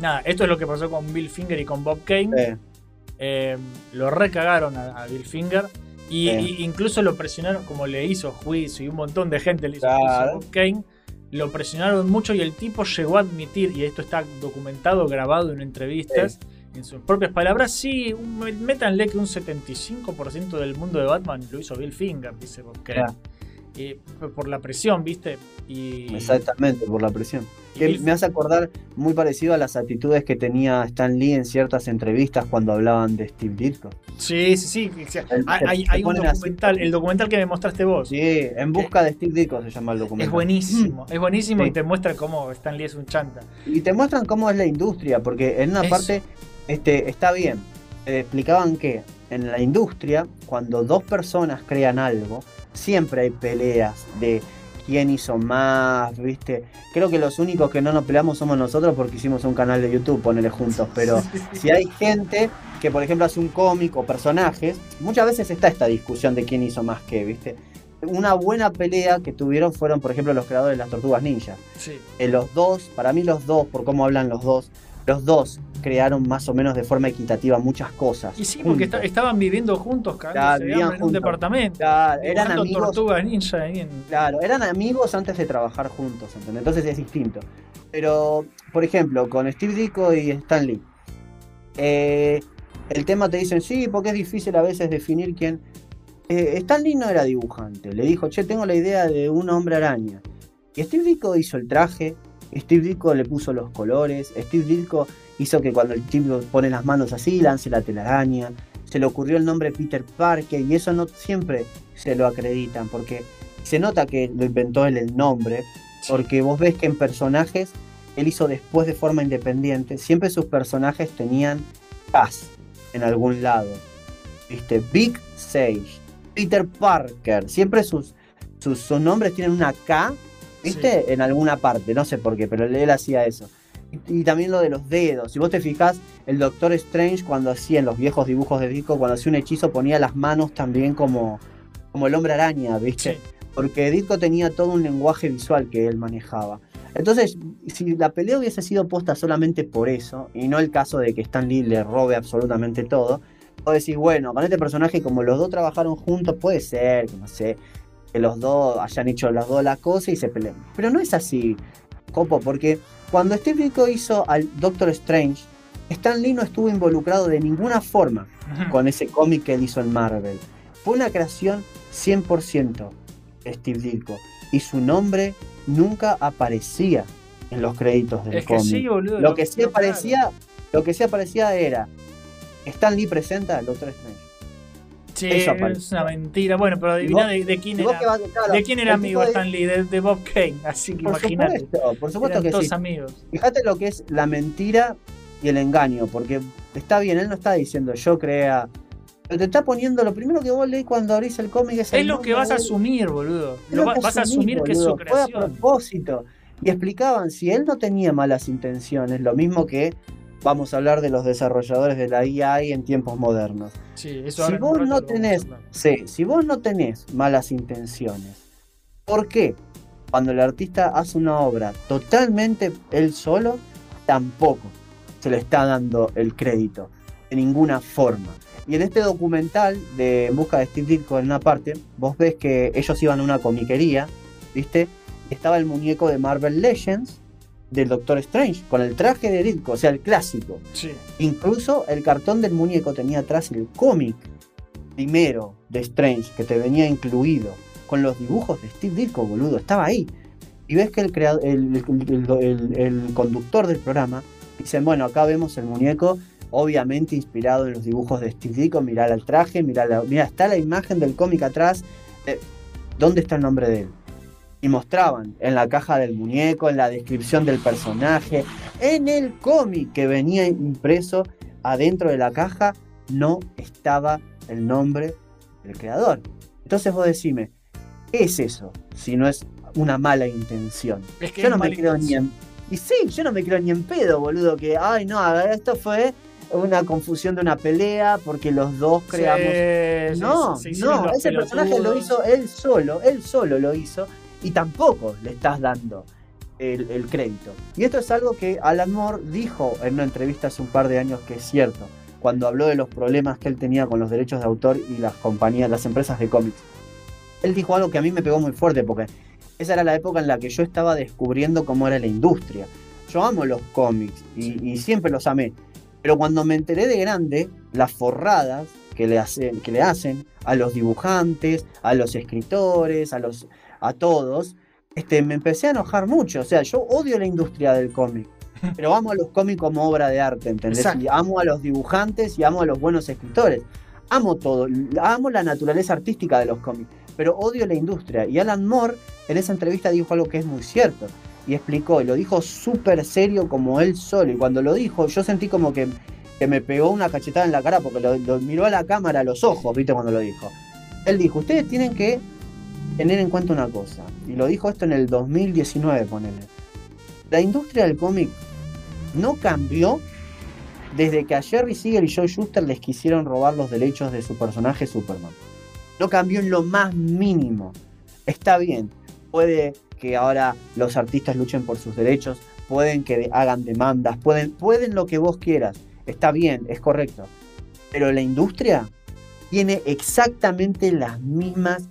Nada, esto es lo que pasó con Bill Finger y con Bob Kane. Eh, lo recagaron a, a Bill Finger. Y, Sí. y incluso lo presionaron, como le hizo juicio y un montón de gente le hizo Claro. juicio a Bob Kane. Lo presionaron mucho y el tipo llegó a admitir, y esto está documentado, grabado en entrevistas, en sus propias palabras, sí, métanle que un 75% del mundo de Batman lo hizo Bill Finger, dice Bob Kane. Claro. Por la presión, ¿viste? Y, Exactamente, por la presión. Que me hace acordar muy parecido a las actitudes que tenía Stan Lee en ciertas entrevistas cuando hablaban de Steve Ditko. Sí, sí, sí. El- hay un así. documental, el documental que me mostraste vos. Sí, en busca de Steve Ditko se llama el documento. Es buenísimo, es buenísimo Sí. y te muestra cómo Stan Lee es un chanta. Y te muestran cómo es la industria, porque en una Eso. parte este, está bien. Eh, explicaban que en la industria, cuando dos personas crean algo, siempre hay peleas de quién hizo más, ¿viste? Creo que los únicos que no nos peleamos somos nosotros porque hicimos un canal de YouTube, ponele juntos, pero si hay gente que, por ejemplo, hace un cómic o personajes, muchas veces está esta discusión de quién hizo más qué, ¿viste? Una buena pelea que tuvieron fueron, por ejemplo, los creadores de las Tortugas Ninja. Sí. Eh, los dos, para mí los dos, por cómo hablan los dos, los dos crearon más o menos de forma equitativa muchas cosas. Y sí, porque estaban viviendo juntos, Claro, en un departamento. Claro, eran amigos. tortugas ninja en- Claro, eran amigos antes de trabajar juntos, ¿entendés? Entonces es distinto. Pero, por ejemplo, con Steve Ditko y Stan Lee, eh, el tema te dicen, sí, porque es difícil a veces definir quién. Eh, Stan Lee no era dibujante, le dijo, che, tengo la idea de un hombre araña. Y Steve Ditko hizo el traje, Steve Ditko le puso los colores, Steve Ditko hizo que cuando el tipo pone las manos así, lance la telaraña. Se le ocurrió el nombre Peter Parker y eso no siempre se lo acreditan porque se nota que lo inventó él el nombre, porque vos ves que en personajes él hizo después de forma independiente, siempre sus personajes tenían Cas en algún lado. ¿Viste? Big Sage, Peter Parker, siempre sus, sus, sus nombres tienen una K, ¿viste? En alguna parte, no sé por qué, pero él, hacía eso. Y, y también lo de los dedos. Si vos te fijás, el Doctor Strange cuando hacía en los viejos dibujos de Disco, cuando hacía un hechizo ponía las manos también como, como el hombre araña, ¿viste? Sí. Porque Ditko tenía todo un lenguaje visual que él manejaba. Entonces, si la pelea hubiese sido puesta solamente por eso, y no el caso de que Stan Lee le robe absolutamente todo, vos decís, bueno, con este personaje, como los dos trabajaron juntos, puede ser, no sé, que los dos hayan hecho las dos la cosa y se peleen. Pero no es así, Copo, porque cuando Steve Ditko hizo al Doctor Strange, Stan Lee no estuvo involucrado de ninguna forma con ese cómic que él hizo en Marvel. Fue una creación 100% de Steve Ditko y su nombre nunca aparecía en los créditos del Es que cómic. sí, boludo. lo que sí claro. aparecía, lo que sí aparecía era Stan Lee presenta al Doctor Strange. Sí, es una mentira. Bueno, pero adivina de, de quién era. que vas- claro, ¿De quién era amigo de- Stan Lee? De, de Bob Kane. Así que Por imagínate. supuesto, por supuesto Eran que todos sí. amigos. Fíjate lo que es la mentira y el engaño, porque está bien, él no está diciendo yo crea. Pero te está poniendo lo primero que vos lees cuando abrís el cómic es, Es lo que vas a asumir, boludo. Lo va- vas a asumir que es su boludo, Fue a creación. propósito. Y explicaban, si él no tenía malas intenciones, lo mismo que vamos a hablar de los desarrolladores de la IA en tiempos modernos. Sí, eso Si vos no tenés, hablar. sí, si vos no tenés malas intenciones, ¿por qué? Cuando el artista hace una obra totalmente él solo, tampoco se le está dando el crédito, de ninguna forma. Y en este documental de En busca de Steve Ditko, en una parte, vos ves que ellos iban a una comiquería, ¿viste? Estaba el muñeco de Marvel Legends del Doctor Strange, con el traje de Ditko, o sea, el clásico. Sí. Incluso el cartón del muñeco tenía atrás el cómic primero de Strange que te venía incluido con los dibujos de Steve Ditko, boludo, estaba ahí. Y ves que el, crea- el, el- el- el conductor del programa dice, bueno, acá vemos el muñeco, obviamente inspirado en los dibujos de Steve Ditko, mirá el traje, mirá, la- mirá, está la imagen del cómic atrás, eh, ¿dónde está el nombre de él? Y mostraban en la caja del muñeco, en la descripción del personaje, en el cómic que venía impreso adentro de la caja, no estaba el nombre del creador. Entonces vos decime, ¿qué es eso si no es una mala intención? Es que Yo no me creo ni en... Y sí, yo no me creo ni en pedo, boludo, que, ay, no, esto fue una confusión de una pelea porque los dos creamos... Sí, no, no, ese personaje lo hizo él solo, él solo lo hizo y tampoco le estás dando el, el crédito. Y esto es algo que Alan Moore dijo en una entrevista hace un par de años que es cierto, cuando habló de los problemas que él tenía con los derechos de autor y las compañías, las empresas de cómics. Él dijo algo que a mí me pegó muy fuerte porque esa era la época en la que yo estaba descubriendo cómo era la industria. Yo amo los cómics y, y siempre los amé. Pero cuando me enteré de grande, las forradas que le hacen, que le hacen a los dibujantes, a los escritores, a los a todos, este, me empecé a enojar mucho. O sea, yo odio la industria del cómic, pero amo a los cómics como obra de arte, ¿entendés? Exacto. Y amo a los dibujantes y amo a los buenos escritores. Amo todo, amo la naturaleza artística de los cómics, pero odio la industria. Y Alan Moore en esa entrevista dijo algo que es muy cierto. Y explicó, y lo dijo súper serio como él solo. Y cuando lo dijo, yo sentí como que, que me pegó una cachetada en la cara porque lo, lo miró a la cámara a los ojos, ¿viste? Cuando lo dijo. Él dijo, ustedes tienen que tener en cuenta una cosa. Y lo dijo esto en el 2019, ponele. La industria del cómic no cambió desde que a Jerry Siegel y Joe Shuster les quisieron robar los derechos de su personaje Superman. No cambió en lo más mínimo. Está bien, puede que ahora los artistas luchen por sus derechos, pueden que hagan demandas, pueden, pueden lo que vos quieras. Está bien, es correcto. Pero la industria tiene exactamente las mismas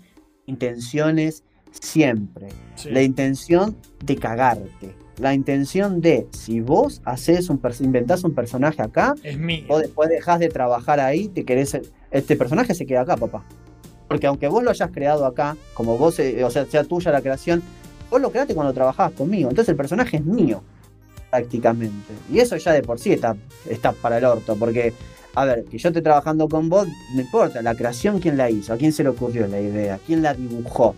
intenciones siempre. Sí. La intención de cagarte. La intención de, si vos haces un inventás un personaje acá, Es mío. vos después dejás de trabajar ahí, te querés. Este personaje se queda acá, papá. Porque aunque vos lo hayas creado acá, como vos, eh, o sea, sea tuya la creación, vos lo creaste cuando trabajabas conmigo. Entonces el personaje es mío, prácticamente. Y eso ya de por sí está, está para el orto, porque, a ver, que yo esté trabajando con vos, no importa, la creación, ¿quién la hizo? ¿A quién se le ocurrió la idea? ¿Quién la dibujó?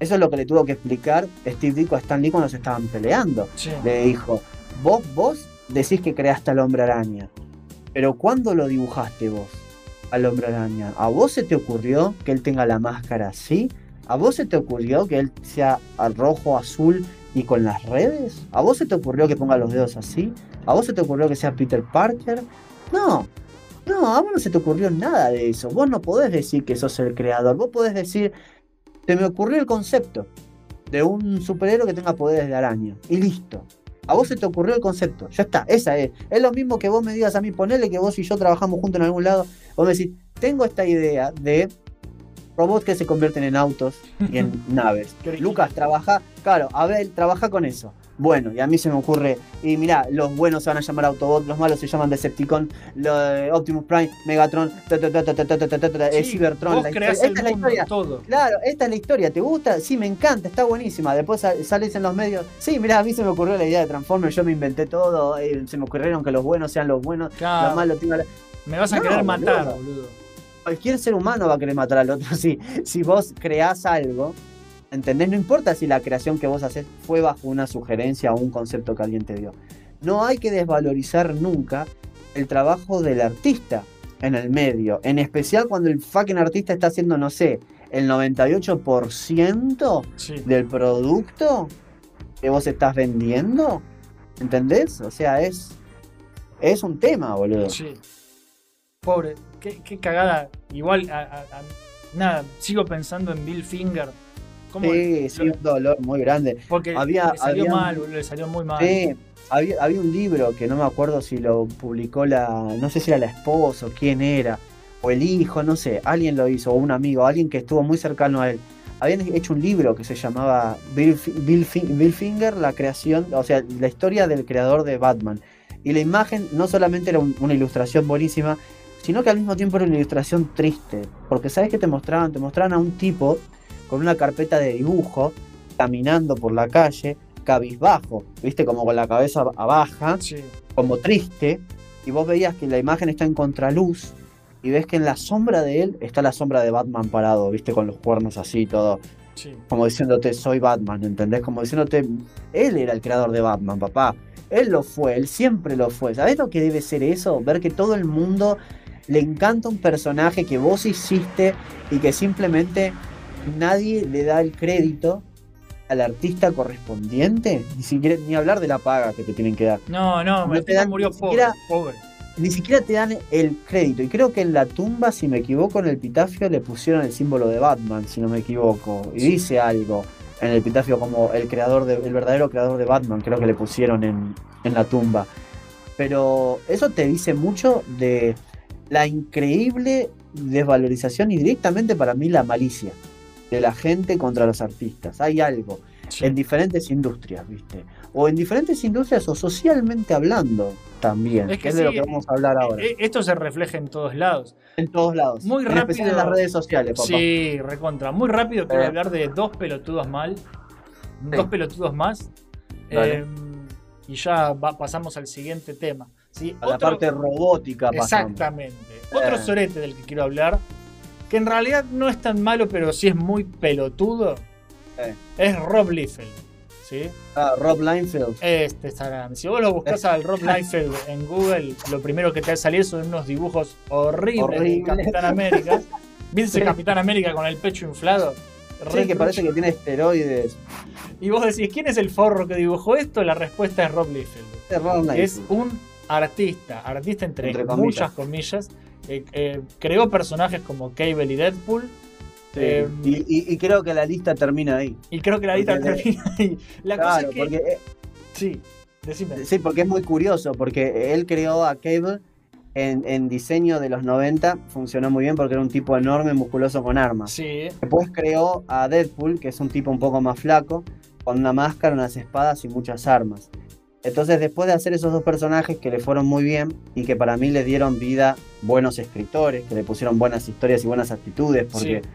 Eso es lo que le tuvo que explicar Steve Ditko a Stan Lee cuando se estaban peleando Sí. le dijo, vos, vos decís que creaste al hombre araña, pero ¿cuándo lo dibujaste vos al hombre araña? ¿A vos se te ocurrió que él tenga la máscara así? ¿A vos se te ocurrió que él sea rojo, azul ¿Y con las redes? ¿A vos se te ocurrió que ponga los dedos así? ¿A vos se te ocurrió que sea Peter Parker? No, no, a vos no se te ocurrió nada de eso. Vos no podés decir que sos el creador. Vos podés decir, te me ocurrió el concepto de un superhéroe que tenga poderes de araña. Y listo. A vos se te ocurrió el concepto. Ya está, esa es. Es lo mismo que vos me digas a mí, ponele que vos y yo trabajamos juntos en algún lado. Vos me decís, tengo esta idea de robots que se convierten en autos y en naves. Lucas, trabaja, claro, Abel, trabaja con eso bueno. Y a mí se me ocurre, y mirá, los buenos se van a llamar Autobot, los malos se llaman Decepticon, lo, Optimus Prime, Megatron, Cybertron. La historia. Esta es. Todo. Claro, esta es la historia. ¿Te gusta? Sí, me encanta, está buenísima. Después salís en los medios. Sí, mirá, a mí se me ocurrió la idea de Transformers, yo me inventé todo, se me ocurrieron que los buenos sean los buenos, los malos. Me vas a querer matar, boludo. Cualquier ser humano va a querer matar al otro. Si, si vos creás algo ¿entendés? No importa si la creación que vos haces fue bajo una sugerencia o un concepto que alguien te dio. No hay que desvalorizar nunca el trabajo del artista en el medio. En especial cuando el fucking artista está haciendo, no sé, el 98% Sí. del producto que vos estás vendiendo. ¿Entendés? O sea, es. Es un tema, boludo. Sí. Pobre, qué, qué cagada. Igual, a- a- a- nada, sigo pensando en Bill Finger. ¿Cómo Sí, sí, un dolor muy grande. Porque había- le salió había mal, le salió muy mal. Sí, había, había un libro que no me acuerdo si lo publicó la. No sé si era la esposa o quién era, o el hijo, no sé. Alguien lo hizo, o un amigo, alguien que estuvo muy cercano a él. Habían hecho un libro que se llamaba Bill, Bill Bill Finger, la creación, o sea, la historia del creador de Batman. Y la imagen no solamente era un- una ilustración buenísima, sino que al mismo tiempo era una ilustración triste. Porque ¿sabes qué te mostraban? Te mostraban a un tipo con una carpeta de dibujo, caminando por la calle, cabizbajo, viste, como con la cabeza baja, Sí. como triste, y vos veías que la imagen está en contraluz, y ves que en la sombra de él está la sombra de Batman parado, viste, con los cuernos así, todo, Sí. como diciéndote, soy Batman, ¿entendés? Como diciéndote, él era el creador de Batman, papá. Él lo fue, él siempre lo fue. ¿Sabés lo que debe ser eso? Ver que todo el mundo le encanta un personaje que vos hiciste y que simplemente nadie le da el crédito al artista correspondiente. Ni siquiera, ni hablar de la paga que te tienen que dar. No, no, No te dan murió ni pobre, siquiera- pobre. Ni siquiera te dan el crédito. Y creo que en la tumba, si me equivoco, en el epitafio le pusieron el símbolo de Batman, si no me equivoco. Y Sí. dice algo en el epitafio como el creador de, el verdadero creador de Batman, creo que le pusieron en, en la tumba. Pero eso te dice mucho de la increíble desvalorización y directamente para mí la malicia de la gente contra los artistas. Hay algo Sí. en diferentes industrias, ¿viste? O en diferentes industrias o socialmente hablando también, Es que que es de lo que vamos a hablar ahora. Eh, Esto se refleja en todos lados. en todos lados. muy en especial en rápido. las redes sociales, papá. Sí, recontra. Muy rápido quiero Eh. hablar de dos pelotudos mal. Sí. Dos pelotudos más. Eh, y ya va- pasamos al siguiente tema. ¿sí? A la parte robótica pasamos. Exactamente. Otro Eh. sorete del que quiero hablar, que en realidad no es tan malo, pero sí es muy pelotudo, Eh. es Rob Liefeld. ¿sí? Ah, Rob Liefeld. Este está grande. Si vos lo buscas al Rob Liefeld en Google, lo primero que te va a salir son unos dibujos horribles Horrible. de Capitán América. ¿Viste Sí. Capitán América con el pecho inflado? Sí, que parece que tiene esteroides. Y vos decís, ¿quién es el forro que dibujó esto? La respuesta es Rob Liefeld. Es Rob que es Liefeld. un artista, artista entre, Entre comillas. muchas comillas. eh, eh, creó personajes como Cable y Deadpool. Sí. eh, y, y- y creo que la lista termina ahí. y creo que la lista porque- termina ahí. La cosa claro, es que. porque eh, Sí, decime. Sí, porque es muy curioso, porque él creó a Cable en, en diseño de los 90, funcionó muy bien porque era un tipo enorme, musculoso con armas. Sí, Después creó a Deadpool, que es un tipo un poco más flaco, con una máscara, unas espadas y muchas armas. Entonces, después de hacer esos dos personajes que le fueron muy bien y que para mí le dieron vida buenos escritores, que le pusieron buenas historias y buenas actitudes, porque Sí.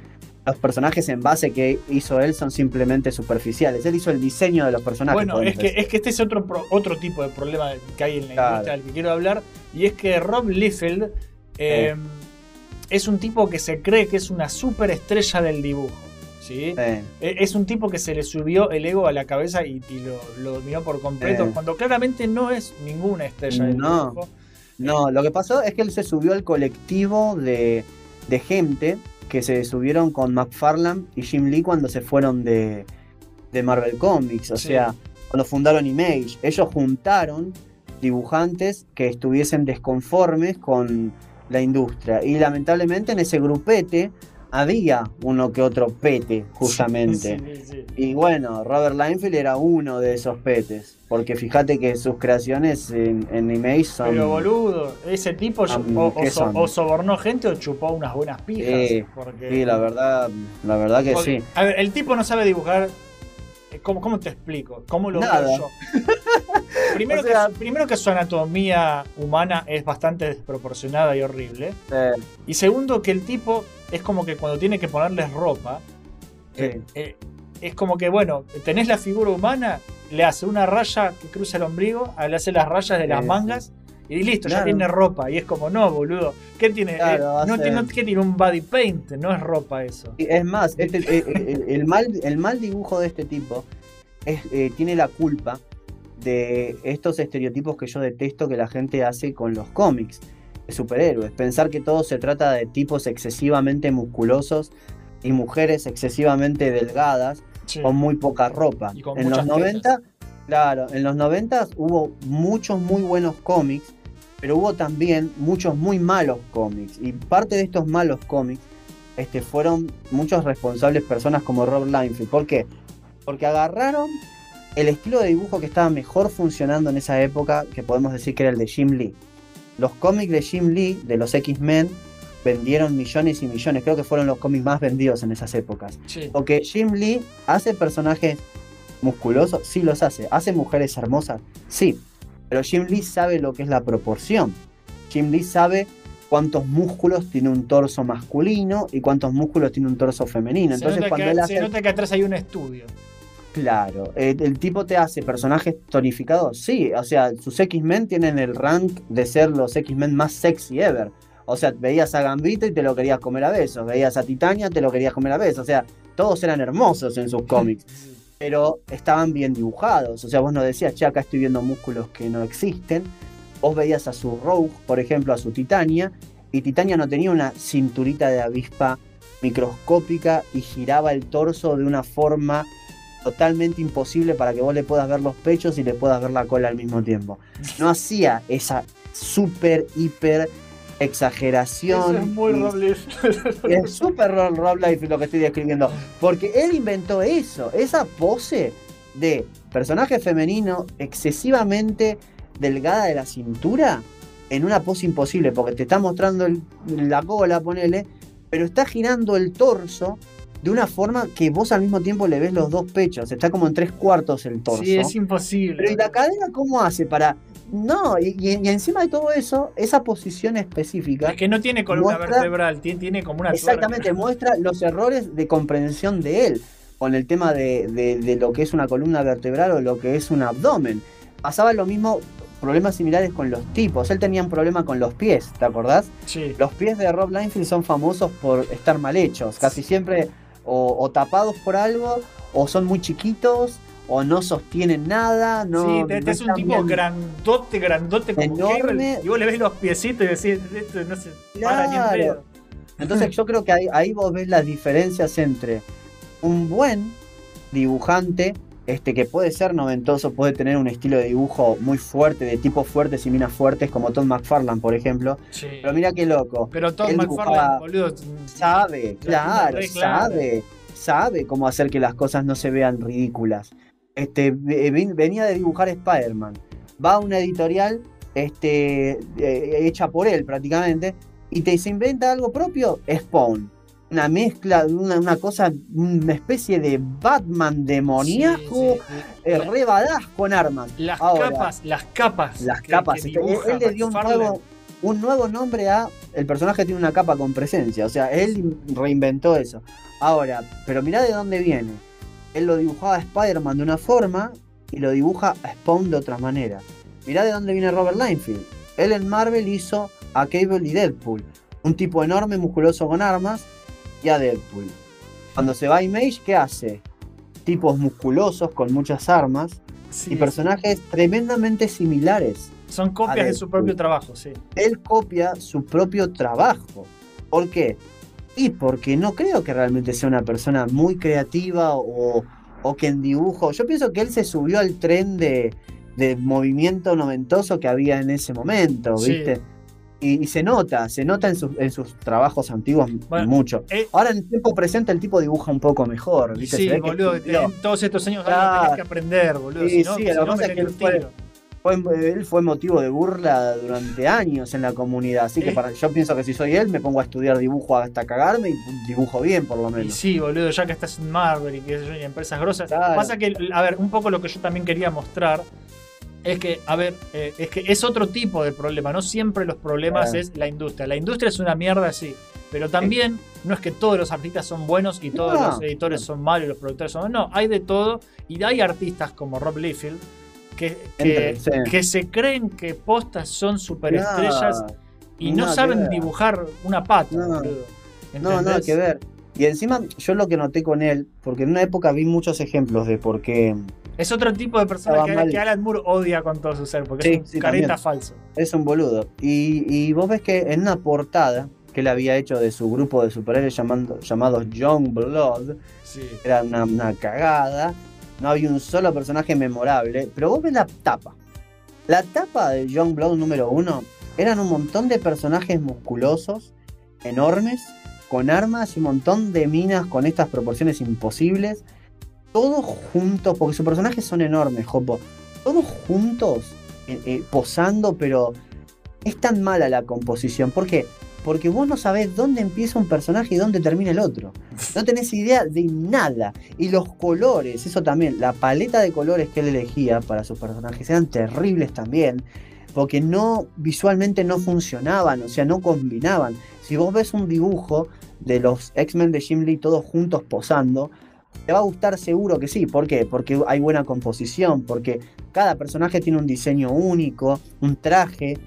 los personajes en base que hizo él son simplemente superficiales. Él hizo el diseño de los personajes. Bueno, es que, es que este es otro, pro- otro tipo de problema que hay en la Claro. industria del que quiero hablar. Y es que Rob Liefeld eh, es un tipo que se cree que es una superestrella del dibujo. ¿Sí? Eh, Eh, Es un tipo que se le subió el ego a la cabeza y, y lo, lo dominó por completo, Eh. cuando claramente no es ninguna estrella del No. No, lo que pasó es que él se subió al colectivo de, de gente que se subieron con McFarlane y Jim Lee cuando se fueron de, de Marvel Comics. O Sí. sea, cuando fundaron Image. Ellos juntaron dibujantes que estuviesen desconformes con la industria. Y lamentablemente en ese grupete había uno que otro pete, justamente. Sí, sí, sí. Y bueno, Robert Linefield era uno de esos petes. Porque fíjate que sus creaciones en, en Image son. Pero boludo, ese tipo Ah, o, o o sobornó gente o chupó unas buenas pijas. Sí, porque- Sí, la verdad, la verdad que porque, sí. A ver, el tipo no sabe dibujar. eh, ¿Cómo, cómo te explico? ¿Cómo lo Nada. veo yo? primero, O sea- que, su- primero que su anatomía humana es bastante desproporcionada y horrible. Eh, Y segundo que el tipo es como que cuando tiene que ponerles ropa, sí. eh, eh, es como que, bueno, tenés la figura humana, le hace una raya que cruza el ombligo, le hace las rayas de las Sí, mangas y listo, ya tiene ropa. Y es como, no, boludo, ¿qué tiene? Claro, Eh, no, tiene, no- ¿qué tiene un body paint? No es ropa eso. Es más, este- el, mal, el mal dibujo de este tipo es, eh, tiene la culpa de estos estereotipos que yo detesto que la gente hace con los cómics superhéroes. Pensar que todo se trata de tipos excesivamente musculosos y mujeres excesivamente delgadas Sí. con muy poca ropa. Y con en los muchas 90, claro, en los 90 hubo muchos muy buenos cómics, pero hubo también muchos muy malos cómics. Y parte de estos malos cómics este, fueron muchos responsables personas como Rob Liefeld. ¿Por qué? Porque agarraron el estilo de dibujo que estaba mejor funcionando en esa época, que podemos decir que era el de Jim Lee. Los cómics de Jim Lee, de los X-Men, vendieron millones y millones. Creo que fueron los cómics más vendidos en esas épocas. Sí. Porque Jim Lee hace personajes musculosos, sí los hace. Hace mujeres hermosas, sí. Pero Jim Lee sabe lo que es la proporción. Jim Lee sabe cuántos músculos tiene un torso masculino y cuántos músculos tiene un torso femenino. Se, Entonces cuando que, él se hace... nota que atrás hay un estudio. Claro, eh, el tipo te hace personajes tonificados, sí, o sea, sus X-Men tienen el rank de ser los X-Men más sexy ever. O sea, veías a Gambito y te lo querías comer a besos, veías a Titania, te lo querías comer a besos, o sea, todos eran hermosos en sus cómics, pero estaban bien dibujados, o sea, vos no decías, che, acá estoy viendo músculos que no existen, vos veías a su Rogue, por ejemplo, a su Titania, y Titania no tenía una cinturita de avispa microscópica y giraba el torso de una forma totalmente imposible para que vos le puedas ver los pechos y le puedas ver la cola al mismo tiempo. No hacía esa super, hiper exageración. Eso es muy y- Rob es súper Rob Rob Life lo que estoy describiendo. Porque él inventó eso, esa pose de personaje femenino excesivamente delgada de la cintura en una pose imposible, porque te está mostrando el- la cola, ponele, pero está girando el torso de una forma que vos al mismo tiempo le ves los dos pechos, está como en tres cuartos el torso. Sí, es imposible. Pero ¿y la cadena cómo hace para...? No, y, encima de todo eso, esa posición específica... Es que no tiene columna Muestra- vertebral, tiene, tiene como una Exactamente, tuerca. muestra los errores de comprensión de él con el tema de, de- de lo que es una columna vertebral o lo que es un abdomen. Pasaba lo mismo, problemas similares con los tipos. Él tenía un problema con los pies, ¿te acordás? Sí. Los pies de Rob Liefeld son famosos por estar mal hechos, casi siempre o, o tapados por algo, o son muy chiquitos, o no sostienen nada. No, sí, te, te no es un tipo bien. grandote, grandote como Enorme. Cable, y vos le ves los piecitos y decís, esto no se para ni en pedo. Entonces yo creo que ahí, ahí vos ves las diferencias entre un buen dibujante, este que puede ser noventoso, puede tener un estilo de dibujo muy fuerte, de tipos fuertes y minas fuertes, como Todd McFarlane, por ejemplo. Sí. Pero mira qué loco. Pero Todd McFarlane, boludo, Sabe, La claro, sabe, sabe cómo hacer que las cosas no se vean ridículas. Este, ven- venía de dibujar Spider-Man. Va a una editorial este, eh, hecha por él prácticamente y te se inventa algo propio, Spawn. Una mezcla, una, una cosa, una especie de Batman demoníaco, Sí, sí, sí. eh, con armas. Las Ahora, capas, las capas. las que- capas. que Él- dibuja él le dio un nuevo, un nuevo nombre a. El personaje tiene una capa con presencia. O sea, él reinventó eso. Ahora, pero mirá de dónde viene. Él lo dibujaba a Spider-Man de una forma y lo dibuja a Spawn de otra manera. Mirá de dónde viene Robert Liefeld. Él en Marvel hizo a Cable y Deadpool. Un tipo enorme, musculoso con armas, y a Deadpool. Cuando se va a Image, ¿qué hace? Tipos musculosos con muchas armas Sí, y personajes tremendamente similares. Son copias de su propio trabajo, sí. Él copia su propio trabajo. ¿Por qué? Y porque no creo que realmente sea una persona muy creativa o, o que en dibujo. Yo pienso que él se subió al tren de, de movimiento noventoso que había en ese momento, Sí. Y, y se nota, se nota en, sus- en sus trabajos antiguos Bueno, mucho. eh, Ahora en tiempo presente el tipo dibuja un poco mejor, ¿viste? Sí, se ve que boludo, en todos estos años Claro. tenés que aprender, boludo. Sí, si no, sí, si lo no, pasa es que él fue- él fue motivo de burla durante años en la comunidad, así que Eh. para, yo pienso que si soy él me pongo a estudiar dibujo hasta cagarme y dibujo bien por lo Y menos. sí, boludo, ya que estás en Marvel y que y empresas grosas. Claro. Pasa que, a ver, un poco lo que yo también quería mostrar es que, a ver, eh, es que es otro tipo de problema. No siempre los problemas Claro. es la industria. La industria es una mierda, sí. Pero también no es que todos los artistas son buenos y todos No. los editores son malos y los productores son No, hay de todo. Y hay artistas como Rob Liefeld que, que, Entre- sí. que se creen que postas son superestrellas y no saben dibujar una pata, No. No, nada que ver. Y encima yo lo que noté con él, porque en una época vi muchos ejemplos de por qué Es otro tipo de persona que, Alan Moore odia con todo su ser, porque Sí, es un sí, careta también. falso. es un boludo. Y, y vos ves que en una portada que él había hecho de su grupo de superhéroes llamando, llamados Young Blood, Sí. era una, una cagada, no había un solo personaje memorable, pero vos ves la tapa. La tapa de Young Blood número uno eran un montón de personajes musculosos, enormes, con armas y un montón de minas con estas proporciones imposibles, todos juntos, porque sus personajes son enormes, Jopo, todos juntos, eh, eh, posando, pero es tan mala la composición. ¿Por qué? Porque vos no sabés dónde empieza un personaje y dónde termina el otro. No tenés idea de nada. Y los colores, eso también, la paleta de colores que él elegía para sus personajes eran terribles también. Porque no, visualmente no funcionaban, o sea, no combinaban. Si vos ves un dibujo de los X-Men de Jim Lee todos juntos posando, te va a gustar seguro que sí. ¿Por qué? Porque hay buena composición, porque cada personaje tiene un diseño único, un traje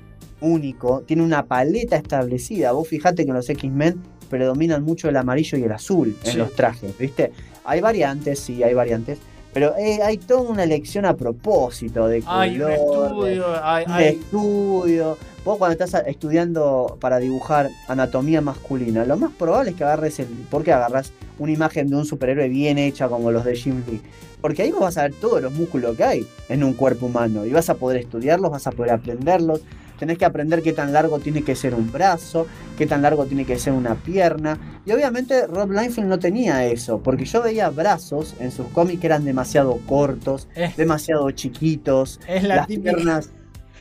único, tiene una paleta establecida. Vos fijate que en los X-Men predominan mucho el amarillo y el azul en Sí. los trajes, ¿viste? Hay variantes, sí, hay variantes, pero eh, hay toda una elección a propósito de Hay un colores, estudio, hay, un hay- estudio. Vos cuando estás estudiando para dibujar anatomía masculina, lo más probable es que agarres el. ¿Por qué agarras una imagen de un superhéroe bien hecha como los de Jim Lee? Porque ahí vos vas a ver todos los músculos que hay en un cuerpo humano y vas a poder estudiarlos, vas a poder aprenderlos. Tenés que aprender qué tan largo tiene que ser un brazo, qué tan largo tiene que ser una pierna. Y obviamente Rob Liefeld no tenía eso, porque yo veía brazos en sus cómics que eran demasiado cortos, es, demasiado chiquitos, es la las típica. piernas.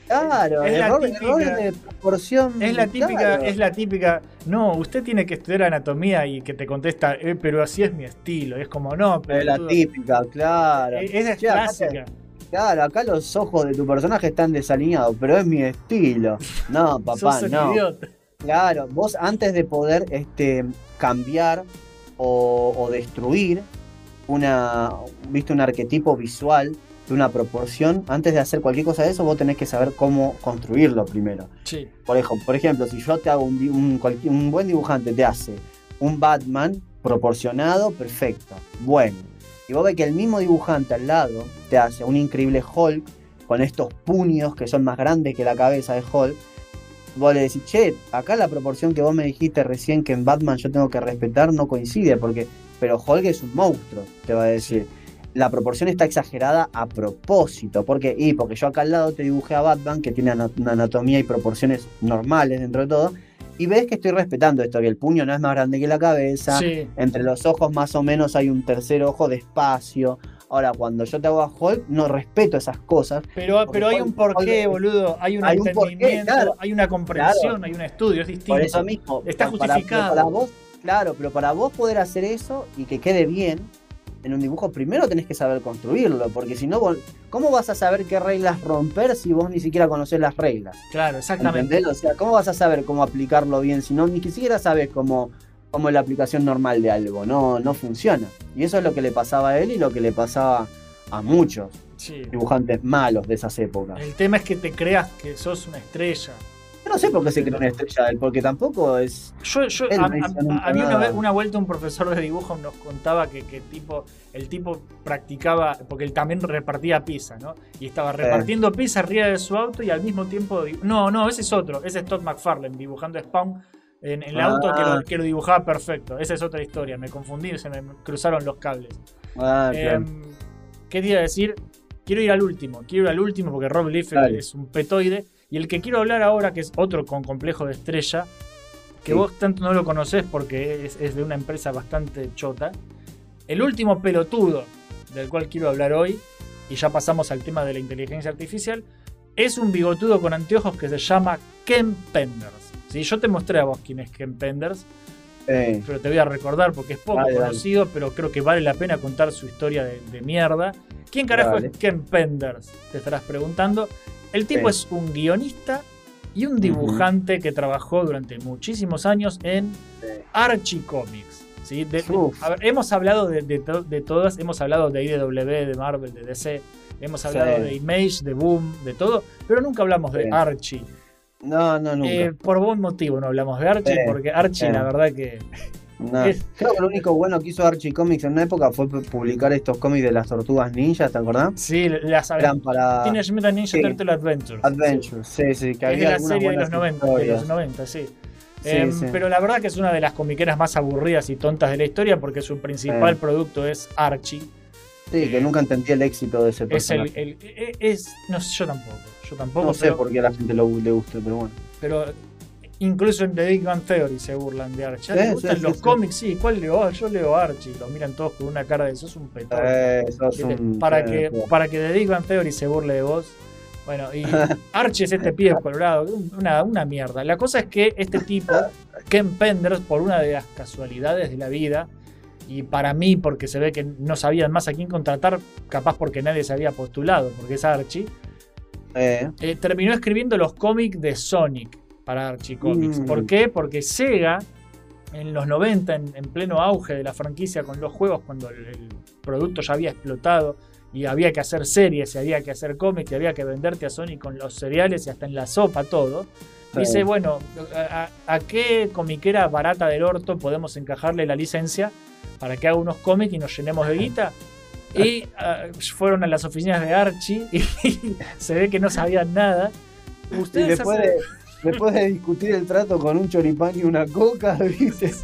Claro, Es la típica- de proporción. Es la típica, claro. es la típica. No, usted tiene que estudiar anatomía y que te contesta, "Eh, pero así es mi estilo. Es como, no, pero. Es la típica, claro. Esa es acá clásica. Claro, acá los ojos de tu personaje están desalineados, pero es mi estilo. No, papá, Sos un no. idiota. Claro, vos antes de poder este, cambiar o, o destruir una, viste, un arquetipo visual de una proporción, antes de hacer cualquier cosa de eso, vos tenés que saber cómo construirlo primero. Sí. Por ejemplo, por ejemplo si yo te hago un, un, un buen dibujante, te hace un Batman proporcionado, perfecto, bueno. Y vos ves que el mismo dibujante al lado te hace un increíble Hulk con estos puños que son más grandes que la cabeza de Hulk. Vos le decís, che, acá la proporción que vos me dijiste recién que en Batman yo tengo que respetar no coincide, porque. Pero Hulk es un monstruo, te va a decir. La proporción está exagerada a propósito. ¿Por qué? Y porque yo acá al lado te dibujé a Batman, que tiene una anatomía y proporciones normales dentro de todo. Y ves que estoy respetando esto, que el puño no es más grande que la cabeza. Sí. Entre los ojos más o menos hay un tercer ojo de espacio. Ahora, cuando yo te hago a Hulk, no respeto esas cosas. Pero, pero hay Hulk- un porqué, Hulk- boludo. Hay un hay un porqué, entendimiento, claro. hay una comprensión, Claro. hay un estudio, es distinto. Por eso mismo. Está pa- para- justificado. Para, vos, claro, pero para vos poder hacer eso y que quede bien en un dibujo, primero tenés que saber construirlo. Porque si no, ¿cómo vas a saber qué reglas romper si vos ni siquiera conocés las reglas? Claro, exactamente. ¿Entendés? O sea, ¿cómo vas a saber cómo aplicarlo bien si no ni siquiera sabes cómo, cómo es la aplicación normal de algo? No, no funciona. Y eso es lo que le pasaba a él y lo que le pasaba a muchos Sí. dibujantes malos de esas épocas. El tema es que te creas que sos una estrella. Yo no sé por qué se creó una estrella de él, porque tampoco es. Yo, yo, a, mí una, vez, una vuelta un profesor de dibujo nos contaba que, que tipo, el tipo practicaba, porque él también repartía pizza, ¿no? Y estaba repartiendo pizza arriba de su auto y al mismo tiempo... No, no, ese es otro, ese es Todd McFarlane dibujando Spawn en, en el auto que Ah. lo, que lo dibujaba perfecto. Esa es otra historia, me confundí, se me cruzaron los cables. Ah, Eh. ¿Qué te iba a decir? Quiero ir al último, quiero ir al último porque Rob Liefeld Dale. es un petoide. Y el que quiero hablar ahora, que es otro con complejo de estrella, que Sí. vos tanto no lo conocés porque es, es de una empresa bastante chota. El último pelotudo del cual quiero hablar hoy, y ya pasamos al tema de la inteligencia artificial, es un bigotudo con anteojos que se llama Ken Penders. ¿Sí? Yo te mostré a vos quién es Ken Penders, Eh, pero te voy a recordar porque es poco conocido, pero creo que vale la pena contar su historia de, de mierda. ¿Quién carajo es Ken Penders? Te estarás preguntando. El tipo Sí. es un guionista y un dibujante que trabajó durante muchísimos años en Sí. Archie Comics. ¿sí? De- de- Uf. a ver, hemos hablado de, de to- de todas, hemos hablado de IDW, de Marvel, de DC, hemos hablado Sí. de Image, de Boom, de todo, pero nunca hablamos de. Archie. no, no, nunca. Eh, por buen motivo no hablamos de Archie, porque Archie la verdad que No. es- Creo que lo único bueno que hizo Archie Comics en una época fue pu- publicar estos cómics de las tortugas ninjas, ¿te acordás? Sí, las Eran para Teenage Mutant Ninja sí. Turtle Adventures. Adventures, sí, sí, que. Es de había la algunas serie de los, buenas 90, de los 90, sí. Sí, Em, sí. Pero la verdad que es una de las comiqueras más aburridas y tontas de la historia porque su principal Sí. producto es Archie. Sí, que nunca entendí el éxito de ese Es el, personaje. el- e- es, no sé, yo tampoco. Yo tampoco, no sé pero, por qué a la gente lo, le gusta, pero bueno. pero incluso en The Big Bang Theory se burlan de Archie. Ah, Sí, ¿Te gustan sí, los sí, cómics? Sí, ¿cuál leo? Yo leo Archie. Lo miran todos con una cara de sos un petón. Eh, un- para, que, para que The Big Bang Theory se burle de vos. Bueno, y Archie es este pibe colorado, una, una mierda. La cosa es que este tipo, Ken Penders, por una de las casualidades de la vida, y para mí, porque se ve que no sabían más a quién contratar, capaz porque nadie se había postulado, porque es Archie, Eh, eh, terminó escribiendo los cómics de Sonic para Archie Comics. Mm. ¿Por qué? Porque Sega, en los 90, en, en pleno auge de la franquicia con los juegos, cuando el, el producto ya había explotado y había que hacer series, y había que hacer cómics, y había que venderte a Sonic con los cereales y hasta en la sopa todo. Dice, bueno, ¿a, a- qué comiquera barata del orto podemos encajarle la licencia para que haga unos cómics y nos llenemos de guita? Y ah, fueron a las oficinas de Archie y se ve que no sabían nada. y Ustedes después hacen- de, después de discutir el trato con un choripán y una coca, dices.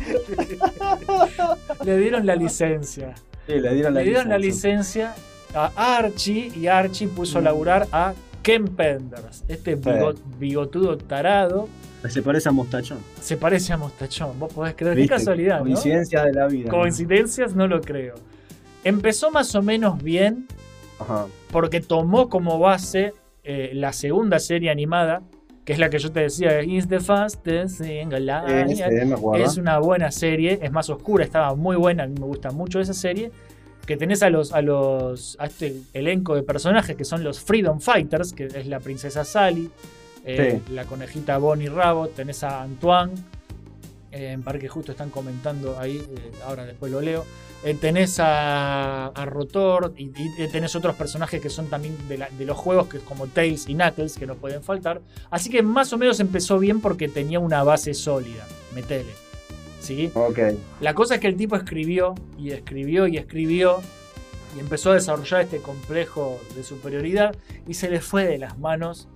le dieron la licencia. Sí, le dieron la Le dieron la licencia. a Archie y Archie puso a Mm. laburar a Ken Penders, este bigo- bigotudo tarado. Se parece a Mostachón. Se parece a Mostachón, vos podés creer. Qué casualidad, ¿no? Coincidencia de la vida. ¿no? Coincidencias no lo creo. Empezó más o menos bien Ajá. porque tomó como base eh, la segunda serie animada, que es la que yo te decía, Is the fastest. Es una buena serie, es más oscura, estaba muy buena, a mí me gusta mucho esa serie. Que tenés a los, a los a este elenco de personajes que son los Freedom Fighters, que es la princesa Sally, eh, la conejita Bonnie Rabo, tenés a Antoine, eh, en Parque Justo están comentando ahí, eh, ahora después lo leo. Eh, tenés a, a Rotor y, y tenés otros personajes que son también de, la- de los juegos, que es como Tails y Knuckles, que no pueden faltar. Así que más o menos empezó bien porque tenía una base sólida. Metele. ¿Sí? Ok. La cosa es que el tipo escribió y escribió y escribió y empezó a desarrollar este complejo de superioridad y se le fue de las manos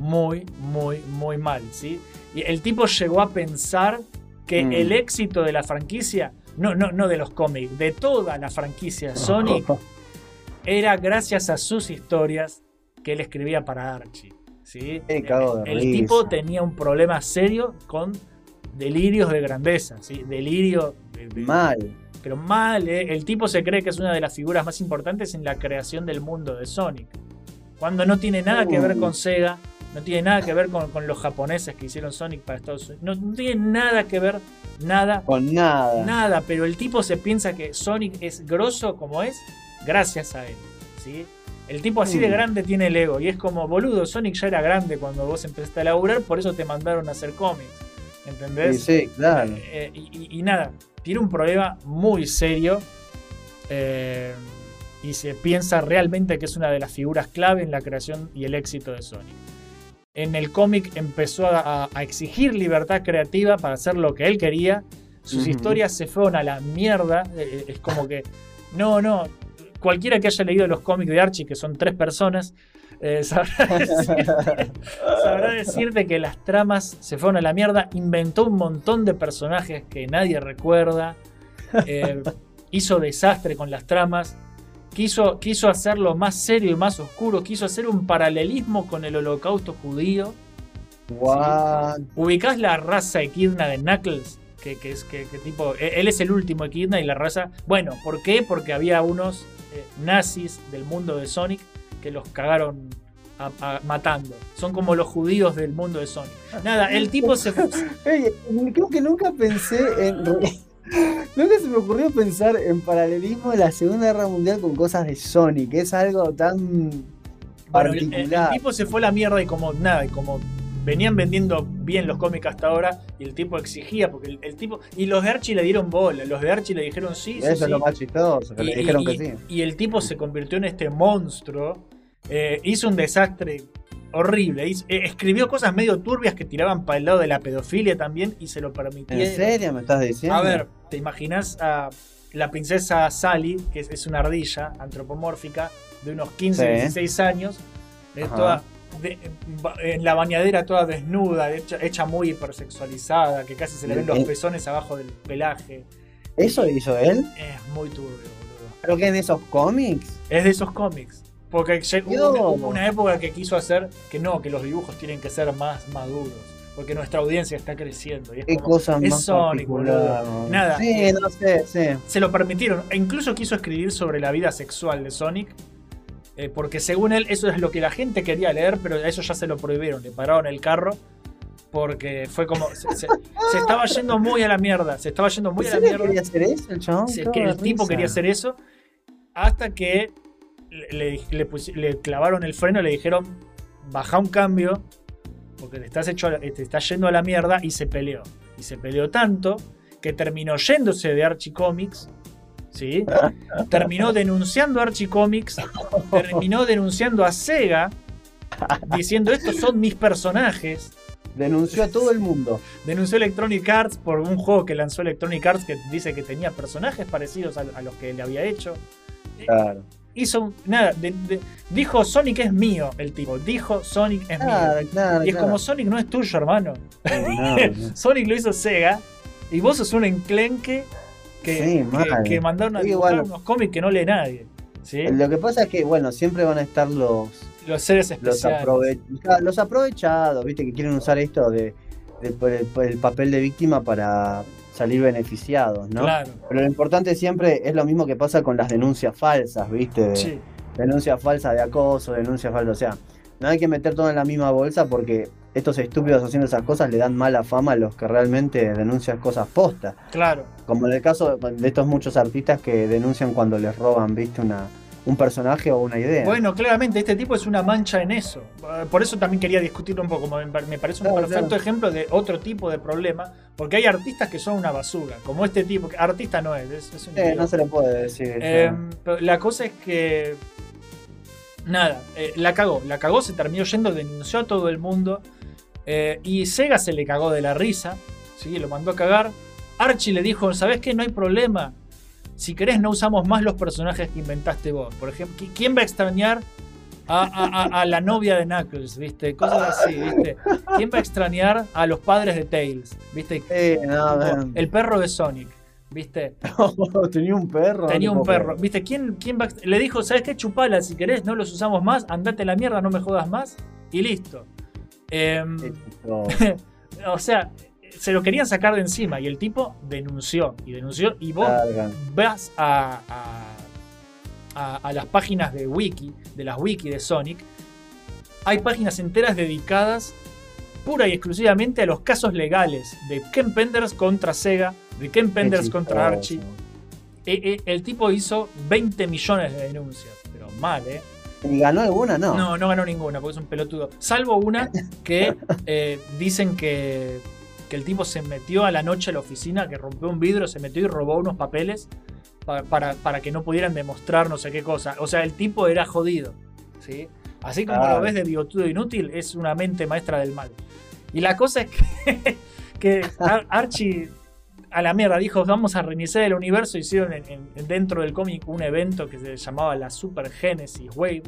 muy, muy, muy mal, ¿sí? Y el tipo llegó a pensar que Mm. el éxito de la franquicia, no, no, no de los cómics, de toda la franquicia Sonic, era gracias a sus historias que él escribía para Archie, ¿sí? El tipo tenía un problema serio con delirios de grandeza, ¿sí? Delirio de- de- Mal. pero mal, ¿eh? El tipo se cree que es una de las figuras más importantes en la creación del mundo de Sonic. Cuando no tiene nada que ver con Sega, no tiene nada que ver con, con los japoneses que hicieron Sonic para Estados Unidos. No, no tiene nada que ver, nada, Con nada. nada. Pero el tipo se piensa que Sonic es grosso como es gracias a él. ¿sí? El tipo así de Mm. grande tiene el ego. Y es como, boludo, Sonic ya era grande cuando vos empezaste a laburar, por eso te mandaron a hacer cómics. ¿Entendés? Sí, sí, claro. Eh, y, y- y nada, tiene un problema muy serio eh, y se piensa realmente que es una de las figuras clave en la creación y el éxito de Sonic. En el cómic empezó a, exigir libertad creativa para hacer lo que él quería. Sus historias se fueron a la mierda. eh, es como que, no, no, cualquiera que haya leído los cómics de Archie, que son tres personas, eh, sabrá, decirte, sabrá decirte que las tramas se fueron a la mierda. Inventó un montón de personajes que nadie recuerda. eh, hizo desastre con las tramas, quiso, quiso hacerlo más serio y más oscuro, quiso hacer un paralelismo con el holocausto judío. ¿Ubicás la raza equidna de Knuckles? Que, que es que, que tipo. e- Él es el último equidna y la raza. Bueno, ¿por qué? Porque había unos eh, nazis del mundo de Sonic que los cagaron a- a- matando. Son como los judíos del mundo de Sonic. Nada, el tipo se creo que nunca pensé en. Nunca se me ocurrió pensar en paralelismo de la Segunda Guerra Mundial con cosas de Sonic. Es algo tan Bueno, el, el- el particular. tipo se fue a la mierda y como nada, y como venían vendiendo bien los cómics hasta ahora, y el tipo exigía, porque el, el tipo. Y los de Archie le dieron bola, los de Archie le dijeron sí, Eso sí. es lo más chistoso, que Y, le dijeron y- que sí. y el tipo se convirtió en este monstruo. eh, hizo un desastre horrible. eh, escribió cosas medio turbias que tiraban para el lado de la pedofilia también y se lo permitía. ¿En serio me estás diciendo? A ver, ¿te imaginas a la princesa Sally, que es, es una ardilla antropomórfica de unos 15, Sí. 16 años, eh, toda de- en la bañadera toda desnuda, hecha, hecha muy hipersexualizada, que casi se le ven los Eh. pezones abajo del pelaje? ¿Eso hizo él? Es muy turbio, boludo. ¿Pero que en esos cómics? Es de esos cómics. Porque lle- hubo una, época que quiso hacer que no, que los dibujos tienen que ser más maduros. Porque nuestra audiencia está creciendo. Y es como- cosa es más Sonic, boludo. Nada. Sí, no sé, sí. se lo permitieron. E incluso quiso escribir sobre la vida sexual de Sonic. eh, porque según él, eso es lo que la gente quería leer, pero a eso ya se lo prohibieron. Le pararon el carro. Porque fue como. Se, se- se estaba yendo muy a la mierda. Se estaba yendo muy ¿En a la mierda. quería hacer eso el chabón? Qué que el tipo quería hacer eso. Hasta que le, clavaron el freno le dijeron: Baja un cambio. Porque te estás, hecho te estás yendo a la mierda. Y se peleó. Y se peleó tanto que terminó yéndose de Archie Comics. ¿Sí? Terminó denunciando a Archie Comics. Terminó denunciando a Sega. Diciendo: Estos son mis personajes. Denunció a todo el mundo. Denunció Electronic Arts por un juego que lanzó Electronic Arts que dice que tenía personajes parecidos a, a los que le había hecho. Claro. Hizo un- nada, de- de- dijo Sonic es mío el tipo, dijo Sonic es Claro, mío. claro. Y es claro. como Sonic no es tuyo, hermano. No, no. Sonic lo hizo Sega y vos sos un enclenque que, Sí, que- que mandaron a Sí, dibujar bueno. unos cómics que no lee nadie. ¿sí? Lo que pasa es que, bueno, siempre van a estar los, Los seres los, especiales. aprove- los aprovechados, ¿viste? Que quieren usar esto de, de- por el, por el papel de víctima para salir beneficiados, ¿no? Claro, Pero lo importante siempre es lo mismo que pasa con las denuncias falsas, ¿viste? De- sí. Denuncias falsas de acoso, denuncias falsas. O sea, no hay que meter todo en la misma bolsa porque estos estúpidos haciendo esas cosas le dan mala fama a los que realmente denuncian cosas postas. Claro. Como en el caso de estos muchos artistas que denuncian cuando les roban, ¿viste? Una, un personaje o una idea. Bueno, claramente este tipo es una mancha en eso. Eh, Por eso también quería discutirlo un poco. Me parece un perfecto ejemplo de otro tipo de problema. Porque hay artistas que son una basura. Como este tipo. que Artista no es, es, es un Eh, no se le puede decir. Eh, pero la cosa es que. Nada, eh, la cagó. La cagó, se terminó yendo, denunció a todo el mundo. eh, y Sega se le cagó de la risa. ¿sí? Lo mandó a cagar. Archie le dijo: ¿Sabes qué? No hay problema. Si querés, no usamos más los personajes que inventaste vos. Por ejemplo, ¿qui- ¿quién va a extrañar a, a- a- a la novia de Knuckles? ¿Viste? Cosas así, ¿viste? ¿Quién va a extrañar a los padres de Tails? ¿Viste? Eh, no, el perro de Sonic. ¿Viste? tenía un perro. Tenía un perro. ¿Viste? ¿Quién, quién va Le dijo, ¿sabes qué? Chupala si querés, no los usamos más, andate a la mierda, no me jodas más. Y listo. Em, o sea, se lo querían sacar de encima y el tipo denunció y denunció y vos vas a, a- las páginas de wiki, de las wiki de Sonic, hay páginas enteras dedicadas pura y exclusivamente a los casos legales de Ken Penders contra Sega, de Ken Penders contra. Archie. Eh, eh, el tipo hizo 20 millones de denuncias, pero mal, ¿eh? ¿Y ganó alguna? No. No, no ganó ninguna, porque es un pelotudo. Salvo una que eh, dicen que, que el tipo se metió a la noche a la oficina, que rompió un vidrio, se metió y robó unos papeles pa- para, para que no pudieran demostrar no sé qué cosa. O sea, el tipo era jodido. ¿sí? Así como Ah. lo ves de bigotudo inútil, es una mente maestra del mal. Y la cosa es que, que Ar- Archie a la mierda dijo, vamos a reiniciar el universo. Hicieron en- en- dentro del cómic un evento que se llamaba la Super Genesis Wave.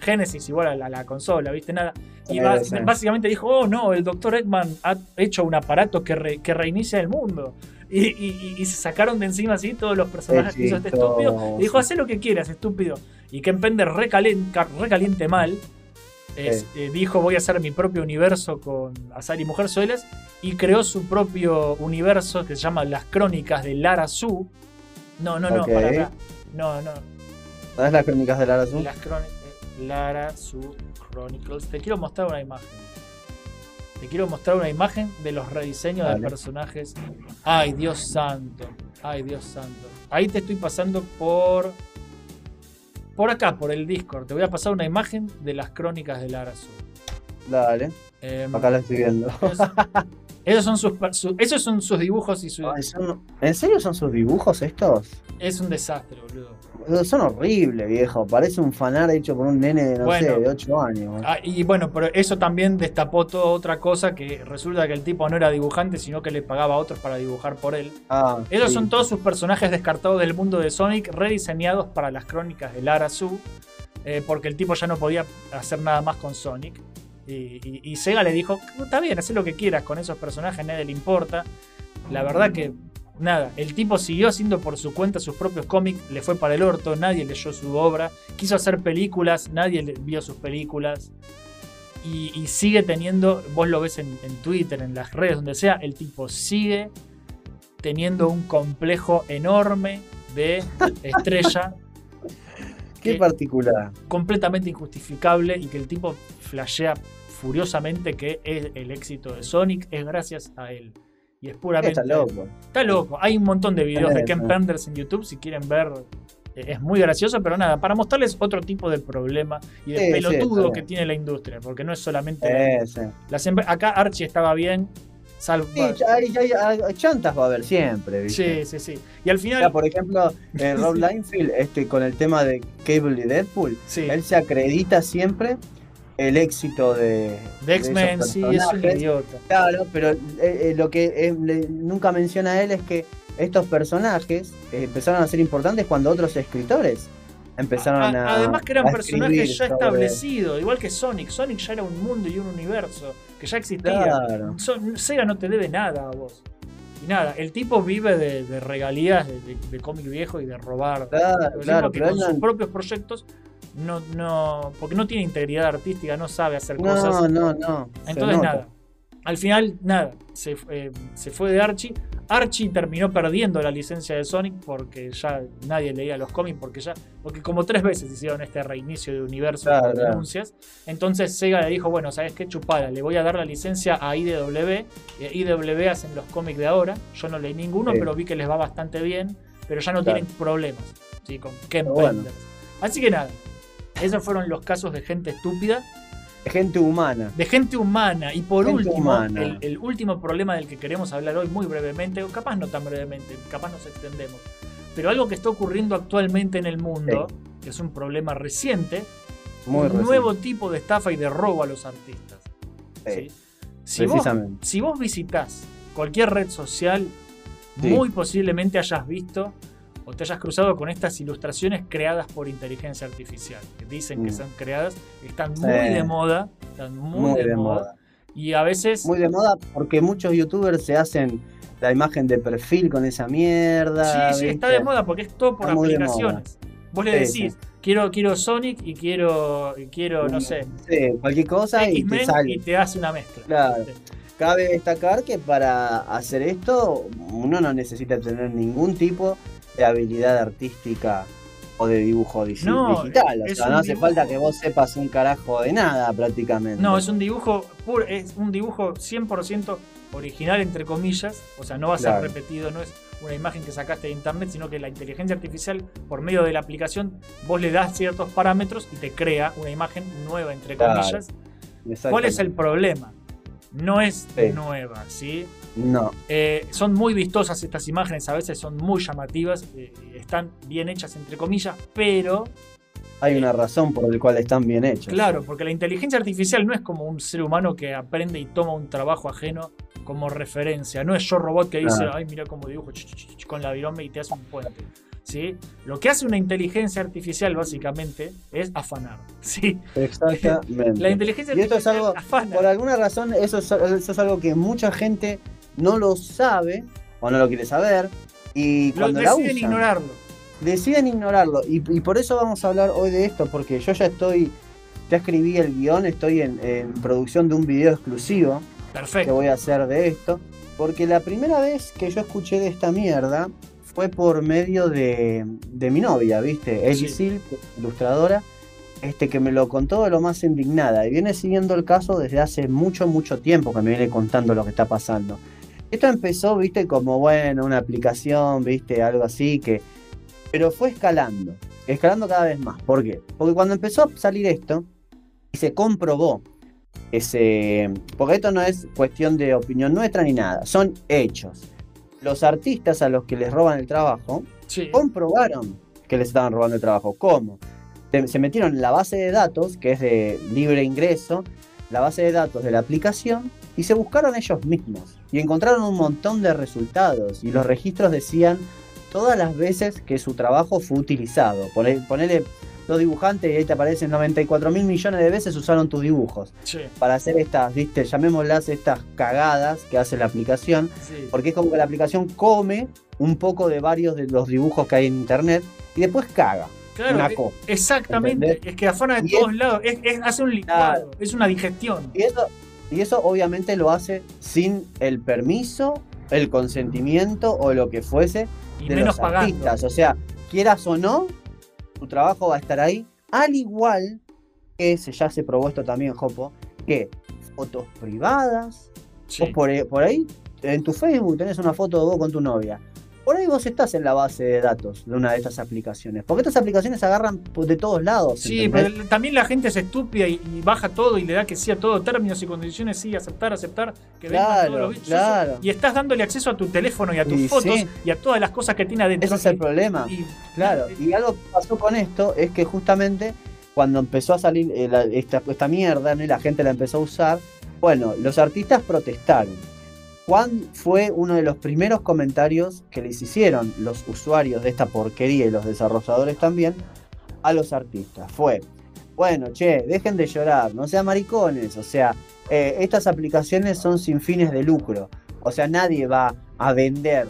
Genesis igual a la, la consola, ¿viste? Nada. Y sí. básicamente dijo, oh no, el Dr. Eggman ha hecho un aparato que, re- que reinicia el mundo. Y, y- y se sacaron de encima así todos los personajes que hizo este estúpido. Y dijo, haz lo que quieras, estúpido. Y Ken Pender recaliente, recaliente mal. es- eh, dijo voy a hacer mi propio universo con Azar y Mujerzuelas y creó su propio universo que se llama Las Crónicas de Lara Su. No, no, no, Ok. para acá. No, no. ¿Sabes las crónicas de Lara Azul? Las crónicas. Lara Su Chronicles. Te quiero mostrar una imagen. Te quiero mostrar una imagen de los rediseños de personajes. Ay, Dios santo. Ay, Dios santo. Ahí te estoy pasando por. Por acá, por el Discord. Te voy a pasar una imagen de las crónicas de Lara Su. Dale, Em, acá la estoy viendo. esos, esos son sus, su- esos son sus dibujos y su. Ay, son- ¿En serio son sus dibujos estos? Es un desastre, boludo. Son horribles, viejo. Parece un fanar hecho por un nene de, no Bueno. sé, de 8 años. Ah, y bueno, pero eso también destapó toda otra cosa que resulta que el tipo no era dibujante, sino que le pagaba a otros para dibujar por él. Ah, Esos sí. son todos sus personajes descartados del mundo de Sonic, rediseñados para las crónicas de Lara Su, eh, porque el tipo ya no podía hacer nada más con Sonic. Y, y- y Sega le dijo, está bien, haz lo que quieras con esos personajes, nadie le importa. La verdad que, nada, el tipo siguió haciendo por su cuenta sus propios cómics, le fue para el orto, nadie leyó su obra, quiso hacer películas, nadie vio sus películas. Y, y sigue teniendo, vos lo ves en, en Twitter, en las redes, donde sea, el tipo sigue teniendo un complejo enorme de estrella Qué particular. completamente injustificable y que el tipo flashea furiosamente que es el éxito de Sonic es gracias a él. Y es puramente. Está loco. Está loco. Hay un montón de videos de Ken. Penders en YouTube si quieren ver. eh, Es muy gracioso, pero nada, para mostrarles otro tipo de problema y de Sí, pelotudo que tiene la industria, porque no es solamente. la- las acá Archie estaba bien, salvo. Sí, hay, hay- hay- chantas va a haber siempre, ¿viste? Sí, sí, sí. Y al O final. sea, por ejemplo, eh, Rob Liefeld, este, con el tema de Cable y Deadpool, sí, él se acredita siempre el éxito de, de X-Men, sí, es un idiota. Claro, pero eh, eh, lo que eh, le- nunca menciona él es que estos personajes empezaron a ser importantes cuando otros escritores empezaron A- a. Además que eran personajes ya establecidos, igual que Sonic. Sonic ya era un mundo y un universo que ya existía. Claro. Son- Sega no te debe nada a vos. Y nada, el tipo vive de, de regalías de, de- de cómic viejo y de robar. Claro, claro, pero con sus propios proyectos no, no. porque no tiene integridad artística, no sabe hacer No, cosas. no, no. se Entonces nada. Al final, nada, se, eh, se fue de Archie. Archie terminó perdiendo la licencia de Sonic porque ya nadie leía los cómics, porque ya. Porque como tres veces hicieron este reinicio de universo Claro, claro. denuncias. Entonces Sega le dijo, bueno, ¿sabes qué? Chupada, le voy a dar la licencia a IDW. IDW hacen los cómics de ahora. Yo no leí ninguno, Sí. pero vi que les va bastante bien. Pero ya no Claro. tienen problemas ¿sí? con Ken. Así que nada. Esos fueron los casos de gente estúpida Gente humana. de gente humana. Y por Gente último, el, el último problema del que queremos hablar hoy muy brevemente, o capaz no tan brevemente, capaz nos extendemos, pero algo que está ocurriendo actualmente en el mundo, que es un problema reciente, Muy un reciente. nuevo tipo de estafa y de robo a los artistas. Sí, ¿sí? Si, vos, si vos visitas cualquier red social, muy posiblemente hayas visto o te hayas cruzado con estas ilustraciones creadas por inteligencia artificial, que dicen que Mm. son creadas, están Sí. muy de moda, están muy, Muy, de, moda. Y a veces Muy de moda porque muchos youtubers se hacen la imagen de perfil con esa mierda. Sí, sí, está de moda porque es todo por Está aplicaciones. Vos le Sí, decís, quiero, quiero Sonic y quiero, y quiero no sé, Sí, cualquier cosa y te sale. y te hace una mezcla. Claro. Cabe destacar que para hacer esto uno no necesita tener ningún tipo de habilidad artística o de dibujo No, digital. O sea, no hace dibujo- falta que vos sepas un carajo de nada prácticamente. No, es un dibujo puro, es un dibujo 100% original entre comillas, o sea, no va a ser repetido, no es una imagen que sacaste de internet, sino que la inteligencia artificial por medio de la aplicación vos le das ciertos parámetros y te crea una imagen nueva entre Claro, comillas. ¿Cuál es el problema? No es Sí. nueva, ¿sí? No, Eh, son muy vistosas estas imágenes, a veces son muy llamativas, eh, están bien hechas entre comillas, pero hay una razón por la cual están bien hechos. claro, porque la inteligencia artificial no es como un ser humano que aprende y toma un trabajo ajeno como referencia, no es yo robot que dice, ay mira cómo dibujo ch, ch, ch, con la virome y te hace un puente. ¿Sí? Lo que hace una inteligencia artificial básicamente es afanar. ¿sí? Exactamente. La inteligencia Y esto es artificial algo, afana. por alguna razón, eso es, eso es algo que mucha gente no lo sabe o no lo quiere saber. Y Lo cuando la deciden usan, ignorarlo. deciden ignorarlo. Y, y por eso vamos a hablar hoy de esto, porque yo ya estoy, ya escribí el guion, estoy en, en producción de un video exclusivo que Perfecto. voy a hacer de esto. Porque la primera vez que yo escuché de esta mierda fue por medio de, de mi novia, ¿viste? Ellie Sí. Ilustradora, este, que me lo contó de lo más indignada. Y viene siguiendo el caso desde hace mucho, mucho tiempo que me viene contando lo que está pasando. Esto empezó, ¿viste? Como, bueno, una aplicación, ¿viste? Algo así que... Pero fue escalando, escalando cada vez más. ¿Por qué? Porque cuando empezó a salir esto, y se comprobó ese. Porque esto no es cuestión de opinión nuestra ni nada, son hechos. Los artistas a los que les roban el trabajo Sí. comprobaron que les estaban robando el trabajo. ¿Cómo? Se- metieron en la base de datos, que es de libre ingreso, la base de datos de la aplicación, y se buscaron ellos mismos. Y encontraron un montón de resultados. Y los registros decían todas las veces que su trabajo fue utilizado. Pone- Ponele los dibujantes y ahí te aparecen 94 mil millones de veces usaron tus dibujos Sí. para hacer estas, viste, llamémoslas estas cagadas que hace la aplicación, Sí. porque es como que la aplicación come un poco de varios de los dibujos que hay en internet y después caga. Claro, una e- cosa, exactamente. ¿entendés? Es que afana de Y todos lados. Es, es- hace un licuado. Claro. Es una digestión. Y eso, y eso obviamente lo hace sin el permiso, el consentimiento o lo que fuese Y de menos los pagando. artistas. O sea, quieras o no, tu trabajo va a estar ahí, al igual que se, ya se probó esto también, Jopo, que fotos privadas, Sí. Vos por, por ahí, en tu Facebook tenés una foto de vos con tu novia. Por ahí vos estás en la base de datos de una de estas aplicaciones. Porque estas aplicaciones agarran pues, de todos lados. Sí, ¿entendés? pero también la gente es estúpida y, y baja todo y le da que sí a todo, términos y condiciones, sí, aceptar, aceptar, que Claro, todos los bichos. claro. Y estás dándole acceso a tu teléfono y a tus Y fotos sí. y a todas las cosas que tiene adentro. Ese es el Y- problema. Claro, y algo que pasó con esto es que justamente cuando empezó a salir eh, la- esta, esta mierda ¿no? y la gente la empezó a usar, bueno, los artistas protestaron. Juan fue uno de los primeros comentarios que les hicieron los usuarios de esta porquería y los desarrolladores también a los artistas. Fue, bueno, che, dejen de llorar, no sean maricones, o sea, eh, estas aplicaciones son sin fines de lucro, o sea, nadie va a vender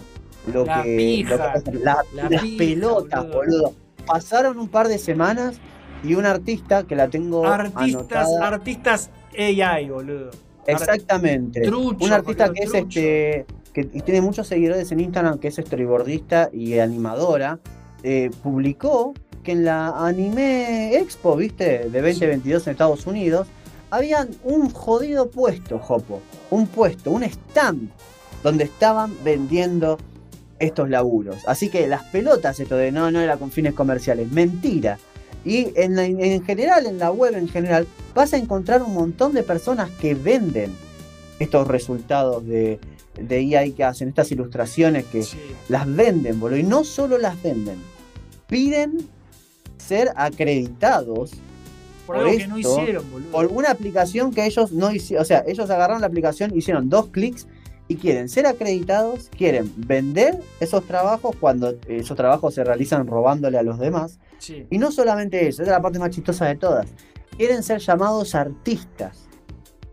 lo La que, pija, lo que- la- la las pija, pelotas, boludo. boludo. Pasaron un par de semanas y un artista que la tengo Artistas, anotada. artistas AI, boludo. Exactamente. Trucho, un artista que es este que tiene muchos seguidores en Instagram, que es storyboardista y animadora, eh, publicó que en la Anime Expo, ¿viste? De 2022 en Estados Unidos, habían un jodido puesto, Jopo. Un puesto, un stand, donde estaban vendiendo estos laburos. Así que las pelotas, esto de no, no era con fines comerciales, mentira. Y en, la- en general, en la web en general, vas a encontrar un montón de personas que venden estos resultados de, de EA que hacen, estas ilustraciones que Sí. las venden, boludo. Y no solo las venden, piden ser acreditados Por por algo que no esto, hicieron, boludo. por una aplicación que ellos no hicieron. O sea, ellos agarraron la aplicación, hicieron dos clics y quieren ser acreditados, quieren vender esos trabajos cuando esos trabajos se realizan robándole a los demás. Sí. Y no solamente eso, esa es la parte más chistosa de todas. Quieren ser llamados artistas.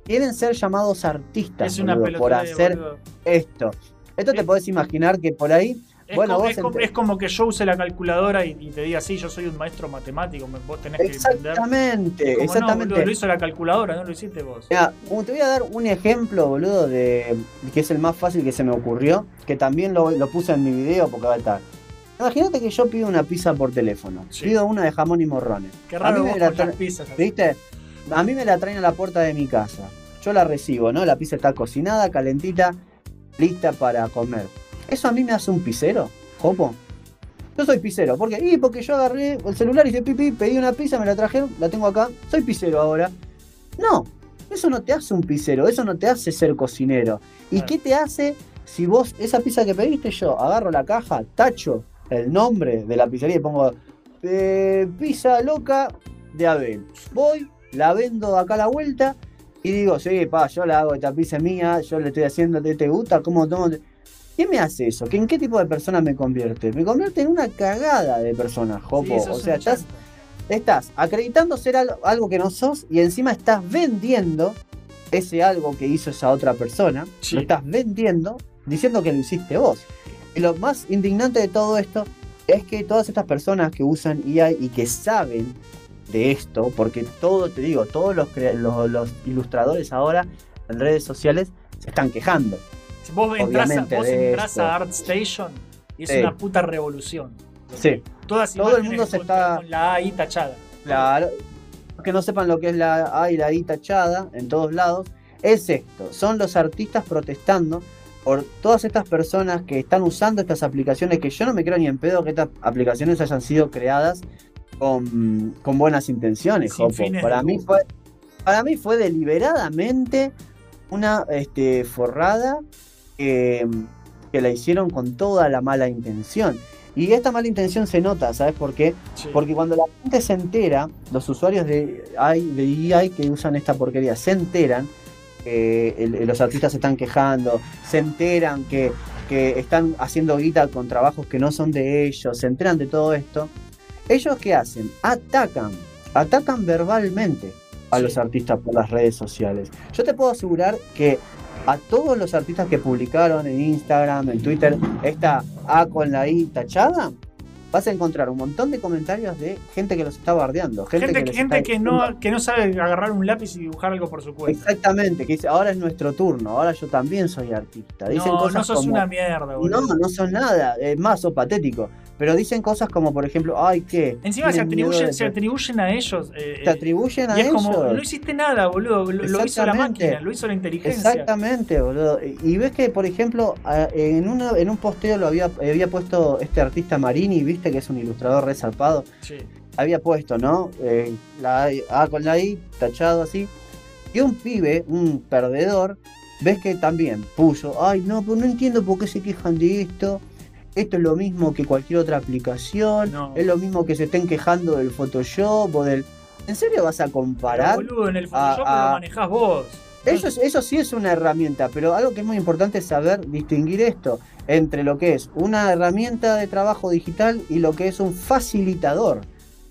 Quieren ser llamados artistas Es una boludo, por hacer boludo. esto. Esto te podés imaginar que por ahí, Es, bueno, como, vos es, como, ent- es como que yo use la calculadora y, y te diga, sí, yo soy un maestro matemático, vos tenés que entender. exactamente, No, lo hizo la calculadora, no lo hiciste vos. Mira, te voy a dar un ejemplo, boludo, de que es el más fácil que se me ocurrió, que también lo, lo puse en mi video porque va a estar. Imagínate que yo pido una pizza por teléfono. Sí. Pido una de jamón y morrones. Qué a raro mí vos me la con las traen- pizzas. así. ¿Viste? A mí me la traen a la puerta de mi casa. Yo la recibo, ¿no? La pizza está cocinada, calentita, lista para comer. ¿Eso a mí me hace un pizzero, Jopo? Yo soy pizzero. ¿Por qué? Y porque yo agarré el celular y hice pipi, pedí una pizza, me la trajeron, la tengo acá. Soy pizzero ahora. No, eso no te hace un pizzero, eso no te hace ser cocinero. ¿Y Claro. qué te hace si vos, esa pizza que pediste yo, agarro la caja, tacho el nombre de la pizzería y pongo eh, pizza loca de Abel? Voy, la vendo acá a la vuelta y digo, sí, pa, yo la hago, esta pizza es mía, yo le estoy haciendo, ¿te, te gusta? ¿Cómo tomo? ¿Qué me hace eso? ¿Que ¿En qué tipo de persona me convierte? Me convierte en una cagada de persona, Jopo. Sí, o sea, estás, estás acreditando ser al- algo que no sos y encima estás vendiendo ese algo que hizo esa otra persona. Sí. Lo estás vendiendo diciendo que lo hiciste vos. Y lo más indignante de todo esto es que todas estas personas que usan IA y que saben de esto, porque todo, te digo, todos los, los, los ilustradores ahora en redes sociales se están quejando. Vos entras, a, vos entras a ArtStation y es Sí. una puta revolución. Sí, Todas Todo el mundo se con, está- con la AI tachada. claro. Que no sepan lo que es la A y la I tachada en todos lados, es esto. Son los artistas protestando por todas estas personas que están usando estas aplicaciones, que yo no me creo ni en pedo que estas aplicaciones hayan sido creadas con, con buenas intenciones, Jopo. Para mí fue, para mí fue deliberadamente una este, forrada que, que la hicieron con toda la mala intención. Y esta mala intención se nota, ¿sabes por qué? Sí. Porque cuando la gente se entera, los usuarios de AI, de AI que usan esta porquería se enteran que los artistas se están quejando, se enteran que, que están haciendo guita con trabajos que no son de ellos, se enteran de todo esto. ¿Ellos qué hacen? Atacan, atacan verbalmente a Sí. los artistas por las redes sociales. Yo te puedo asegurar que a todos los artistas que publicaron en Instagram, en Twitter, esta A con la I tachada, vas a encontrar un montón de comentarios de gente que los está bardeando. Gente, Gente, que, gente no, que no sabe agarrar un lápiz y dibujar algo por su cuenta. Exactamente, que dice, ahora es nuestro turno, ahora yo también soy artista. Dicen no, cosas no sos como, una mierda, boludo. no, no son nada, es más, sos patético. Pero dicen cosas como, por ejemplo, ay, ¿qué? Encima se atribuyen, se atribuyen a ellos. eh, se atribuyen a y es ellos. como, no hiciste nada, boludo. Lo, lo hizo la máquina, lo hizo la inteligencia. Exactamente, boludo. Y ves que, por ejemplo, en, una, en un posteo lo había, había puesto este artista Marini, viste que es un ilustrador resarpado. Sí. Había puesto, ¿no? Eh, la A con la I, tachado así. Y un pibe, un perdedor, ves que también puso, ay, no, pues no entiendo por qué se quejan de esto. Esto es lo mismo que cualquier otra aplicación. No. Es lo mismo que se estén quejando del Photoshop o del... ¿En serio vas a Pero, comparar? boludo, en el Photoshop a- lo manejás vos. Eso, es- eso sí es una herramienta, pero algo que es muy importante es saber distinguir esto entre lo que es una herramienta de trabajo digital y lo que es un facilitador.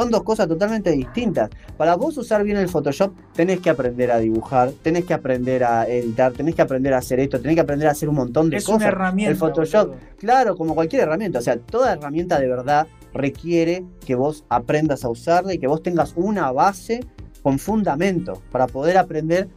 Son dos cosas totalmente distintas. Para vos usar bien el Photoshop, tenés que aprender a dibujar, tenés que aprender a editar, tenés que aprender a hacer esto, tenés que aprender a hacer un montón de Es cosas. una herramienta. el Photoshop, boludo. Claro, como cualquier herramienta. O sea, toda herramienta de verdad requiere que vos aprendas a usarla y que vos tengas una base con fundamento para poder aprender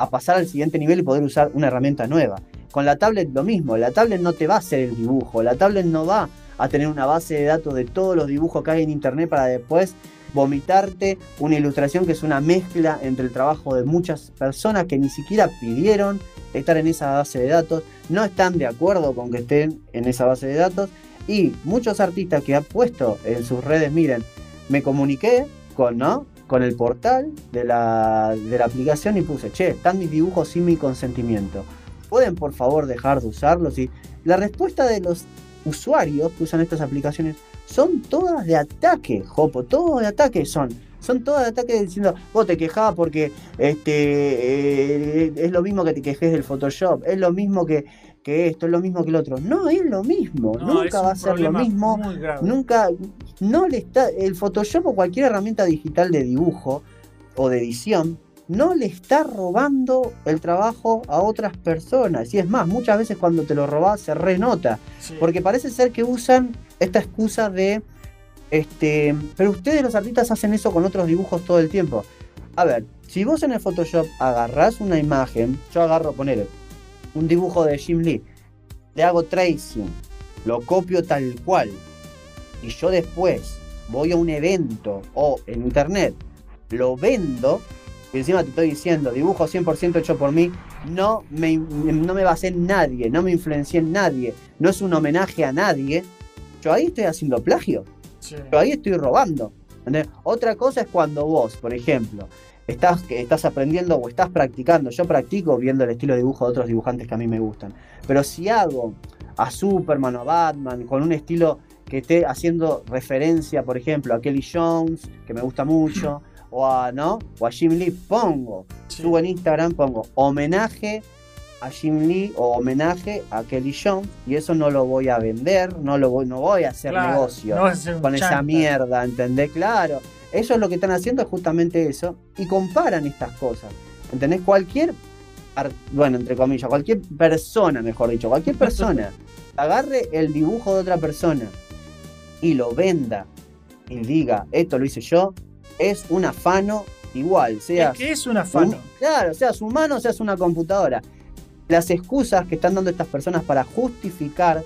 a pasar al siguiente nivel y poder usar una herramienta nueva. Con la tablet lo mismo, la tablet no te va a hacer el dibujo, la tablet no va a tener una base de datos de todos los dibujos que hay en internet para después vomitarte una ilustración que es una mezcla entre el trabajo de muchas personas que ni siquiera pidieron estar en esa base de datos, no están de acuerdo con que estén en esa base de datos y muchos artistas que han puesto en sus redes, miren, me comuniqué con, ¿no? Con el portal de la, de la aplicación y puse, che, están mis dibujos sin mi consentimiento. ¿Pueden por favor dejar de usarlos? Y la respuesta de los usuarios que usan estas aplicaciones son todas de ataque, Jopo, todos de ataque son. Son todas de ataque diciendo, vos te quejabas porque este eh, es lo mismo que te quejes del Photoshop, es lo mismo que, que esto, es lo mismo que el otro. No es lo mismo, No, nunca un va a ser lo mismo. Nunca, no le está, el Photoshop o cualquier herramienta digital de dibujo o de edición no le está robando el trabajo a otras personas. Y es más, muchas veces cuando te lo robas se renota. Sí. Porque parece ser que usan esta excusa de, este, pero ustedes los artistas hacen eso con otros dibujos todo el tiempo. A ver, si vos en el Photoshop agarrás una imagen, yo agarro, poner un dibujo de Jim Lee, le hago tracing, lo copio tal cual, y yo después voy a un evento o en internet, lo vendo, y encima te estoy diciendo, dibujo 100% hecho por mí, no me, no me basé en nadie, no me influencié en nadie, no es un homenaje a nadie, yo ahí estoy haciendo plagio, Sí. yo ahí estoy robando. ¿entendés? Otra cosa es cuando vos, por ejemplo, estás, que estás aprendiendo o estás practicando, yo practico viendo el estilo de dibujo de otros dibujantes que a mí me gustan, pero si hago a Superman o a Batman con un estilo que esté haciendo referencia, por ejemplo, a Kelly Jones, que me gusta mucho, o a, ¿no? O a Jim Lee, pongo, Sí. subo en Instagram, pongo homenaje a Jim Lee o homenaje a Kelly Jones, y eso no lo voy a vender, no lo voy, no voy a hacer Claro, negocio no a hacer con esa mierda, ¿entendés? Claro. Ellos lo que están haciendo es justamente eso y comparan estas cosas. ¿Entendés? Cualquier bueno, entre comillas, cualquier persona, mejor dicho, cualquier persona, agarre el dibujo de otra persona y lo venda y diga, esto lo hice yo, es un afano igual, sea Es que es un afano. un- claro, seas humano, seas una computadora. Las excusas que están dando estas personas para justificar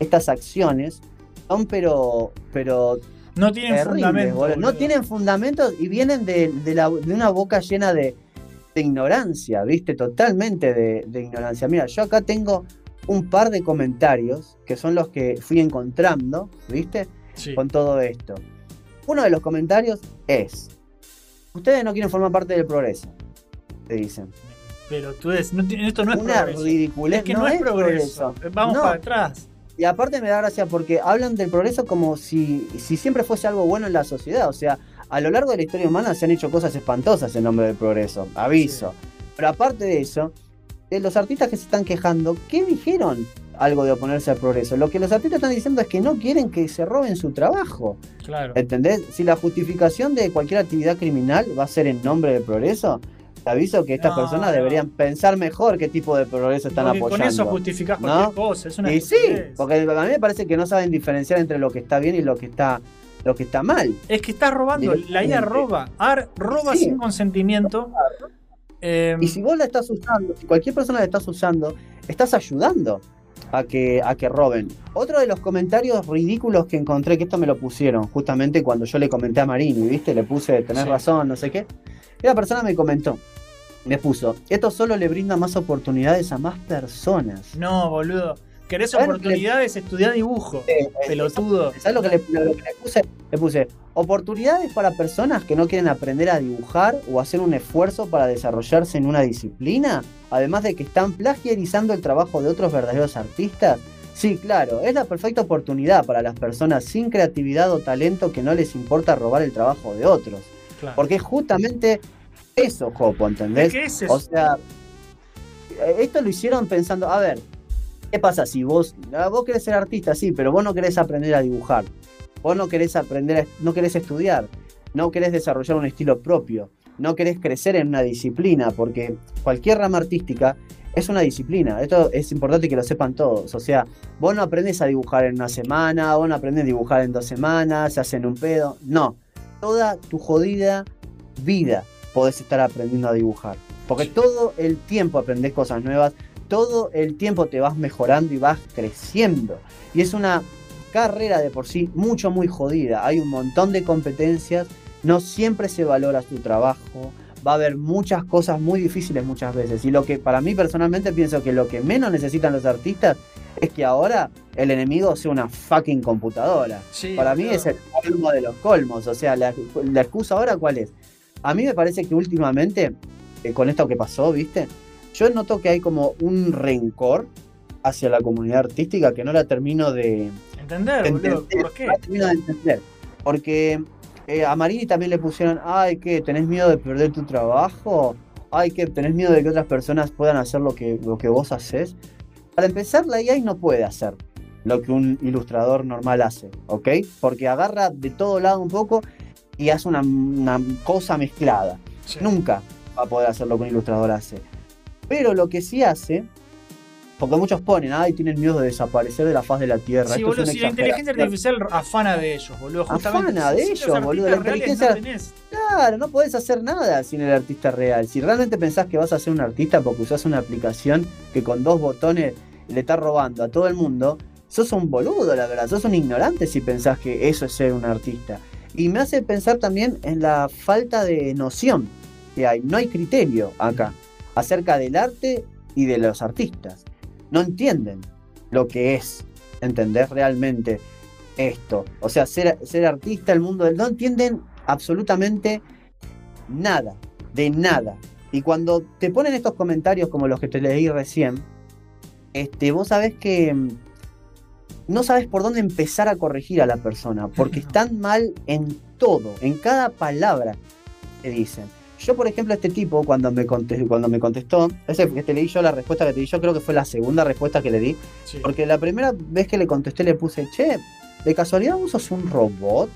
estas acciones son pero, pero No tienen terribles, fundamento. boludo. No tienen fundamentos y vienen de, de la- de una boca llena de, de ignorancia, ¿viste? Totalmente de, de ignorancia. Mira, yo acá tengo un par de comentarios que son los que fui encontrando, ¿viste? Sí. Con todo esto. Uno de los comentarios es, ustedes no quieren formar parte del progreso, te dicen. Pero tú des- no esto no es Una progreso. ridiculez, Es que no, es progreso. Vamos No. para atrás. Y aparte me da gracia porque hablan del progreso como si, si siempre fuese algo bueno en la sociedad. O sea, a lo largo de la historia humana se han hecho cosas espantosas en nombre del progreso. Aviso. Pero aparte de eso, los artistas que se están quejando, ¿qué dijeron algo de oponerse al progreso? Lo que los artistas están diciendo es que no quieren que se roben su trabajo. Claro. ¿Entendés? Si la justificación de cualquier actividad criminal va a ser en nombre del progreso, te aviso que estas No, personas deberían pensar mejor qué tipo de progreso están Porque apoyando. con eso justificás ¿no? cualquier cosa. Es una Y sí, porque a mí me parece que no saben diferenciar entre lo que está bien y lo que está, lo que está mal. Es que estás robando. La IA roba. AR roba Sí. sin consentimiento. Eh, Y si vos la estás usando, si cualquier persona la estás usando, estás ayudando a que, a que roben. Otro de los comentarios ridículos que encontré, que esto me lo pusieron justamente cuando yo le comenté a Marini, ¿viste? Le puse, tenés Sí. razón, no sé qué. Y la persona me comentó, me puso, esto solo le brinda más oportunidades a más personas. no, boludo. ¿Querés ¿Sabes lo que oportunidades? Estudiá dibujo. Eh, Pelotudo. ¿Sabes lo que, le, lo que le puse? Le puse oportunidades para personas que no quieren aprender a dibujar o hacer un esfuerzo para desarrollarse en una disciplina, además de que están plagiarizando el trabajo de otros verdaderos artistas. Sí, claro, es la perfecta oportunidad para las personas sin creatividad o talento que no les importa robar el trabajo de otros. Claro. Porque es justamente eso, Jopo, ¿entendés? Es ese es- O sea, eh, esto lo hicieron pensando, a ver, ¿qué pasa si vos, vos querés ser artista, sí, pero vos no querés aprender a dibujar, vos no querés aprender, no querés estudiar, no querés desarrollar un estilo propio, no querés crecer en una disciplina, porque cualquier rama artística es una disciplina, esto es importante que lo sepan todos, o sea, vos no aprendes a dibujar en una semana, vos no aprendes a dibujar en dos semanas, se hacen un pedo, no, toda tu jodida vida podés estar aprendiendo a dibujar. Porque todo el tiempo aprendés cosas nuevas, todo el tiempo te vas mejorando y vas creciendo. Y es una carrera de por sí mucho, muy jodida. Hay un montón de competencias, no siempre se valora tu trabajo, va a haber muchas cosas muy difíciles muchas veces. Y lo que para mí personalmente pienso que lo que menos necesitan los artistas es que ahora el enemigo sea una fucking computadora. Sí, Para mí boludo. es el colmo de los colmos. O sea, la, la excusa ahora cuál es. A mí me parece que últimamente, eh, con esto que pasó, ¿viste? Yo noto que hay como un rencor hacia la comunidad artística que no la termino de, ¿Entender, de boludo? entender. ¿Por qué? La termino de entender. Porque eh, a Marini también le pusieron, ay, ¿qué? ¿Tenés miedo de perder tu trabajo? Ay, ¿qué? ¿Tenés miedo de que otras personas puedan hacer lo que, lo que vos haces? Para empezar, la IA no puede hacer lo que un ilustrador normal hace, ¿ok? Porque agarra de todo lado un poco y hace una, una cosa mezclada. Sí. Nunca va a poder hacer lo que un ilustrador hace. Pero lo que sí hace, porque muchos ponen, ay, tienen miedo de desaparecer de la faz de la Tierra. Sí, Esto boludo, si la inteligencia exageración". artificial afana de ellos, boludo. Justamente. Afana de ellos, los boludo, la inteligencia- no tenés. Claro, no podés hacer nada sin el artista real. Si realmente pensás que vas a ser un artista porque usás una aplicación que con dos botones le está robando a todo el mundo, sos un boludo, la verdad. Sos un ignorante si pensás que eso es ser un artista. Y me hace pensar también en la falta de noción que hay. No hay criterio acá acerca del arte y de los artistas. No entienden lo que es entender realmente esto. O sea, ser, ser artista, el mundo del... No entienden absolutamente nada, de nada. Y cuando te ponen estos comentarios como los que te leí recién, este, vos sabés que mm, no sabes por dónde empezar a corregir a la persona, porque están mal en todo, en cada palabra que dicen. Yo, por ejemplo, este tipo, cuando me contestó, cuando me contestó ese que te leí yo, la respuesta que te di, yo creo que fue la segunda respuesta que le di, Sí. porque la primera vez que le contesté le puse, che, ¿de casualidad sos un robot?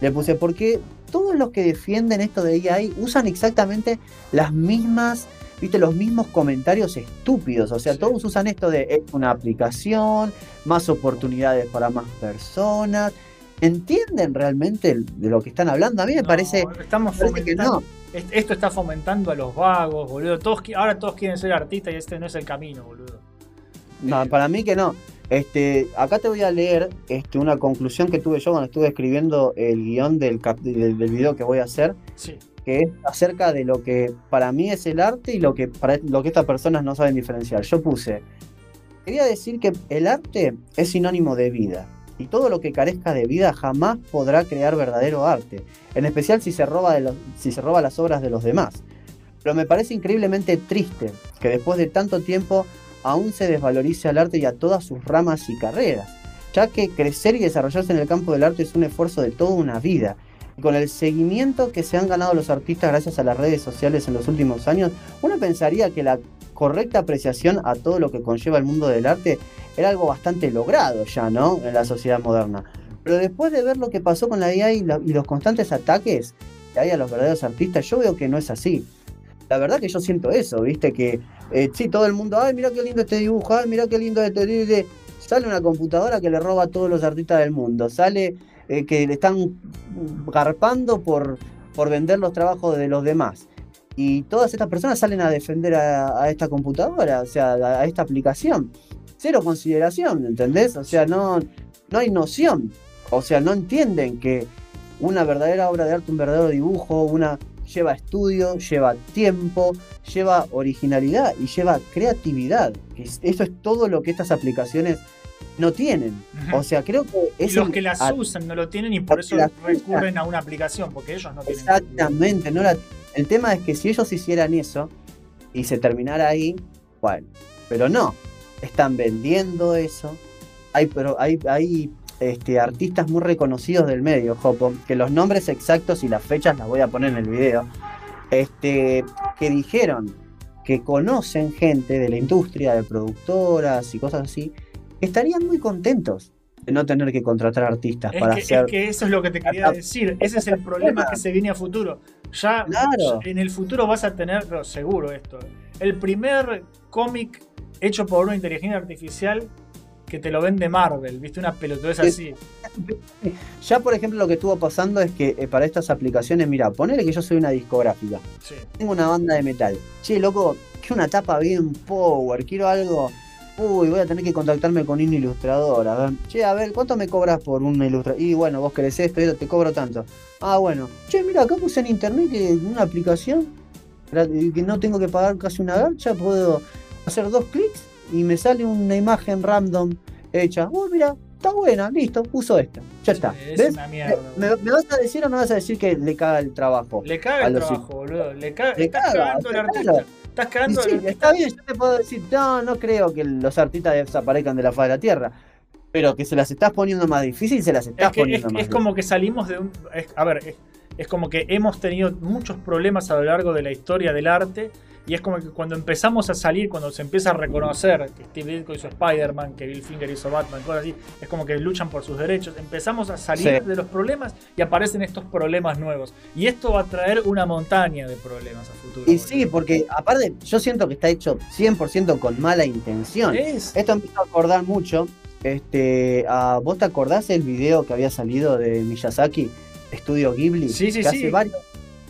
Le puse, porque todos los que defienden esto de AI usan exactamente las mismas, viste, los mismos comentarios estúpidos. O sea, todos usan esto de es una aplicación, más oportunidades para más personas. ¿Entienden realmente de lo que están hablando? A mí me No, parece, estamos parece que no. est- Esto está fomentando a los vagos, boludo. Todos, ahora todos quieren ser artistas y este no es el camino, boludo. No, Eh, para mí que no. Este, acá te voy a leer este, una conclusión que tuve yo cuando estuve escribiendo el guion del, cap- del, del video que voy a hacer, Sí. Que es acerca de lo que para mí es el arte y lo que lo que estas personas no saben diferenciar. Yo puse, quería decir que el arte es sinónimo de vida y todo lo que carezca de vida jamás podrá crear verdadero arte, en especial si se roba si se roba las obras de los demás. Pero me parece increíblemente triste que después de tanto tiempo aún se desvalorice al arte y a todas sus ramas y carreras, ya que crecer y desarrollarse en el campo del arte es un esfuerzo de toda una vida. Con el seguimiento que se han ganado los artistas gracias a las redes sociales en los últimos años, uno pensaría que la correcta apreciación a todo lo que conlleva el mundo del arte era algo bastante logrado ya, ¿no? En la sociedad moderna. Pero después de ver lo que pasó con la IA y, los constantes ataques que hay a los verdaderos artistas, yo veo que no es así. La verdad que yo siento eso, ¿viste? Que eh, sí, todo el mundo, ay, mira qué lindo este dibujo, ay, mira qué lindo este... de- de-". Sale una computadora que le roba a todos los artistas del mundo, sale eh, que le están garpando por, por vender los trabajos de los demás. Y todas estas personas salen a defender a, esta computadora, o sea, a, esta aplicación. Cero consideración, ¿entendés? O sea, no, no hay noción. O sea, no entienden que una verdadera obra de arte, un verdadero dibujo, una lleva estudio, lleva tiempo, lleva originalidad y lleva creatividad. Que es- Eso es todo lo que estas aplicaciones no tienen. O sea, creo que es los el- que las a- usan no lo tienen y por eso usan. recurren a una aplicación, porque ellos no tienen. Exactamente, no la- el tema es que si ellos hicieran eso y se terminara ahí, bueno, pero no, están vendiendo eso. Hay, pero hay, hay este, artistas muy reconocidos del medio, Jopo, que los nombres exactos y las fechas las voy a poner en el video, este, que dijeron que conocen gente de la industria, de productoras y cosas así, estarían muy contentos de no tener que contratar artistas Es para que, hacer... es que eso es lo que te quería decir. Ese es el problema que se viene a futuro. Ya Claro. en el futuro vas a tener, pero seguro esto, el primer cómic hecho por una inteligencia artificial que te lo vende Marvel, ¿viste? Una pelotudez Sí. así. Ya, por ejemplo, lo que estuvo pasando es que eh, para estas aplicaciones, mira, ponele que yo soy una discográfica. Sí. Tengo una banda de metal. Che, loco, quiero una tapa bien power, quiero algo. Uy, voy a tener que contactarme con un ilustrador. A ver, che, a ver, ¿cuánto me cobras por un ilustrador? Y bueno, vos querés esto, te cobro tanto. Ah, bueno. Che, mira, acá puse en internet que una aplicación gra- que no tengo que pagar casi una garcha, puedo hacer dos clics y me sale una imagen random hecha. Oh, mira, está buena, listo, uso esta. Ya está. Es ¿Ves? una mierda. ¿Me, me vas a decir o no vas a decir que le caga el trabajo? Le caga el trabajo, boludo. Le caga, Le caga, claro. artista. Estás cagando sí, está bien, yo te puedo decir, no, no creo que los artistas desaparezcan de la faz de la tierra. Pero que se las estás poniendo más difícil, se las estás Es, que, es, poniendo más es como que salimos de un. es- a ver, es, es como que hemos tenido muchos problemas a lo largo de la historia del arte. Y es como que cuando empezamos a salir, cuando se empieza a reconocer que Steve Ditko hizo Spider-Man, que Bill Finger hizo Batman, cosas así, es como que luchan por sus derechos. Empezamos a salir Sí. de los problemas y aparecen estos problemas nuevos. Y esto va a traer una montaña de problemas a futuro. Y sí, porque aparte yo siento que está hecho 100% con mala intención. Es. Esto me hizo acordar mucho. Este, a, ¿Vos te acordás el video que había salido de Miyazaki, Estudio Ghibli? Sí, sí, que sí. hace varios,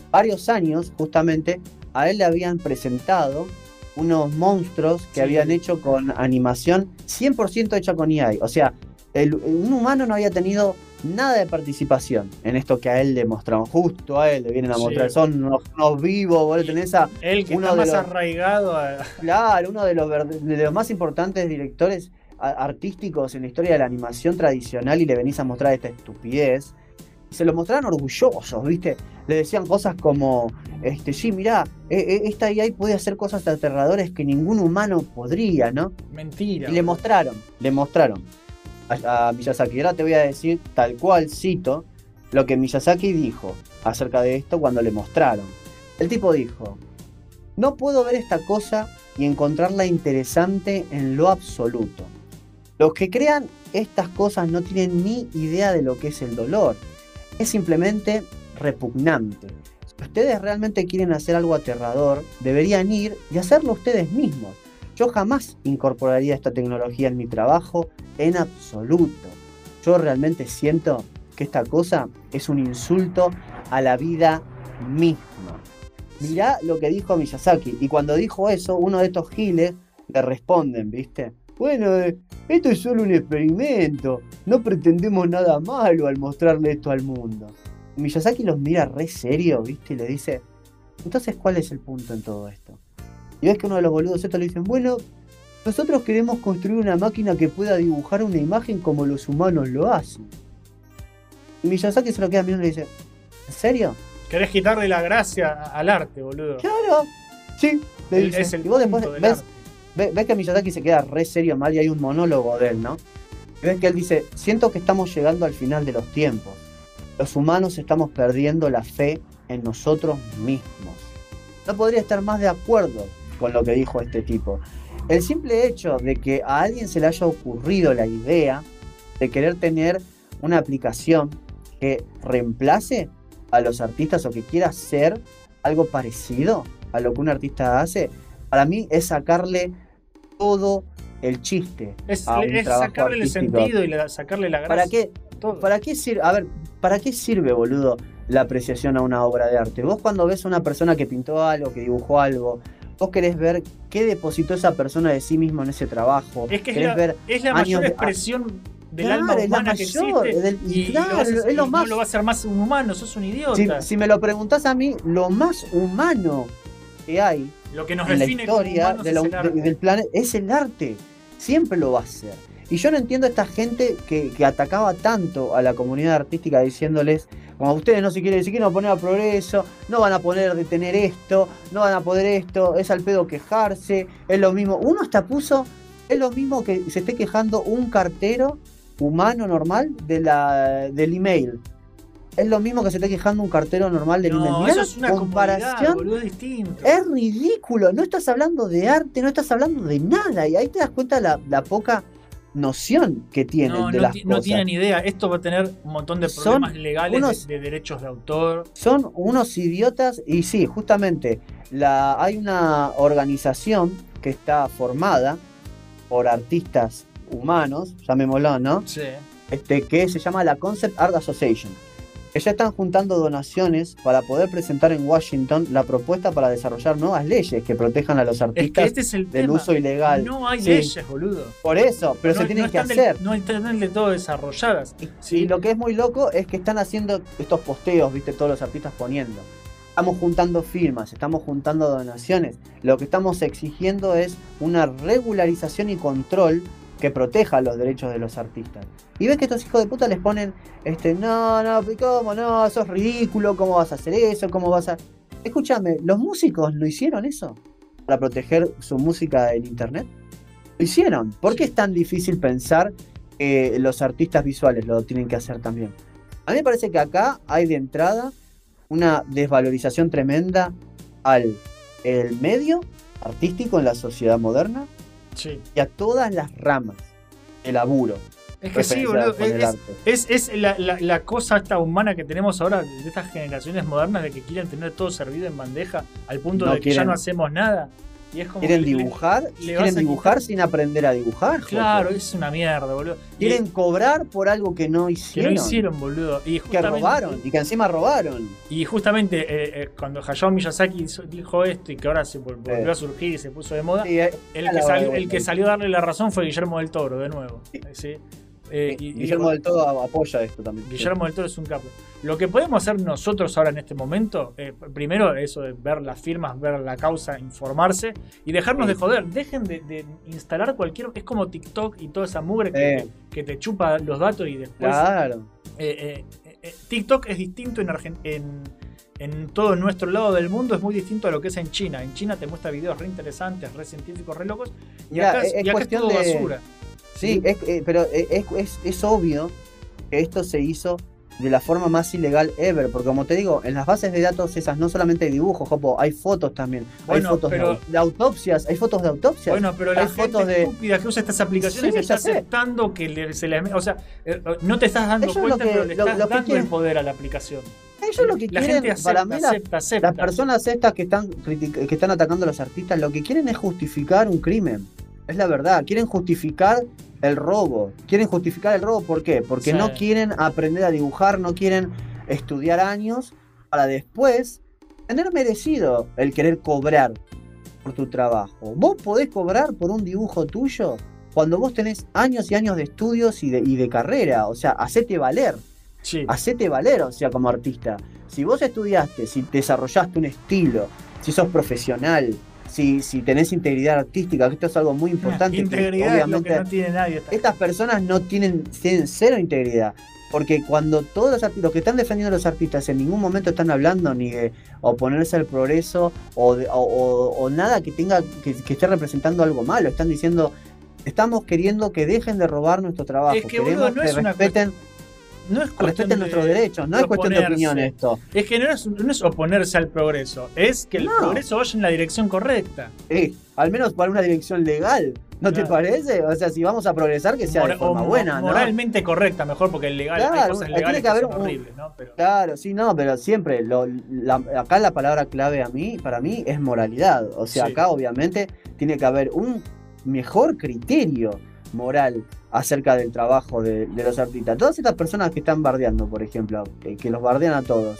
varios años, justamente, a él le habían presentado unos monstruos que Sí. habían hecho con animación 100% hecha con AI. O sea, el- un humano no había tenido nada de participación en esto que a él le mostraron. Justo a él le vienen a Sí. mostrar. Son unos, unos vivos, boludo. Tenés a, El que uno está de más los- arraigado a. Claro, uno de los, de los más importantes directores artísticos en la historia de la animación tradicional y le venís a mostrar esta estupidez. Se lo mostraron orgullosos, ¿viste? Le decían cosas como, este, sí, mirá, eh, eh, esta AI puede hacer cosas aterradoras que ningún humano podría, ¿no? Mentira. Y le mostraron, le mostraron a, a Miyazaki. Ahora te voy a decir tal cual, cito, lo que Miyazaki dijo acerca de esto cuando le mostraron. El tipo dijo, no puedo ver esta cosa y encontrarla interesante en lo absoluto. Los que crean estas cosas no tienen ni idea de lo que es el dolor. Es simplemente repugnante. Si ustedes realmente quieren hacer algo aterrador, deberían ir y hacerlo ustedes mismos. Yo jamás incorporaría esta tecnología en mi trabajo en absoluto. Yo realmente siento que esta cosa es un insulto a la vida misma. Mirá lo que dijo Miyazaki. Y cuando dijo eso, uno de estos giles le responden, ¿viste? Bueno, eh, esto es solo un experimento. No pretendemos nada malo al mostrarle esto al mundo. Y Miyazaki los mira re serio, ¿viste? Y le dice, entonces, ¿cuál es el punto en todo esto? Y ves que uno de los boludos estos le dicen, bueno, nosotros queremos construir una máquina que pueda dibujar una imagen como los humanos lo hacen. Y Miyazaki se lo queda mirando y le dice, ¿en serio? Querés quitarle la gracia al arte, boludo. Claro, sí, le El- dice. es el y vos después punto ves, arte. Ve- ves que Miyazaki se queda re serio mal y hay un monólogo de él, ¿no? Y ves que él dice, siento que estamos llegando al final de los tiempos. Los humanos estamos perdiendo la fe en nosotros mismos. No podría estar más de acuerdo con lo que dijo este tipo. El simple hecho de que a alguien se le haya ocurrido la idea de querer tener una aplicación que reemplace a los artistas o que quiera hacer algo parecido a lo que un artista hace, para mí es sacarle todo el chiste Es, a un es trabajo sacarle el artístico. sentido y la- sacarle la gracia. ¿Para qué, todo. ¿Para qué sirve? A ver, ¿para qué sirve, boludo, la apreciación a una obra de arte? Vos cuando ves a una persona que pintó algo, que dibujó algo, vos querés ver qué depositó esa persona de sí mismo en ese trabajo. Es que es la, ver es la años mayor de- expresión del Claro, alma es la humana que mayor, existe. del- y, y claro, lo es lo y más- no lo va a hacer más un humano, sos un Si, idiota. si me lo preguntás a mí, lo más humano que hay lo que nos en la define historia de la- el de- arte. del planeta es el arte. Siempre lo va a ser. Y yo no entiendo a esta gente que, que atacaba tanto a la comunidad artística diciéndoles, como ustedes no se quieren, si quieren poner a progreso, no van a poder detener esto, no van a poder esto, es al pedo quejarse, es lo mismo. Uno hasta puso, es lo mismo que se esté quejando un cartero humano normal de la, del email. Es lo mismo que se esté quejando un cartero normal del. No, eso es una comparación, boludo, es distinto. es ridículo, no estás hablando de arte, no estás hablando de nada. Y ahí te das cuenta la, la poca noción que tienen no, de no, las ti- no cosas. tienen idea. Esto va a tener un montón de Son problemas legales unos- de, de derechos de autor. Son unos idiotas y sí, justamente la, hay una organización que está formada por artistas humanos, llamémoslo, ¿no? Sí. Este, que se llama la Concept Art Association. Que ya están juntando donaciones para poder presentar en Washington la propuesta para desarrollar nuevas leyes que protejan a los Es que artistas este es el del tema. uso ilegal. No hay Sí. leyes, boludo. Por eso, pero no, se tienen no que están del- hacer. no están del todo desarrolladas. Sí. Y lo que es muy loco es que están haciendo estos posteos, viste, todos los artistas poniendo. Estamos juntando firmas, estamos juntando donaciones. Lo que estamos exigiendo es una regularización y control que proteja los derechos de los artistas. Y ves que estos hijos de puta les ponen, este, no, no, ¿cómo no? Eso es ridículo, ¿cómo vas a hacer eso? ¿Cómo vas a...? Escúchame, ¿los músicos no hicieron eso? Para proteger su música en internet. Lo hicieron. ¿Por qué es tan difícil pensar que los artistas visuales lo tienen que hacer también? A mí me parece que acá hay de entrada una desvalorización tremenda al el medio artístico en la sociedad moderna Sí. y a todas las ramas de laburo. Es que sí, boludo. Es, es, es la, la- la cosa esta humana que tenemos ahora de estas generaciones modernas de que quieren tener todo servido en bandeja al punto No de que ya no hacemos nada. Y es como Quieren que le- dibujar, le vas quieren dibujar sin aprender a dibujar. Claro, es una mierda, boludo. Y- Quieren cobrar por algo que no que hicieron. no hicieron, boludo. Y Que robaron y que encima robaron. Y justamente eh, eh, cuando Hayao Miyazaki dijo esto y que ahora se vol- volvió Eh. a surgir y se puso de moda, Sí, eh, el, que salió, el que salió a darle la razón fue Guillermo del Toro, de nuevo. ¿sí? Eh, y- y- Guillermo del Todo apoya esto también. Guillermo del Toro es un capo. Lo que podemos hacer nosotros ahora en este momento, eh, primero eso de ver las firmas, ver la causa, informarse y dejarnos Sí. de joder. Dejen de, de instalar cualquier. Es como TikTok y toda esa mugre que, te chupa los datos y después. Claro. Eh, eh, eh, TikTok es distinto en, Argen- en, en todo nuestro lado del mundo, es muy distinto a lo que es en China. En China te muestra videos re interesantes, re científicos, re locos. Y Mirá, acá, es, y acá es cuestión todo de- basura. Sí, es, eh, pero es, es- es obvio que esto se hizo de la forma más ilegal ever, porque como te digo, en las bases de datos esas no solamente hay dibujos, Jopo, hay fotos también, Bueno, hay fotos de pero- au- de, autopsias, hay fotos de autopsias. Bueno, pero la hay gente fotos de... estúpida que usa estas aplicaciones Sí, está aceptando que le- se le... O sea, eh, no te estás dando Ellos cuenta, que- pero le estás lo dando el poder a la aplicación. Ellos lo que La quieren, acepta, para mí, la- acepta, acepta. las personas estas que están, que están atacando a los artistas, lo que quieren es justificar un crimen. Es la verdad. Quieren justificar el robo. Quieren justificar el robo, ¿por qué? Porque Sí. no quieren aprender a dibujar, no quieren estudiar años para después tener merecido el querer cobrar por tu trabajo. Vos podés cobrar por un dibujo tuyo cuando vos tenés años y años de estudios y de, y de carrera. O sea, hacete valer Sí. hacete valer, o sea, como artista. Si vos estudiaste, si desarrollaste un estilo, si sos profesional, si, si tenés integridad artística, que esto es algo muy importante. que Integridad es lo que obviamente no tiene nadie. esta- estas personas no tienen, tienen cero integridad. Porque cuando todos los, los que están defendiendo a los artistas en ningún momento están hablando ni de oponerse al progreso o, de- o- o- o nada que tenga que, que esté representando algo malo, están diciendo estamos queriendo que dejen de robar nuestro trabajo, Es que, queremos boludo, no que es una respeten, No es cuestión de- nuestros derechos, no es cuestión de opinión esto. Es que no es, no es oponerse al progreso, es que el No. progreso vaya en la dirección correcta. Eh, al menos para una dirección legal, ¿no te parece? O sea, si vamos a progresar, que sea de Mora- forma o buena, ¿no? Moralmente correcta, mejor, porque el legal, hay Claro, cosas tiene legales que que, haber son un- horribles, ¿no? Pero, Claro, sí, no, pero siempre, lo- la- acá la palabra clave a mí, para mí, es moralidad. O sea, Sí. acá obviamente tiene que haber un mejor criterio moral acerca del trabajo de, de los artistas. Todas estas personas que están bardeando, por ejemplo, que, que los bardean a todos,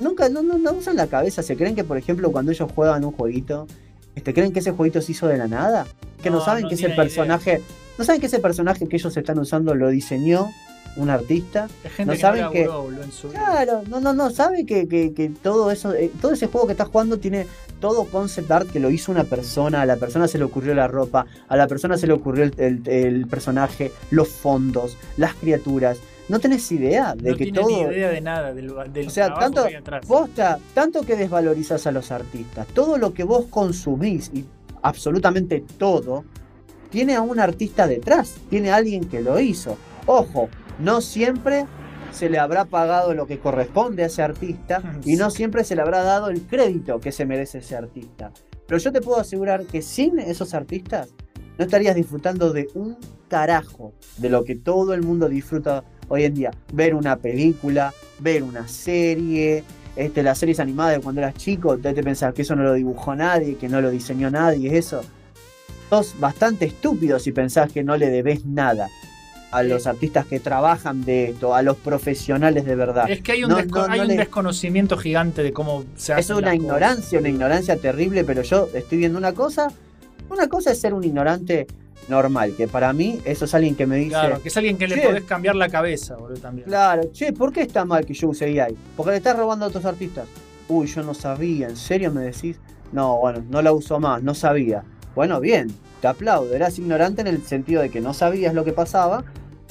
nunca, no, no, no usan la cabeza, se creen que, por ejemplo, cuando ellos juegan un jueguito, este, creen que ese jueguito se hizo de la nada, que no, No, saben que ese idea. personaje, no saben que ese personaje que ellos están usando lo diseñó un artista. gente no que saben no que- en su. Claro, no, no, no, sabe que, que- que todo eso, eh, todo ese juego que estás jugando tiene todo concept art que lo hizo una persona, a la persona se le ocurrió la ropa, a la persona se le ocurrió el, el- el personaje, los fondos, las criaturas. No tenés idea de no que todo. ni idea de nada del, del O sea, tanto- que atrás. Posta, tanto que desvalorizas a los artistas, todo lo que vos consumís y absolutamente todo, tiene a un artista detrás, tiene a alguien que lo hizo. Ojo, no siempre se le habrá pagado lo que corresponde a ese artista y no siempre se le habrá dado el crédito que se merece ese artista. Pero yo te puedo asegurar que sin esos artistas no estarías disfrutando de un carajo de lo que todo el mundo disfruta hoy en día. Ver una película, ver una serie, este, las series animadas de cuando eras chico, te, te pensás que eso no lo dibujó nadie, que no lo diseñó nadie, eso. Sos bastante estúpido si pensás que no le debes nada a los artistas que trabajan de esto, a los profesionales de verdad. Es que hay un, No, desco- no, hay no un le- desconocimiento gigante de cómo se hace. Es una ignorancia, una ignorancia terrible, pero yo estoy viendo una cosa. Una cosa es ser un ignorante normal, que para mí eso es alguien que me dice, Claro, que es alguien que le podés cambiar la cabeza, boludo, también. claro, che, ¿por qué está mal que yo use AI? Porque le estás robando a otros artistas. Uy, yo no sabía, ¿en serio me decís? No, bueno, no la uso más, no sabía. Bueno, bien, te aplaudo, eras ignorante en el sentido de que no sabías lo que pasaba,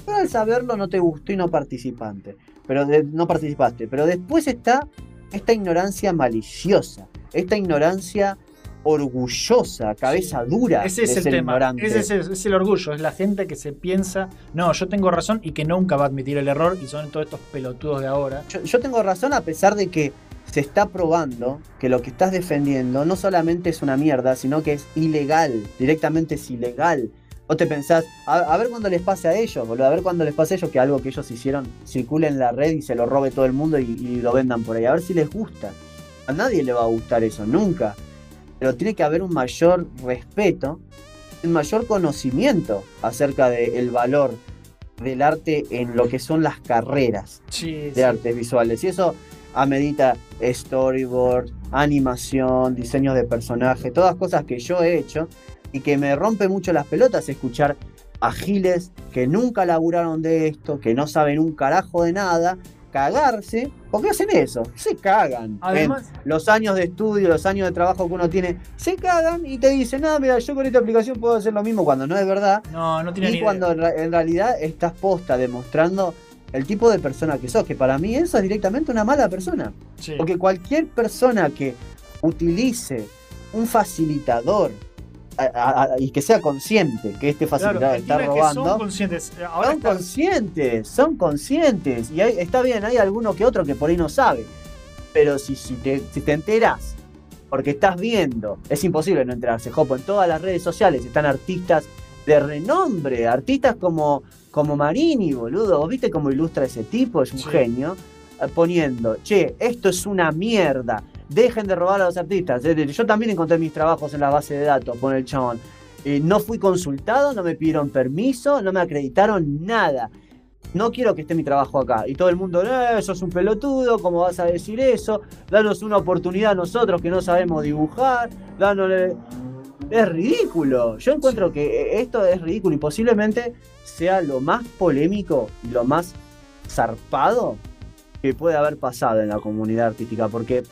pero al saberlo no te gustó y no participante. Pero de- no participaste. Pero después está esta ignorancia maliciosa, esta ignorancia orgullosa, cabeza dura Ese es el tema. ignorante. Ese es, el- es el orgullo. Es la gente que se piensa, no, yo tengo razón y que nunca va a admitir el error. Y son todos estos pelotudos de ahora. yo, yo tengo razón a pesar de que se está probando que lo que estás defendiendo no solamente es una mierda, sino que es ilegal, directamente es ilegal. Vos te pensás, a, a ver cuándo les pase a ellos, boludo, a ver cuándo les pase a ellos que algo que ellos hicieron circule en la red y se lo robe todo el mundo y, y lo vendan por ahí, a ver si les gusta. A nadie le va a gustar eso, nunca. Pero tiene que haber un mayor respeto, un mayor conocimiento acerca del valor del arte en lo que son las carreras Sí, de sí. artes visuales. Y eso amerita storyboard, animación, diseños de personaje, todas cosas que yo he hecho y que me rompe mucho las pelotas escuchar a giles que nunca laburaron de esto, que no saben un carajo de nada, cagarse, porque hacen eso, se cagan. Además, en los años de estudio, los años de trabajo que uno tiene, se cagan y te dicen, no, mira, yo con esta aplicación puedo hacer lo mismo cuando no es verdad. no, no tiene Y ni cuando idea. en realidad estás posta demostrando el tipo de persona que sos, que para mí eso es directamente una mala persona. Sí. Porque cualquier persona que utilice un facilitador a- y que sea consciente que este facilitador está es que son robando, conscientes. Eh, Ahora son conscientes, son conscientes. Y hay- está bien, hay alguno que otro que por ahí no sabe. Pero si, si, te, si te enteras, porque estás viendo, es imposible no enterarse, Jopo, en todas las redes sociales están artistas de renombre, artistas como, como Marini, boludo. ¿Vos viste cómo ilustra ese tipo? Es un Sí. genio. eh, poniendo, che, esto es una mierda, dejen de robar a los artistas. Eh, Yo también encontré mis trabajos en la base de datos, pone el chabón. Eh, no fui consultado, no me pidieron permiso, no me acreditaron nada. No quiero que esté mi trabajo acá. Y todo el mundo, eh, sos un pelotudo, ¿cómo vas a decir eso? Danos una oportunidad a nosotros que no sabemos dibujar. Danos... Es ridículo. Yo encuentro que esto es ridículo y posiblemente sea lo más polémico y lo más zarpado que puede haber pasado en la comunidad artística. Porque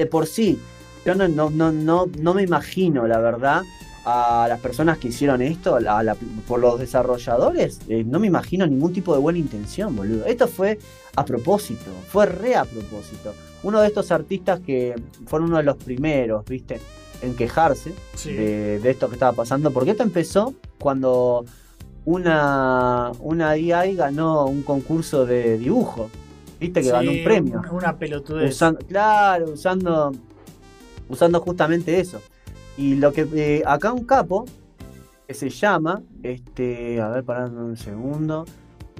de por sí, yo no, no, no, no, no me imagino, la verdad, a las personas que hicieron esto, a la- por los desarrolladores, eh, no me imagino ningún tipo de buena intención, boludo. Esto fue a propósito, fue re a propósito. Uno de estos artistas que fueron uno de los primeros, viste, en quejarse Sí. de, de esto que estaba pasando, porque esto empezó cuando una, una AI ganó un concurso de dibujo, viste, que Sí, ganó un premio. Una, una pelotudez. Usando, claro, usando, usando justamente eso. Y lo que eh, acá un capo que se llama, este, a ver, parando un segundo,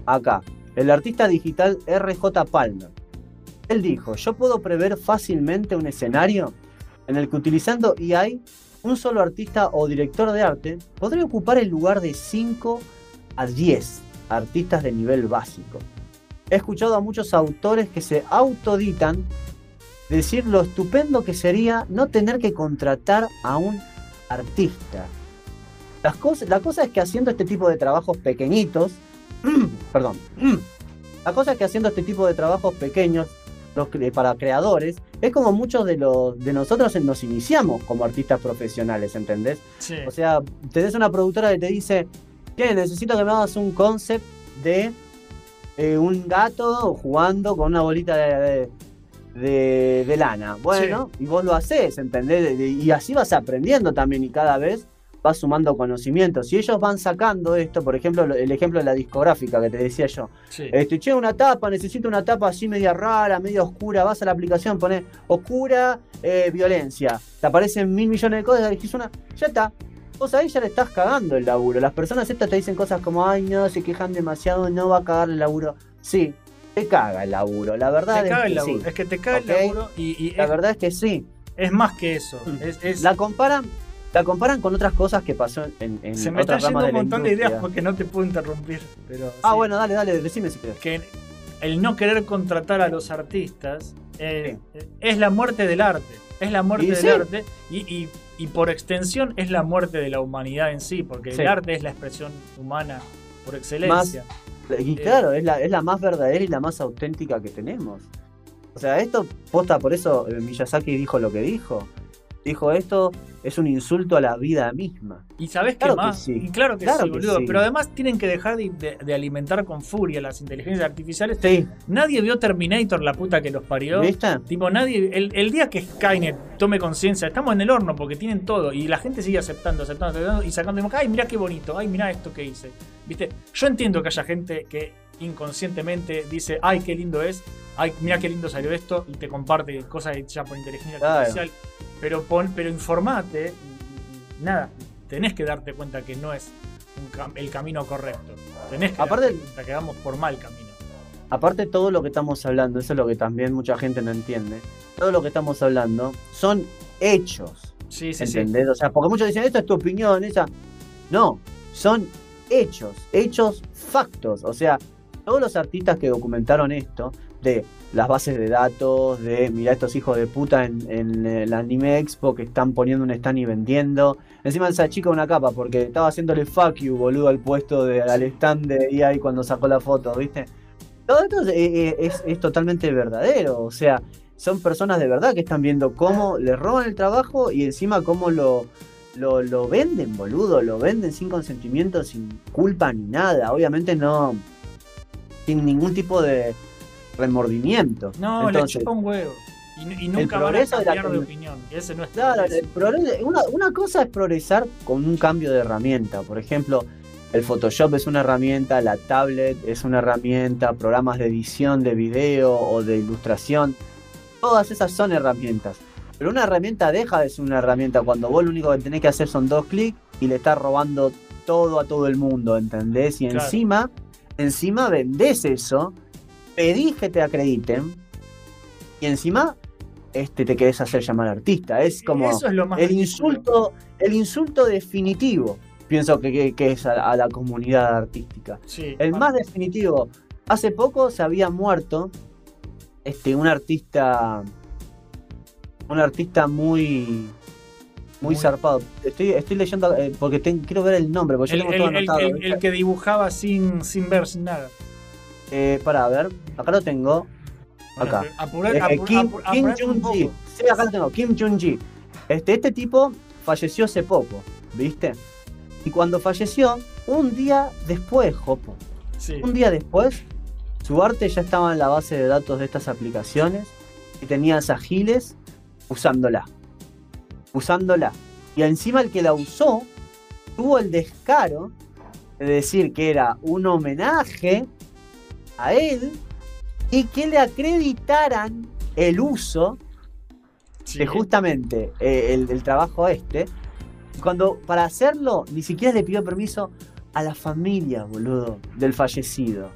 acá, el artista digital RJ Palmer. Él dijo, yo puedo prever fácilmente un escenario en el que utilizando EI, un solo artista o director de arte podría ocupar el lugar de 5 a 10 artistas de nivel básico. He escuchado a muchos autores que se autoditan decir lo estupendo que sería no tener que contratar a un artista. Las cosas, la cosa es que haciendo este tipo de trabajos pequeñitos, perdón, la cosa es que haciendo este tipo de trabajos pequeños los para creadores, es como muchos de, los, de nosotros nos iniciamos como artistas profesionales, ¿entendés? Sí. O sea, tenés una productora que te dice, que necesito que me hagas un concept de eh, un gato jugando con una bolita de, de- de lana. Bueno, y vos lo haces, ¿entendés? Y así vas aprendiendo también y cada vez vas sumando conocimientos. Y ellos van sacando esto, por ejemplo, lo- el ejemplo de la discográfica que te decía yo. sí. Este, che, una tapa, necesito una tapa así media rara, media oscura. Vas a la aplicación, pones oscura, eh, violencia. Te aparecen mil millones de cosas, elegís una, ya está. Vos ahí ya le estás cagando el laburo. Las personas estas te dicen cosas como, ay, no, se quejan demasiado, no va a cagar el laburo. Sí, te caga el laburo. La verdad te es caga que el laburo. sí. Es que te caga Ok. el laburo y, y La es, verdad es que sí. es más que eso. Mm. Es, es- La comparan, la comparan con otras cosas que pasó en, en se me otras yendo un montón de ideas porque no te puedo interrumpir. Pero Ah, sí. bueno, dale, dale, decime si querés. que el no querer contratar a los artistas eh, es la muerte del arte. Es la muerte del sí. arte y, y- y por extensión es la muerte de la humanidad en sí, porque Sí. el arte es la expresión humana por excelencia. Y claro, es la, es la más verdadera y la más auténtica que tenemos. O sea, esto, posta, por eso eh, Miyazaki dijo lo que dijo. Dijo esto es un insulto a la vida misma. Y sabes qué Claro que más, sí. y claro que Claro sí, que boludo, sí. pero además tienen que dejar de, de- de alimentar con furia las inteligencias artificiales. Sí, Nadie vio Terminator, la puta que los parió. ¿viste? Tipo, nadie. El, el día que Skynet tome conciencia, estamos en el horno porque tienen todo. Y la gente sigue aceptando, aceptando, aceptando y sacando. Ay, mirá qué bonito. Ay, mirá esto que hice. ¿Viste? Yo entiendo que haya gente que inconscientemente dice, ay, qué lindo es. Ay, mirá qué lindo salió esto. Y te comparte cosas hechas por inteligencia Claro. artificial. Pero, pon, pero informate. y- y nada, tenés que darte cuenta que no es cam- el camino correcto. Tenés que Aparte- darte cuenta que vamos por mal camino. Aparte todo lo que estamos hablando, eso es lo que también mucha gente no entiende. Todo lo que estamos hablando son hechos. Sí, sí, sí. ¿Entendés? O sea, porque muchos dicen, esta es tu opinión, esa. No, son hechos, hechos factos. O sea, todos los artistas que documentaron esto, de las bases de datos, de mira estos hijos de puta en, en el Anime Expo que están poniendo un stand y vendiendo. Encima esa chica una capa porque estaba haciéndole fuck you, boludo, al puesto de, al stand de EA cuando sacó la foto, ¿viste? Todo esto es, es- es- es totalmente verdadero, o sea, son personas de verdad que están viendo cómo le roban el trabajo y encima cómo lo, lo, lo venden, boludo, lo venden sin consentimiento, sin culpa ni nada, obviamente no, sin ningún tipo de remordimiento. No, Entonces, le chupa un huevo. Y, y nunca van a de la cambiar de comu- opinión. Ese no es Claro, el progreso- una, una cosa es progresar con un cambio de herramienta. Por ejemplo, el Photoshop es una herramienta, la tablet es una herramienta, programas de edición de video o de ilustración. Todas esas son herramientas. Pero una herramienta deja de ser una herramienta cuando vos lo único que tenés que hacer son dos clics y le estás robando todo a todo el mundo, ¿entendés? Y Claro. encima, encima vendés eso, pedís que te acrediten y encima este, te querés hacer llamar artista. Es como Eso es lo más el insulto, el insulto definitivo, pienso que, que- que es a, a la comunidad artística. Sí, El más definitivo, hace poco se había muerto este, un artista, un artista muy, muy, Muy- zarpado. Estoy, estoy leyendo eh, porque ten- quiero ver el nombre, porque yo el, tengo el- todo anotado. el- el que dibujaba sin, sin ver, sin nada. Eh, para ver, acá lo tengo. Acá. Eh, Kim, apura- Kim Jong-ji. Sí, acá lo tengo. Kim Jong-ji. Este, este tipo falleció hace poco, ¿viste? Y cuando falleció, un día después, Jopo, Sí. un día después, su arte ya estaba en la base de datos de estas aplicaciones y tenías a Giles usándola. Usándola. Y encima el que la usó tuvo el descaro de decir que era un homenaje a él y que le acreditaran el uso Sí. de justamente eh, el, el trabajo este. Cuando para hacerlo ni siquiera le pidió permiso a la familia, boludo, del fallecido.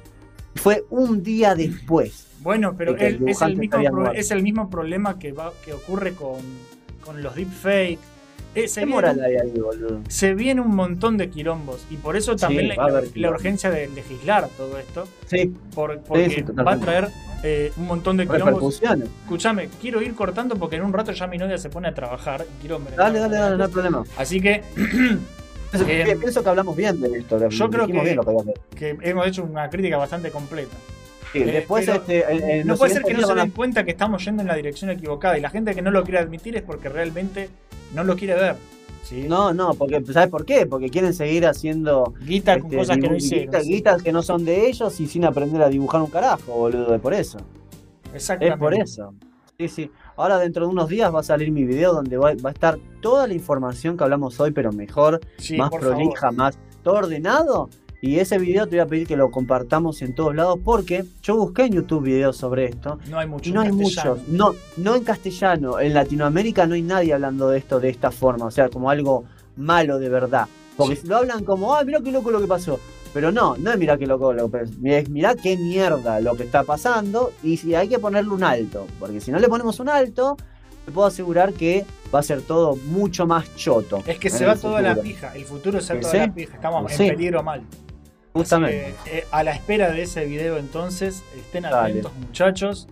Fue un día después. Bueno, pero de el es, el mismo pro- es el mismo problema que, va, que ocurre con, con los deepfakes. Eh, se, ¿Qué viene, moral hay ahí, boludo? se viene un montón de quilombos y por eso también Sí, la, urgencia de legislar todo esto, Sí, por- porque sí, va a traer eh, un montón de quilombos. Escúchame, quiero ir cortando porque en un rato ya mi novia se pone a trabajar. Quiero Dale, dale, dale, no hay problema. Así que, Pienso, Eh, pienso que hablamos bien de esto. yo creo bien lo que hemos hecho una crítica bastante completa. Sí, eh, después, este, No puede ser que no se den cuenta que estamos yendo en la dirección equivocada y la gente que no lo quiere admitir es porque realmente no lo quiere ver. No, no, porque ¿sabes por qué? Porque quieren seguir haciendo Guita con este, cosas que no hicieron. guita- sí. guitas que no son de ellos y sin aprender a dibujar un carajo, boludo, es por eso. Es Exactamente. por eso. Sí, sí. Ahora dentro de unos días va a salir mi video donde va, va a estar toda la información que hablamos hoy, pero mejor, Sí, más prolija, favor. más todo ordenado. Y ese video te voy a pedir que lo compartamos en todos lados porque yo busqué en YouTube videos sobre esto No hay mucho. y no hay castellano. muchos. No, no en castellano. En Latinoamérica no hay nadie hablando de esto de esta forma. O sea, como algo malo de verdad. Porque lo hablan como, ay, mira qué loco lo que pasó. Pero no, no es mira qué loco lo que pasó. Es mira qué mierda lo que está pasando. Y si hay que ponerle un alto. Porque si no le ponemos un alto, te puedo asegurar que va a ser todo mucho más choto. Es que se va toda la pija. El futuro se va toda sí. la pija. Estamos Sí. en peligro mal. Justamente. Que, eh, a la espera de ese video entonces, estén Dale. atentos muchachos.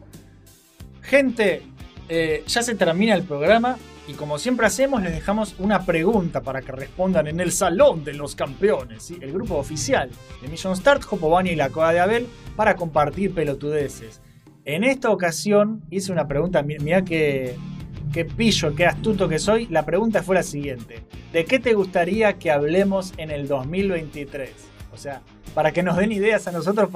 Gente, eh, ya se termina el programa y como siempre hacemos les dejamos una pregunta para que respondan en el Salón de los Campeones, ¿sí? el grupo oficial de Mission Start, Jopobani y la Coda de Abel, para compartir pelotudeces. En esta ocasión hice una pregunta, mi- mirá qué, qué pillo, qué astuto que soy. La pregunta fue la siguiente. ¿De qué te gustaría que hablemos en el 2023? O sea, para que nos den ideas a nosotros.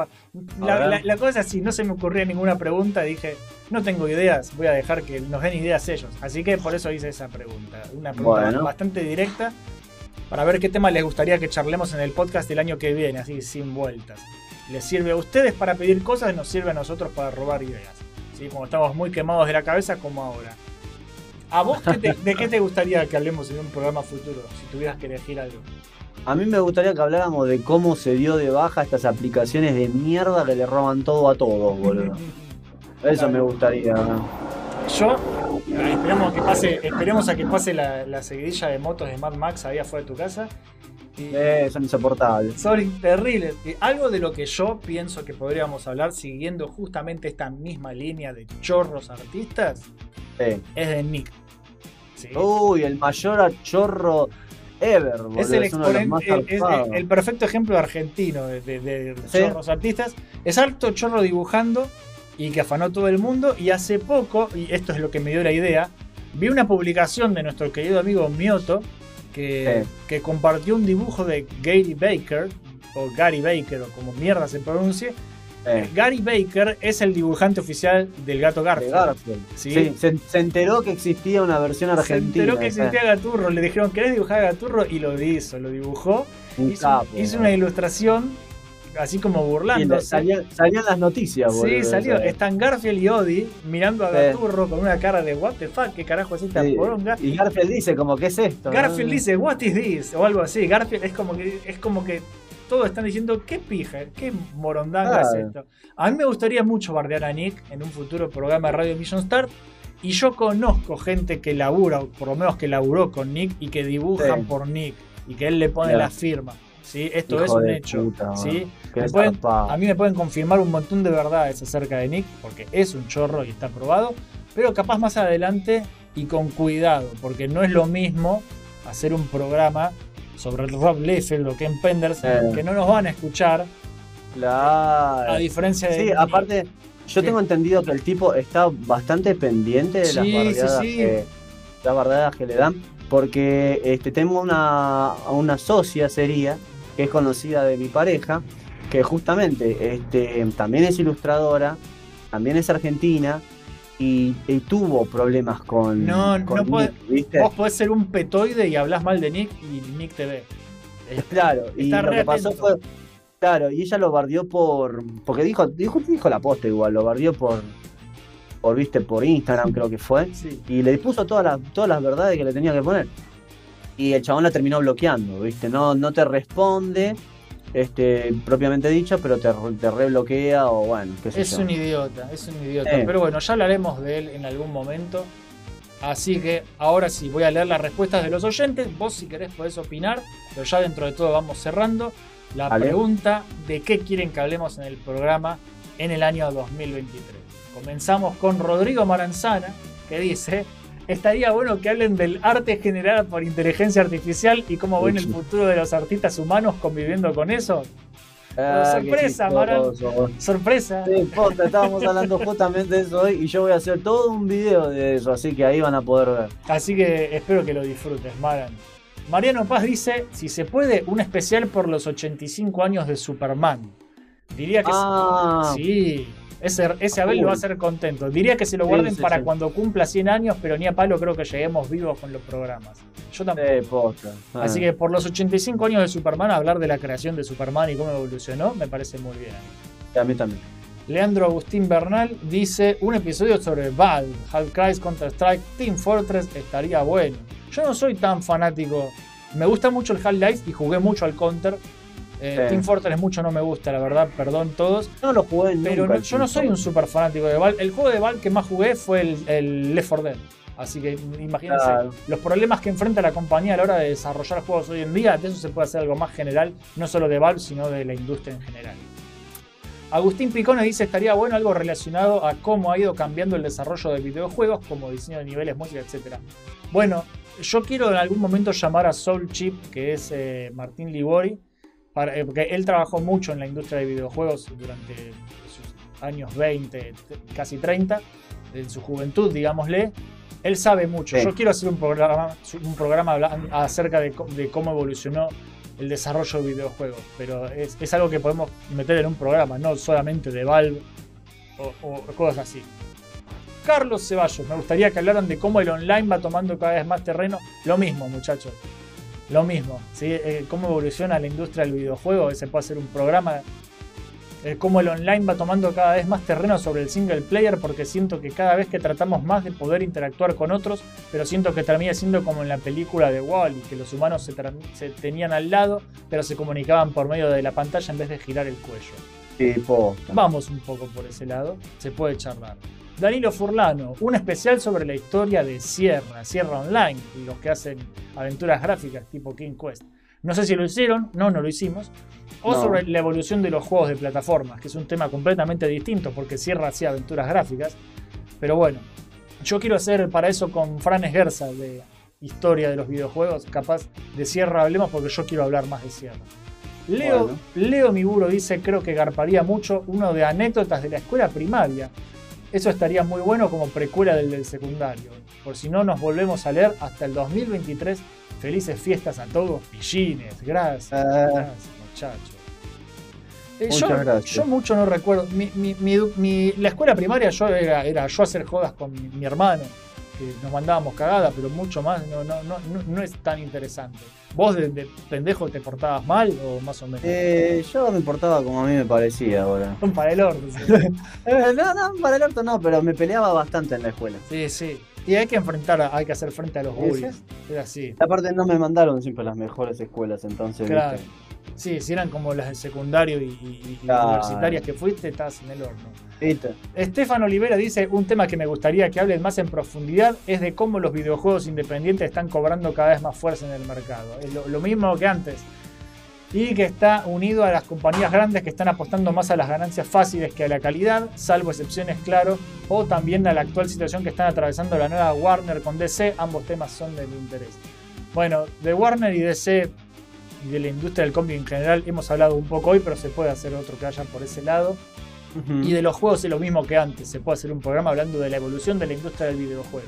La, ver. la- la cosa es, si no se me ocurría ninguna pregunta, dije, no tengo ideas, voy a dejar que nos den ideas ellos. Así que por eso hice esa pregunta. Una pregunta Bueno. bastante directa para ver qué tema les gustaría que charlemos en el podcast del año que viene, así sin vueltas. Les sirve a ustedes para pedir cosas, nos sirve a nosotros para robar ideas. ¿sí? Como estamos muy quemados de la cabeza como ahora. ¿A vos qué te- de qué te gustaría que hablemos en un programa futuro, si tuvieras que elegir algo? A mí me gustaría que habláramos de cómo se dio de baja estas aplicaciones de mierda que le roban todo a todos, boludo. Eso me gustaría. Yo, eh, esperamos, que pase, esperemos a que pase la, la seguidilla de motos de Mad Max ahí afuera de tu casa. Y Eh, son insoportables. son terribles. Y algo de lo que yo pienso que podríamos hablar, siguiendo justamente esta misma línea de chorros artistas, Sí. es de Nick. ¿sí? Uy, el mayor chorro ever, boludo. es el, es exponente- el- es el- perfecto ejemplo argentino de, de- de Sí. chorros artistas. Es alto chorro dibujando y que afanó todo el mundo. Y hace poco, y esto es lo que me dio la idea, vi una publicación de nuestro querido amigo Mioto que, Sí. que compartió un dibujo de Gary Baker, o Gary Baker, o como mierda se pronuncie. Eh, Gary Baker es el dibujante oficial del gato de Garfield. Garfield. Sí. Sí, se, se enteró que existía una versión Se argentina. enteró que eh. existía Gaturro, le dijeron, ¿querés dibujar a Gaturro? Y lo hizo, lo dibujó. Un hizo, capo, hizo una ilustración así como burlándose. salían, salían las noticias, boludo. sí, salió. Están Garfield y Odie mirando a Sí. Gaturro con una cara de what the fuck, qué carajo es esta Sí, poronga. Y Garfield dice como, ¿qué es esto? Garfield no? dice, what is this? O algo así. Garfield es como que, es como que todos están diciendo, qué pija, qué morondanga es esto. A mí me gustaría mucho bardear a Nick en un futuro programa de Radio Mission Start. Y yo conozco gente que labura, o por lo menos que laburó con Nick y que dibujan Sí. por Nick y que él le pone la firma. ¿sí? Esto Hijo es un hecho. puta, ¿sí? Pueden- a mí me pueden confirmar un montón de verdades acerca de Nick, porque es un chorro y está probado, pero capaz más adelante y con cuidado, porque no es lo mismo hacer un programa sobre el Rob Liefeld o Ken Penders, Eh. que no nos van a escuchar, Claro. a diferencia de. Sí, aparte, yo tengo entendido que el tipo está bastante pendiente de Sí, las sí, bardeadas, sí. Que, las bardeadas que le dan, porque este, tengo una, una socia sería, que es conocida de mi pareja, que justamente este, también es ilustradora, también es argentina, y, y tuvo problemas con, No, con no Nick. Vos podés ser un petoide y hablas mal de Nick y Nick te ve. Claro, y lo que pasó fue. Claro, y ella lo bardeó por. Porque dijo, dijo, dijo la posta igual, lo bardeó por. Por, viste, por Instagram creo que fue. Sí. Y le puso todas las, todas las verdades que le tenía que poner. Y el chabón la terminó bloqueando, viste, no, no te responde, este, propiamente dicho, pero te, te rebloquea o bueno, qué sé Es yo. un idiota, es un idiota. Pero bueno, ya hablaremos de él en algún momento. Así que ahora sí, voy a leer las respuestas de los oyentes. Vos si querés podés opinar, pero ya dentro de todo vamos cerrando. La pregunta de qué quieren que hablemos en el programa en el año 2023. Comenzamos con Rodrigo Maranzana, que dice, estaría bueno que hablen del arte generado por inteligencia artificial y cómo ven el futuro de los artistas humanos conviviendo con eso. Ah, sorpresa, Maran. Sorpresa. Sí, posta, estábamos hablando justamente de eso hoy y yo voy a hacer todo un video de eso, así que ahí van a poder ver. Así que espero que lo disfrutes, Maran. Mariano Paz dice, si se puede, un especial por los 85 años de Superman. Diría que Ah, sí. Ese, ese Abel lo va a hacer contento. Diría que se lo guarden sí, para sí. cuando cumpla 100 años, pero ni a palo creo que lleguemos vivos con los programas. Yo tampoco. Ah. Así que por los 85 años de Superman, hablar de la creación de Superman y cómo evolucionó, me parece muy bien. A mí también. Leandro Agustín Bernal dice un episodio sobre Valve, Half-Life, Counter-Strike, Team Fortress estaría bueno. Yo no soy tan fanático. Me gusta mucho el Half-Life y jugué mucho al Counter. Eh, Sí. Team Fortress mucho no me gusta, la verdad, perdón todos. No lo jugué nunca. Pero no- yo no soy un super fanático de Valve. El juego de Valve que más jugué fue el, el Left 4 Dead. Así que imagínense Claro. los problemas que enfrenta la compañía a la hora de desarrollar juegos hoy en día. De eso se puede hacer algo más general, no solo de Valve, sino de la industria en general. Agustín Picone dice estaría bueno algo relacionado a cómo ha ido cambiando el desarrollo de videojuegos, como diseño de niveles, música, etc. Bueno, yo quiero en algún momento llamar a Soul Chip, que es eh, Martín Libori, para- eh, porque él trabajó mucho en la industria de videojuegos durante sus años 20, t- casi 30, en su juventud, digámosle. Él sabe mucho. Sí. Yo quiero hacer un programa, un programa acerca de, cómo evolucionó el desarrollo de videojuegos, pero es, es algo que podemos meter en un programa, no solamente de Valve o, o cosas así. Carlos Ceballos, me gustaría que hablaran de cómo el online va tomando cada vez más terreno. Lo mismo, muchachos. Lo mismo. ¿sí? Eh, cómo evoluciona la industria del videojuego. Se puede hacer un programa. Eh, cómo el online va tomando cada vez más terreno sobre el single player. Porque siento que cada vez que tratamos más de poder interactuar con otros. Pero siento que termina siendo como en la película de Wall-E. Que los humanos se, se tenían al lado. Pero se comunicaban por medio de la pantalla en vez de girar el cuello. Sí, posta. Vamos un poco por ese lado, se puede charlar. Danilo Furlano, un especial sobre la historia de Sierra, Sierra Online, y los que hacen aventuras gráficas tipo King Quest. No sé si lo hicieron, no, no lo hicimos. O No. sobre la evolución de los juegos de plataformas, que es un tema completamente distinto, porque Sierra hacía aventuras gráficas. Pero bueno, yo quiero hacer para eso con Fran Esguerza de historia de los videojuegos. Capaz de Sierra hablemos porque yo quiero hablar más de Sierra. Leo, Bueno. Leo Miburo dice, creo que garparía mucho uno de anécdotas de la escuela primaria. Eso estaría muy bueno como precuela del del secundario. Por si no nos volvemos a leer hasta el 2023. Felices fiestas a todos, pillines. Gracias, Ah. gracias, muchachos. Eh, yo, yo mucho no recuerdo. Mi, mi- mi- la escuela primaria yo era, era yo hacer jodas con mi hermano, que nos mandábamos cagadas, pero mucho más no, no, no, no, no es tan interesante. ¿Vos de, de pendejo te portabas mal o más o menos? Eh, yo me portaba como a mí me parecía ahora. Un para el orto. sí. Eh, no, no, para el orto no, pero me peleaba bastante en la escuela. Sí, sí. Y hay que enfrentar, hay que hacer frente a los bullies. Es así. Aparte no me mandaron siempre las mejores escuelas, entonces, Claro. ¿viste? Sí, si eran como las de secundario y, y- y Claro. universitarias que fuiste, estás en el horno. ¿Viste? Estefan Olivera dice, un tema que me gustaría que hablen más en profundidad es de cómo los videojuegos independientes están cobrando cada vez más fuerza en el mercado. Es lo, lo mismo que antes. Y que está unido a las compañías grandes que están apostando más a las ganancias fáciles que a la calidad, salvo excepciones, claro, o también a la actual situación que están atravesando la nueva Warner con DC. Ambos temas son del interés. Bueno, de Warner y DC y de la industria del cómic en general hemos hablado un poco hoy, pero se puede hacer otro que vaya por ese lado. Y de los juegos es lo mismo que antes. Se puede hacer un programa hablando de la evolución de la industria del videojuego.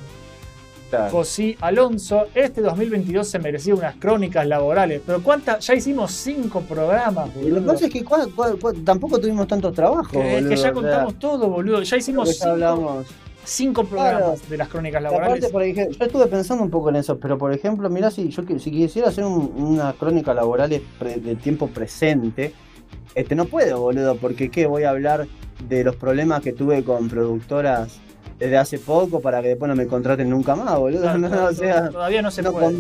Claro. José Alonso, este 2022 se merecía unas crónicas laborales. Pero ¿cuántas? Ya hicimos cinco programas, Y lo que boludo. pasa es que tampoco tuvimos tantos trabajos. Es que boludo, ya contamos todo, boludo. Ya hicimos ya cinco, hablamos. cinco programas de las crónicas Y Aparte, laborales. por ejemplo, yo estuve pensando un poco en eso, pero por ejemplo, mirá, si yo si quisiera hacer un- una crónica laboral de tiempo presente, este no puedo, boludo, porque ¿qué? Voy a hablar de los problemas que tuve con productoras desde hace poco para que después no me contraten nunca más, boludo. Claro, No, o sea, todavía no se no, puede.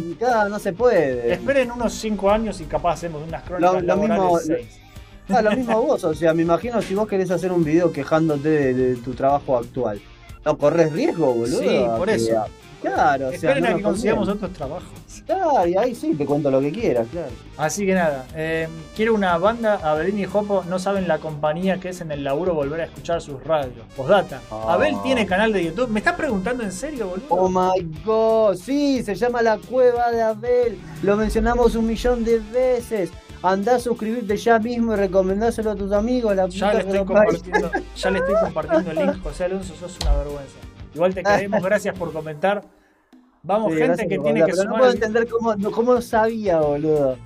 no se puede. Esperen unos cinco años y capaz hacemos unas crónicas Lo- lo mismo- seis. Ah, lo mismo vos, o sea, me imagino si vos querés hacer un video quejándote de, de tu trabajo actual. No corres riesgo, boludo. Sí, por que- eso. Claro, o sea, Esperen no a que consigamos otros trabajos. Claro, y ahí sí te cuento lo que quieras, claro. Así que nada, eh, quiero una banda, Abelín y Jopo no saben la compañía que es en el laburo volver a escuchar sus radios. Postdata. Ah. Abel tiene canal de YouTube. ¿Me estás preguntando en serio, boludo? Oh my god, sí, se llama La Cueva de Abel. Lo mencionamos un millón de veces. Andá a suscribirte ya mismo y recomendáselo a tus amigos. La ya le estoy compartiendo, ya le estoy compartiendo el link, José Alonso, sos una vergüenza. Igual te queremos, gracias por comentar. Vamos, Sí, gente que por tiene que pero no puedo entender cómo, no- cómo no sabía, boludo.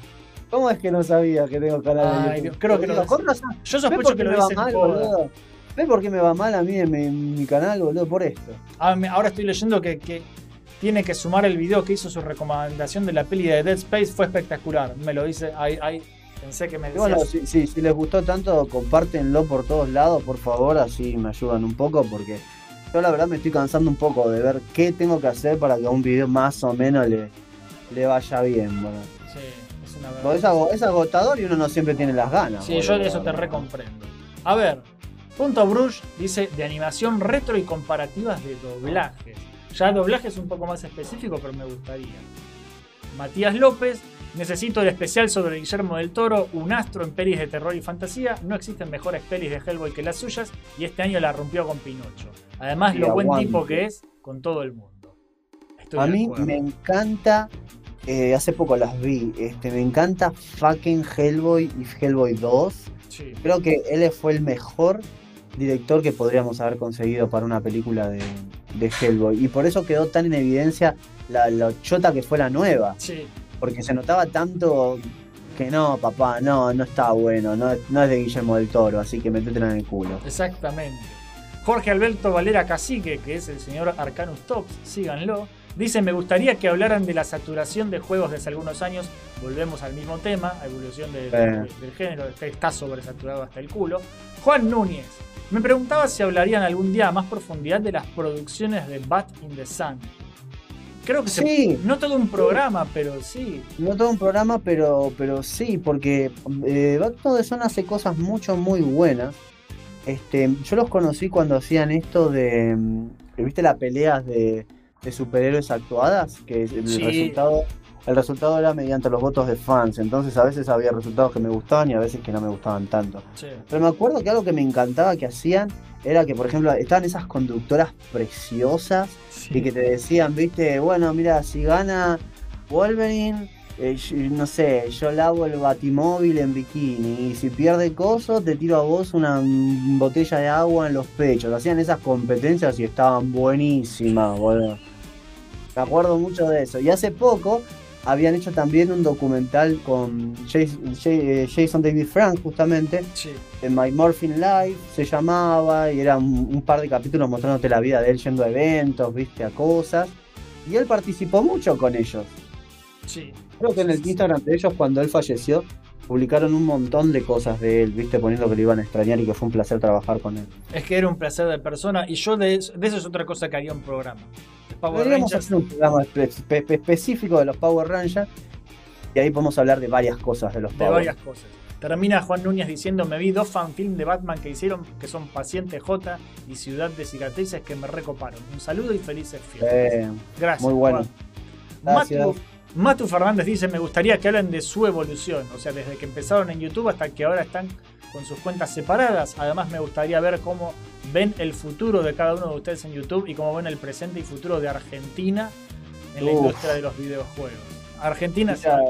¿Cómo es que no sabía que tengo canal de Ay? Dios, creo que razón. Yo ¿Ves sospecho por que lo me va dicen mal, joda. boludo? ¿Ves por qué me va mal a mí en mi, en mi canal, boludo? Por esto. Ah, me- Ahora estoy leyendo que, que tiene que sumar el video que hizo su recomendación de la peli de Dead Space. Fue espectacular. Me lo dice. Ahí, ahí pensé que me decías. bueno, si, si- si les gustó tanto, compártenlo por todos lados, por favor, así me ayudan un poco, porque yo la verdad me estoy cansando un poco de ver qué tengo que hacer para que a un video más o menos le, le vaya bien, boludo. Sí, es una Porque es, ago- es agotador y uno no siempre tiene las ganas. Sí, yo de eso te recomprendo. A ver, Punto Brush dice de animación retro y comparativas de doblajes. Ya doblaje es un poco más específico, pero me gustaría. Matías López, necesito el especial sobre Guillermo del Toro, un astro en pelis de terror y fantasía. No existen mejores pelis de Hellboy que las suyas y este año la rompió con Pinocho. Además, lo buen tipo que es con todo el mundo. Estoy A mí me encanta, eh, hace poco las vi, este, me encanta fucking Hellboy y Hellboy 2. Sí. Creo que él fue el mejor director que podríamos haber conseguido para una película de, de Hellboy. Y por eso quedó tan en evidencia la, la chota que fue la nueva. Sí. Porque se notaba tanto que no, papá, no, no está bueno, no, no es de Guillermo del Toro, así que métetela en el culo. Exactamente. Jorge Alberto Valera Cacique, que es el señor Arcanus Tops, síganlo. Dice, me gustaría que hablaran de la saturación de juegos desde algunos años. Volvemos al mismo tema, evolución de- de- del género, está sobresaturado hasta el culo. Juan Núñez, me preguntaba si hablarían algún día a más profundidad de las producciones de Bat in the Sun. Creo que se- Sí. no todo un programa, pero sí. No todo un programa, pero, pero sí, porque eh, de Son hace cosas mucho, muy buenas. Este, yo los conocí cuando hacían esto de. mm, ¿Viste las peleas de, de superhéroes actuadas? Que el Sí. resultado. El resultado era mediante los votos de fans. Entonces a veces había resultados que me gustaban y a veces que no me gustaban tanto. sí. Pero me acuerdo que algo que me encantaba que hacían era que, por ejemplo, estaban esas conductoras preciosas y que te decían, viste, bueno, mira, si gana Wolverine, eh, no sé, yo lavo el batimóvil en bikini y si pierde coso, te tiro a vos una botella de agua en los pechos. Hacían esas competencias y estaban buenísimas, boludo. Me acuerdo mucho de eso. Y hace poco habían hecho también un documental con Jason, eh, Jason David Frank, justamente, Sí. de My Morphin Life se llamaba y era un, un par de capítulos mostrándote la vida de él yendo a eventos, viste, a cosas. Y él participó mucho con ellos. Sí. Creo que en el Instagram de ellos, cuando él falleció, publicaron un montón de cosas de él, viste, poniendo que lo iban a extrañar y que fue un placer trabajar con él. Es que era un placer de persona y yo de eso, de eso es otra cosa que haría un programa. De Power Podríamos hacer un programa espe- espe- específico de los Power Rangers. Y ahí podemos hablar de varias cosas de los de Power. varias cosas. Termina Juan Núñez diciendo, me vi dos fanfilms de Batman que hicieron, que son Paciente J y Ciudad de Cicatrices, que me recoparon. Un saludo y felices fiestas. Eh, Gracias. muy bueno. Juan. Gracias. Matu Fernández dice, me gustaría que hablen de su evolución, o sea, desde que empezaron en YouTube hasta que ahora están con sus cuentas separadas. Además, me gustaría ver cómo ven el futuro de cada uno de ustedes en YouTube y cómo ven el presente y futuro de Argentina en la industria de los videojuegos. Argentina se va al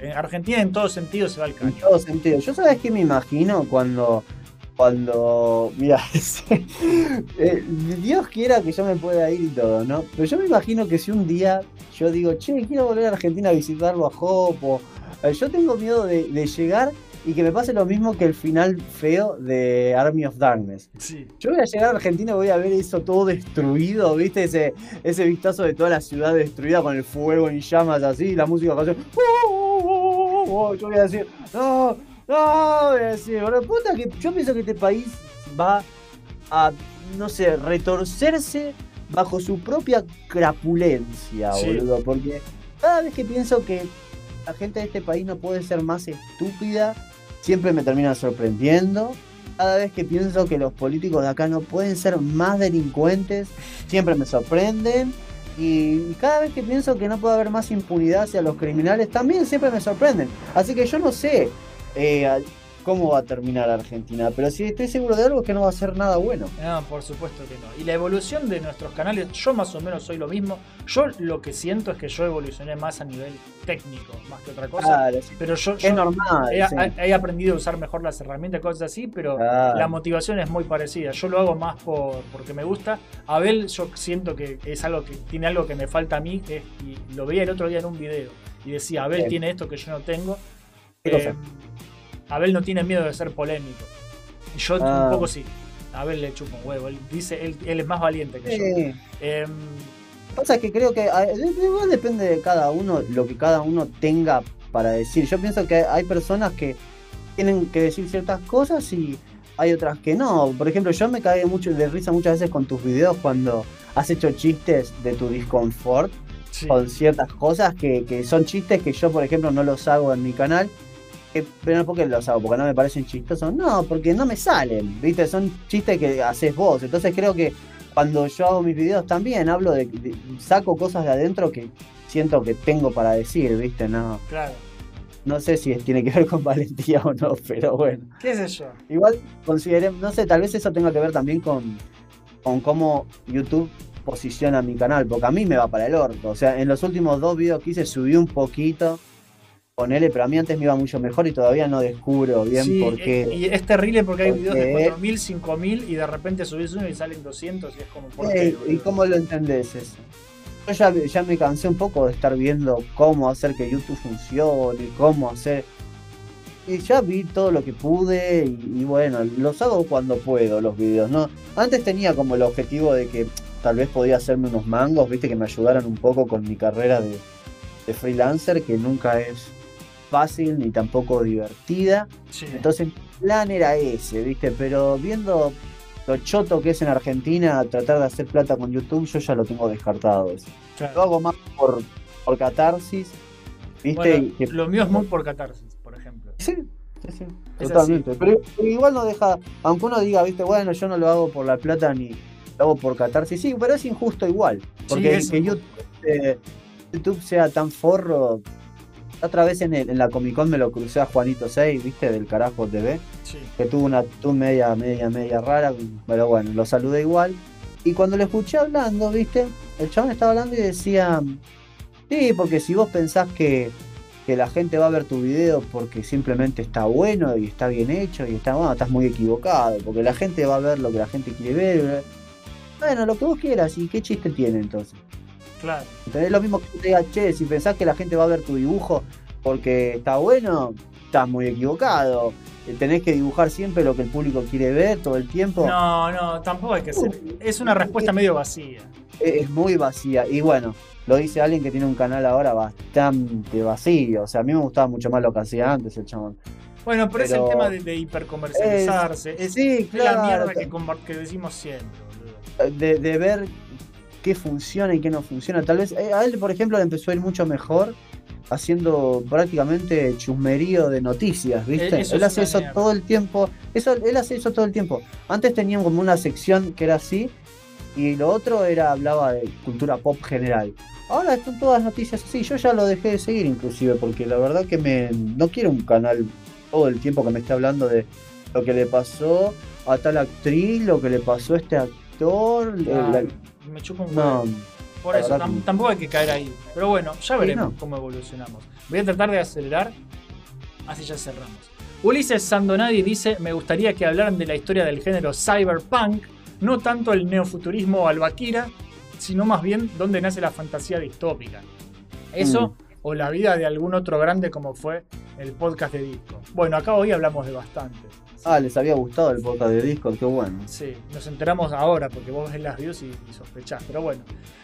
en Argentina en todo sentido se va al En caño. todo sentido. Yo sabes qué me imagino cuando. Cuando. Mira, eh, Dios quiera que yo me pueda ir y todo, ¿no? Pero yo me imagino que si un día yo digo, che, quiero volver a Argentina a visitarlo a Jopo. eh, Yo tengo miedo de, de llegar y que me pase lo mismo que el final feo de Army of Darkness. Sí. Yo voy a llegar a Argentina y voy a ver eso todo destruido, ¿viste? Ese, ese vistazo de toda la ciudad destruida con el fuego en llamas así, la música. Yo voy a decir, no, no, decir, boludo, puta que yo pienso que este país va a, no sé, retorcerse bajo su propia crapulencia, Sí. boludo, porque cada vez que pienso que la gente de este país no puede ser más estúpida, siempre me termina sorprendiendo. Cada vez que pienso que los políticos de acá no pueden ser más delincuentes, siempre me sorprenden. Y cada vez que pienso que no puede haber más impunidad hacia los criminales, también siempre me sorprenden. Así que yo no sé eh, cómo va a terminar Argentina, pero si estoy seguro de algo que no va a ser nada bueno. No, por supuesto que no. Y la evolución de nuestros canales, yo más o menos soy lo mismo. Yo lo que siento es que yo evolucioné más a nivel técnico, más que otra cosa. Claro, sí, Pero yo, es yo normal. he, sí. he aprendido a usar mejor las herramientas, cosas así, pero Claro. la motivación es muy parecida. Yo lo hago más por, porque me gusta. Abel, yo siento que es algo que tiene algo que me falta a mí, es- y lo veía el otro día en un video. Y decía, Abel Bien. tiene esto que yo no tengo. ¿Qué Eh, cosa? Abel no tiene miedo de ser polémico. Y yo Ah. un poco sí. A Abel le chupa un huevo. Él dice, él, él es más valiente que yo. Em, Pasa que creo que ah, igual depende de cada uno, lo que cada uno tenga para decir. Yo pienso que hay personas que tienen que decir ciertas cosas y hay otras que no. Por ejemplo, yo me caí mucho de risa muchas veces con tus videos cuando has hecho chistes de tu disconfort sí. con ciertas cosas que, que son chistes que yo, por ejemplo, no los hago en mi canal. Pero no porque los hago, porque no me parecen chistosos, no, porque no me salen, ¿viste? Son chistes que haces vos. Entonces creo que cuando yo hago mis videos también hablo de, de- saco cosas de adentro que siento que tengo para decir, ¿viste? No, Claro. no sé si tiene que ver con valentía o no, pero bueno. ¿Qué sé yo? Igual consideré, no sé, tal vez eso tenga que ver también con, con cómo YouTube posiciona mi canal, porque a mí me va para el orto. O sea, en los últimos dos videos que hice subí un poquito, ponele, pero a mí antes me iba mucho mejor y todavía no descubro bien Sí, por eh, qué. Y es terrible porque hay videos de Porque- 4.000, 5.000 y de repente subís uno y salen 200 y es como, ¿por qué? ¿Y cómo lo entendés eso? Yo ya, ya me cansé un poco de estar viendo cómo hacer que YouTube funcione, cómo hacer... Y ya vi todo lo que pude y, y bueno, los hago cuando puedo los videos, ¿no? Antes tenía como el objetivo de que tal vez podía hacerme unos mangos, viste, que me ayudaran un poco con mi carrera de, de freelancer, que nunca es fácil ni tampoco divertida. Sí. Entonces, mi plan era ese, ¿viste? Pero viendo lo choto que es en Argentina tratar de hacer plata con YouTube, yo ya lo tengo descartado. eso. claro. Lo hago más por, por catarsis, ¿viste? Bueno, que- lo mío es muy por catarsis, por ejemplo. Sí, sí, sí, totalmente. Pero, pero igual no deja, aunque uno diga, ¿viste? Bueno, yo no lo hago por la plata ni lo hago por catarsis, sí, pero es injusto igual. Porque que. YouTube, eh, YouTube sea tan forro. Otra vez en, el- en la Comic Con me lo crucé a Juanito 6, ¿viste? Del carajo TV. Sí. que tuvo una actitud media, media, media rara, pero bueno, lo saludé igual. Y cuando lo escuché hablando, ¿viste? El chabón estaba hablando y decía, sí, porque si vos pensás que, que la gente va a ver tu video porque simplemente está bueno y está bien hecho y está bueno, estás muy equivocado, porque la gente va a ver lo que la gente quiere ver. Bueno, lo que vos quieras, ¿y qué chiste tiene entonces? Claro. Entonces es lo mismo que yo te diga, che, si pensás que la gente va a ver tu dibujo porque está bueno, estás muy equivocado. Tenés que dibujar siempre lo que el público quiere ver todo el tiempo. No, no, tampoco hay que ser. Es una respuesta medio vacía. Es es muy vacía. Y bueno, lo dice alguien que tiene un canal ahora bastante vacío. O sea, a mí me gustaba mucho más lo que hacía antes el chabón. Bueno, pero, es el tema de, de hipercomercializarse. Es, sí, es claro. la mierda que decimos siempre, boludo. De, de ver qué funciona y qué no funciona. Tal vez eh, a él, por ejemplo, le empezó a ir mucho mejor haciendo prácticamente chusmerío de noticias, ¿viste? Eh, eso él hace eso mierda. todo el tiempo. Eso, él hace eso todo el tiempo. Antes tenían como una sección que era así, y lo otro era hablaba de cultura pop general. Ahora están todas noticias así. Yo ya lo dejé de seguir inclusive, porque la verdad que me no quiero un canal todo el tiempo que me esté hablando de lo que le pasó a tal actriz, lo que le pasó a este actor. Ah, la- me chupa un no, huevo. Por la eso, tam- tampoco hay que caer ahí. Pero bueno, ya veremos no. cómo evolucionamos. Voy a tratar de acelerar, así ya cerramos. Ulises Sandonadi dice, me gustaría que hablaran de la historia del género cyberpunk, no tanto el neofuturismo o albaquira, sino más bien dónde nace la fantasía distópica. Eso Mm. o la vida de algún otro grande como fue el podcast de disco. Bueno, acá hoy hablamos de bastante. Ah, les había gustado el podcast de Discord, qué bueno. Sí, nos enteramos ahora porque vos ves las views y, y sospechás, pero bueno.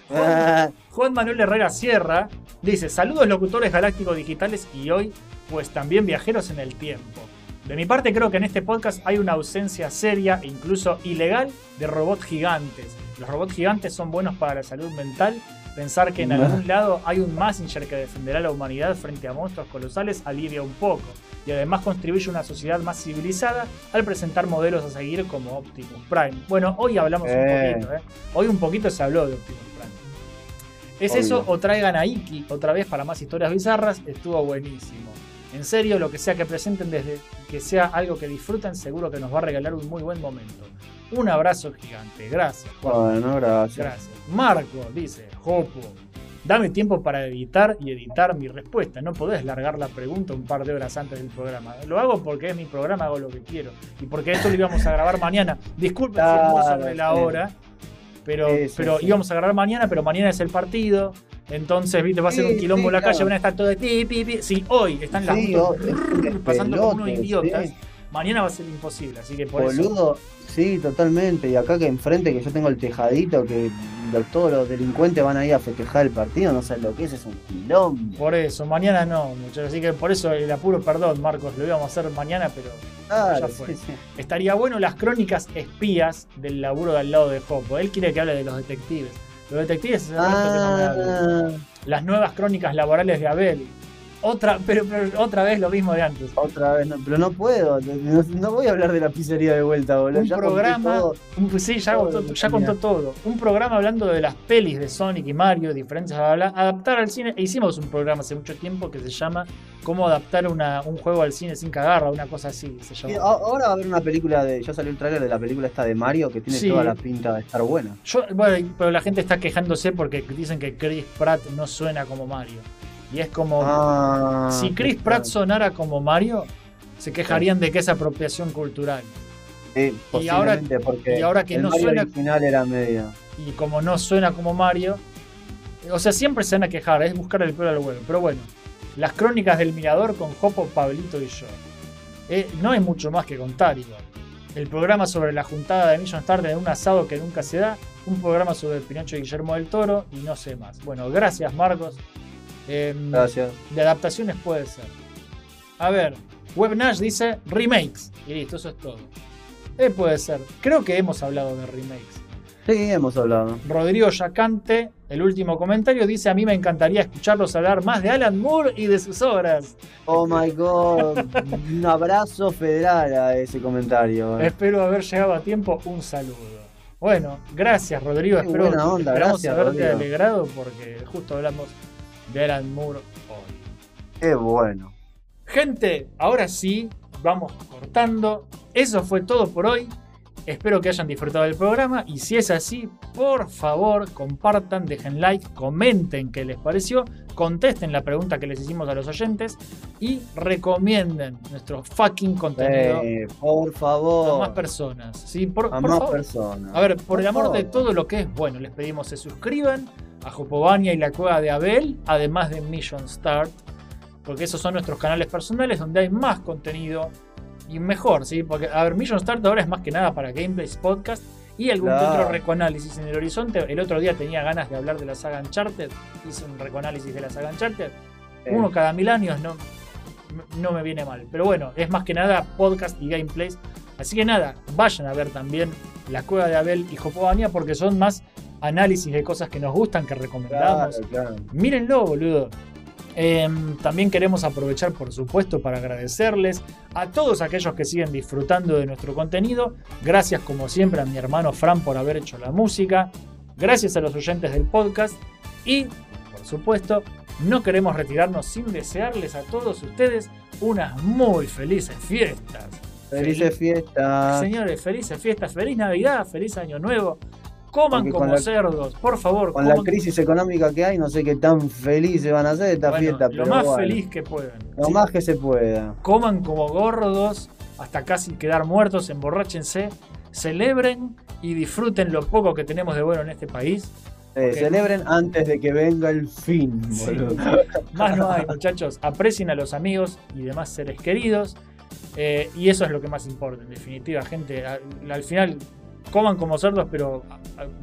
Ah, Juan Manuel Herrera Sierra dice: Saludos locutores galácticos digitales y hoy, pues también viajeros en el tiempo. De mi parte, creo que en este podcast hay una ausencia seria e incluso ilegal de robots gigantes. Los robots gigantes son buenos para la salud mental. Pensar que en algún lado hay un Messenger que defenderá a la humanidad frente a monstruos colosales alivia un poco. Y además contribuye a una sociedad más civilizada al presentar modelos a seguir como Optimus Prime. Bueno, hoy hablamos un Eh. poquito, ¿eh? Hoy un poquito se habló de Optimus Prime. ¿Es Obvio. eso o traigan a Iki otra vez para más historias bizarras? Estuvo buenísimo. En serio, lo que sea que presenten desde que sea algo que disfruten, seguro que nos va a regalar un muy buen momento. Un abrazo gigante. Gracias, Juan. bueno, gracias. Gracias. Marco dice, Jopo, dame tiempo para editar y editar mi respuesta. No podés largar la pregunta un par de horas antes del programa. Lo hago porque es mi programa, hago lo que quiero. Y porque esto lo íbamos a grabar mañana. Disculpen si Claro, sobre la hora. Pero, sí. íbamos a grabar mañana, pero mañana es el partido. Entonces, viste, va a ser Sí, un quilombo sí, en la calle, van a estar todos de pi, pi, pi. Sí, hoy están las motos es pasando como unos idiotas. Mañana va a ser imposible, así que por eso. Boludo, sí, totalmente. Y acá que enfrente, que yo tengo el tejadito, que todos los delincuentes van a ir a festejar el partido, no sabes lo que es, es un quilombo. Por eso, mañana no, muchachos. Así que por eso el apuro, perdón, Marcos, lo íbamos a hacer mañana, pero Claro, ya fue. sí, sí. estaría bueno las crónicas espías del laburo de al lado de Jopo. Él quiere que hable de los detectives. Los detectives es el resto que. Ah, Las nuevas crónicas laborales de Abel. Otra, pero, pero otra vez lo mismo de antes. otra vez, no, pero no puedo, no, no voy a hablar de la pizzería de vuelta, boludo. Un ya programa, todo. un- sí, ya, todo contó, ya contó todo. Un programa hablando de las pelis de Sonic y Mario, diferencias bla, bla, adaptar al cine. E hicimos un programa hace mucho tiempo que se llama Cómo adaptar una- un juego al cine sin cagarla, una cosa así se llama. ahora va a haber una película de. Ya salió el tráiler de la película esta de Mario que tiene Sí. toda la pinta de estar buena. Yo, bueno, pero la gente está quejándose porque dicen que Chris Pratt no suena como Mario. Y es como. Ah, si Chris Pratt sonara como Mario, se quejarían de que es apropiación cultural. Sí, y ahora- porque y ahora que el no Mario suena- original era medio. Y como no suena como Mario. O sea, siempre se van a quejar, es buscar el pelo al huevo. Pero bueno, las crónicas del mirador con Jopo, Pablito y yo. Eh, no hay mucho más que contar igual. El programa sobre la juntada de Million Star de un asado que nunca se da. Un programa sobre Pinocho y Guillermo del Toro y no sé más. Bueno, gracias Marcos. Em, Gracias. de adaptaciones puede ser. A ver, WebNash dice remakes. Y listo, eso es todo. Eh, puede ser. Creo que hemos hablado de remakes. Sí, hemos hablado. Rodrigo Yacante, el último comentario, dice: A mí me encantaría escucharlos hablar más de Alan Moore y de sus obras. Oh my god. Un abrazo federal a ese comentario. Espero haber llegado a tiempo. Un saludo. Bueno, gracias Rodrigo. Qué Espero buena onda, esperamos gracias, haberte Rodrigo. alegrado porque justo hablamos de Alan Moore hoy. Qué bueno. Gente, ahora sí, vamos cortando. Eso fue todo por hoy. Espero que hayan disfrutado del programa y si es así, por favor, compartan, dejen like, comenten qué les pareció, contesten la pregunta que les hicimos a los oyentes y recomienden nuestro fucking contenido Eh, por a favor. más personas. ¿sí? Por, a por más favor. personas. A ver, por el amor de todo lo que es bueno, les pedimos se suscriban a Jopovania y la Cueva de Abel, además de Mission Start, porque esos son nuestros canales personales donde hay más contenido y mejor, ¿sí? Porque, a ver, Mission Start ahora es más que nada para gameplays, podcast y algún otro recoanálisis en el horizonte. El otro día tenía ganas de hablar de la saga Uncharted, hice un recoanálisis de la saga Uncharted. Eh, Uno cada mil años no, no me viene mal. Pero bueno, es más que nada podcast y gameplays. Así que nada, vayan a ver también La Cueva de Abel y Jopovania porque son más análisis de cosas que nos gustan, que recomendamos. Claro, claro. Mírenlo, boludo. Em, también queremos aprovechar, por supuesto, para agradecerles a todos aquellos que siguen disfrutando de nuestro contenido. Gracias, como siempre, a mi hermano Fran por haber hecho la música. Gracias a los oyentes del podcast. Y, por supuesto, no queremos retirarnos sin desearles a todos ustedes unas muy felices fiestas. Felices fiestas. Señores, felices fiestas, feliz Navidad, feliz Año Nuevo. Coman Porque como la- cerdos, por favor. Con la crisis económica que hay, no sé qué tan felices van a ser esta Bueno, fiesta, lo pero más feliz que puedan. Lo Sí. más que se pueda. coman como gordos hasta casi quedar muertos, emborráchense, celebren y disfruten lo poco que tenemos de bueno en este país. Eh. Celebren antes de que venga el fin, Sí. Más no hay, muchachos. Aprecien a los amigos y demás seres queridos. eh, y eso es lo que más importa, en definitiva, gente. Al, al final, coman como cerdos, pero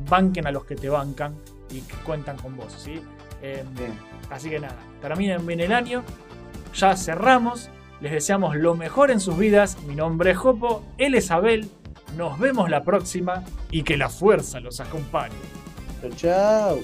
banquen a los que te bancan y que cuentan con vos, ¿sí? Eh, Bien. Así que nada, terminen bien el año. Ya cerramos. Les deseamos lo mejor en sus vidas. Mi nombre es Jopo, él es Abel. Nos vemos la próxima y que la fuerza los acompañe. Chao.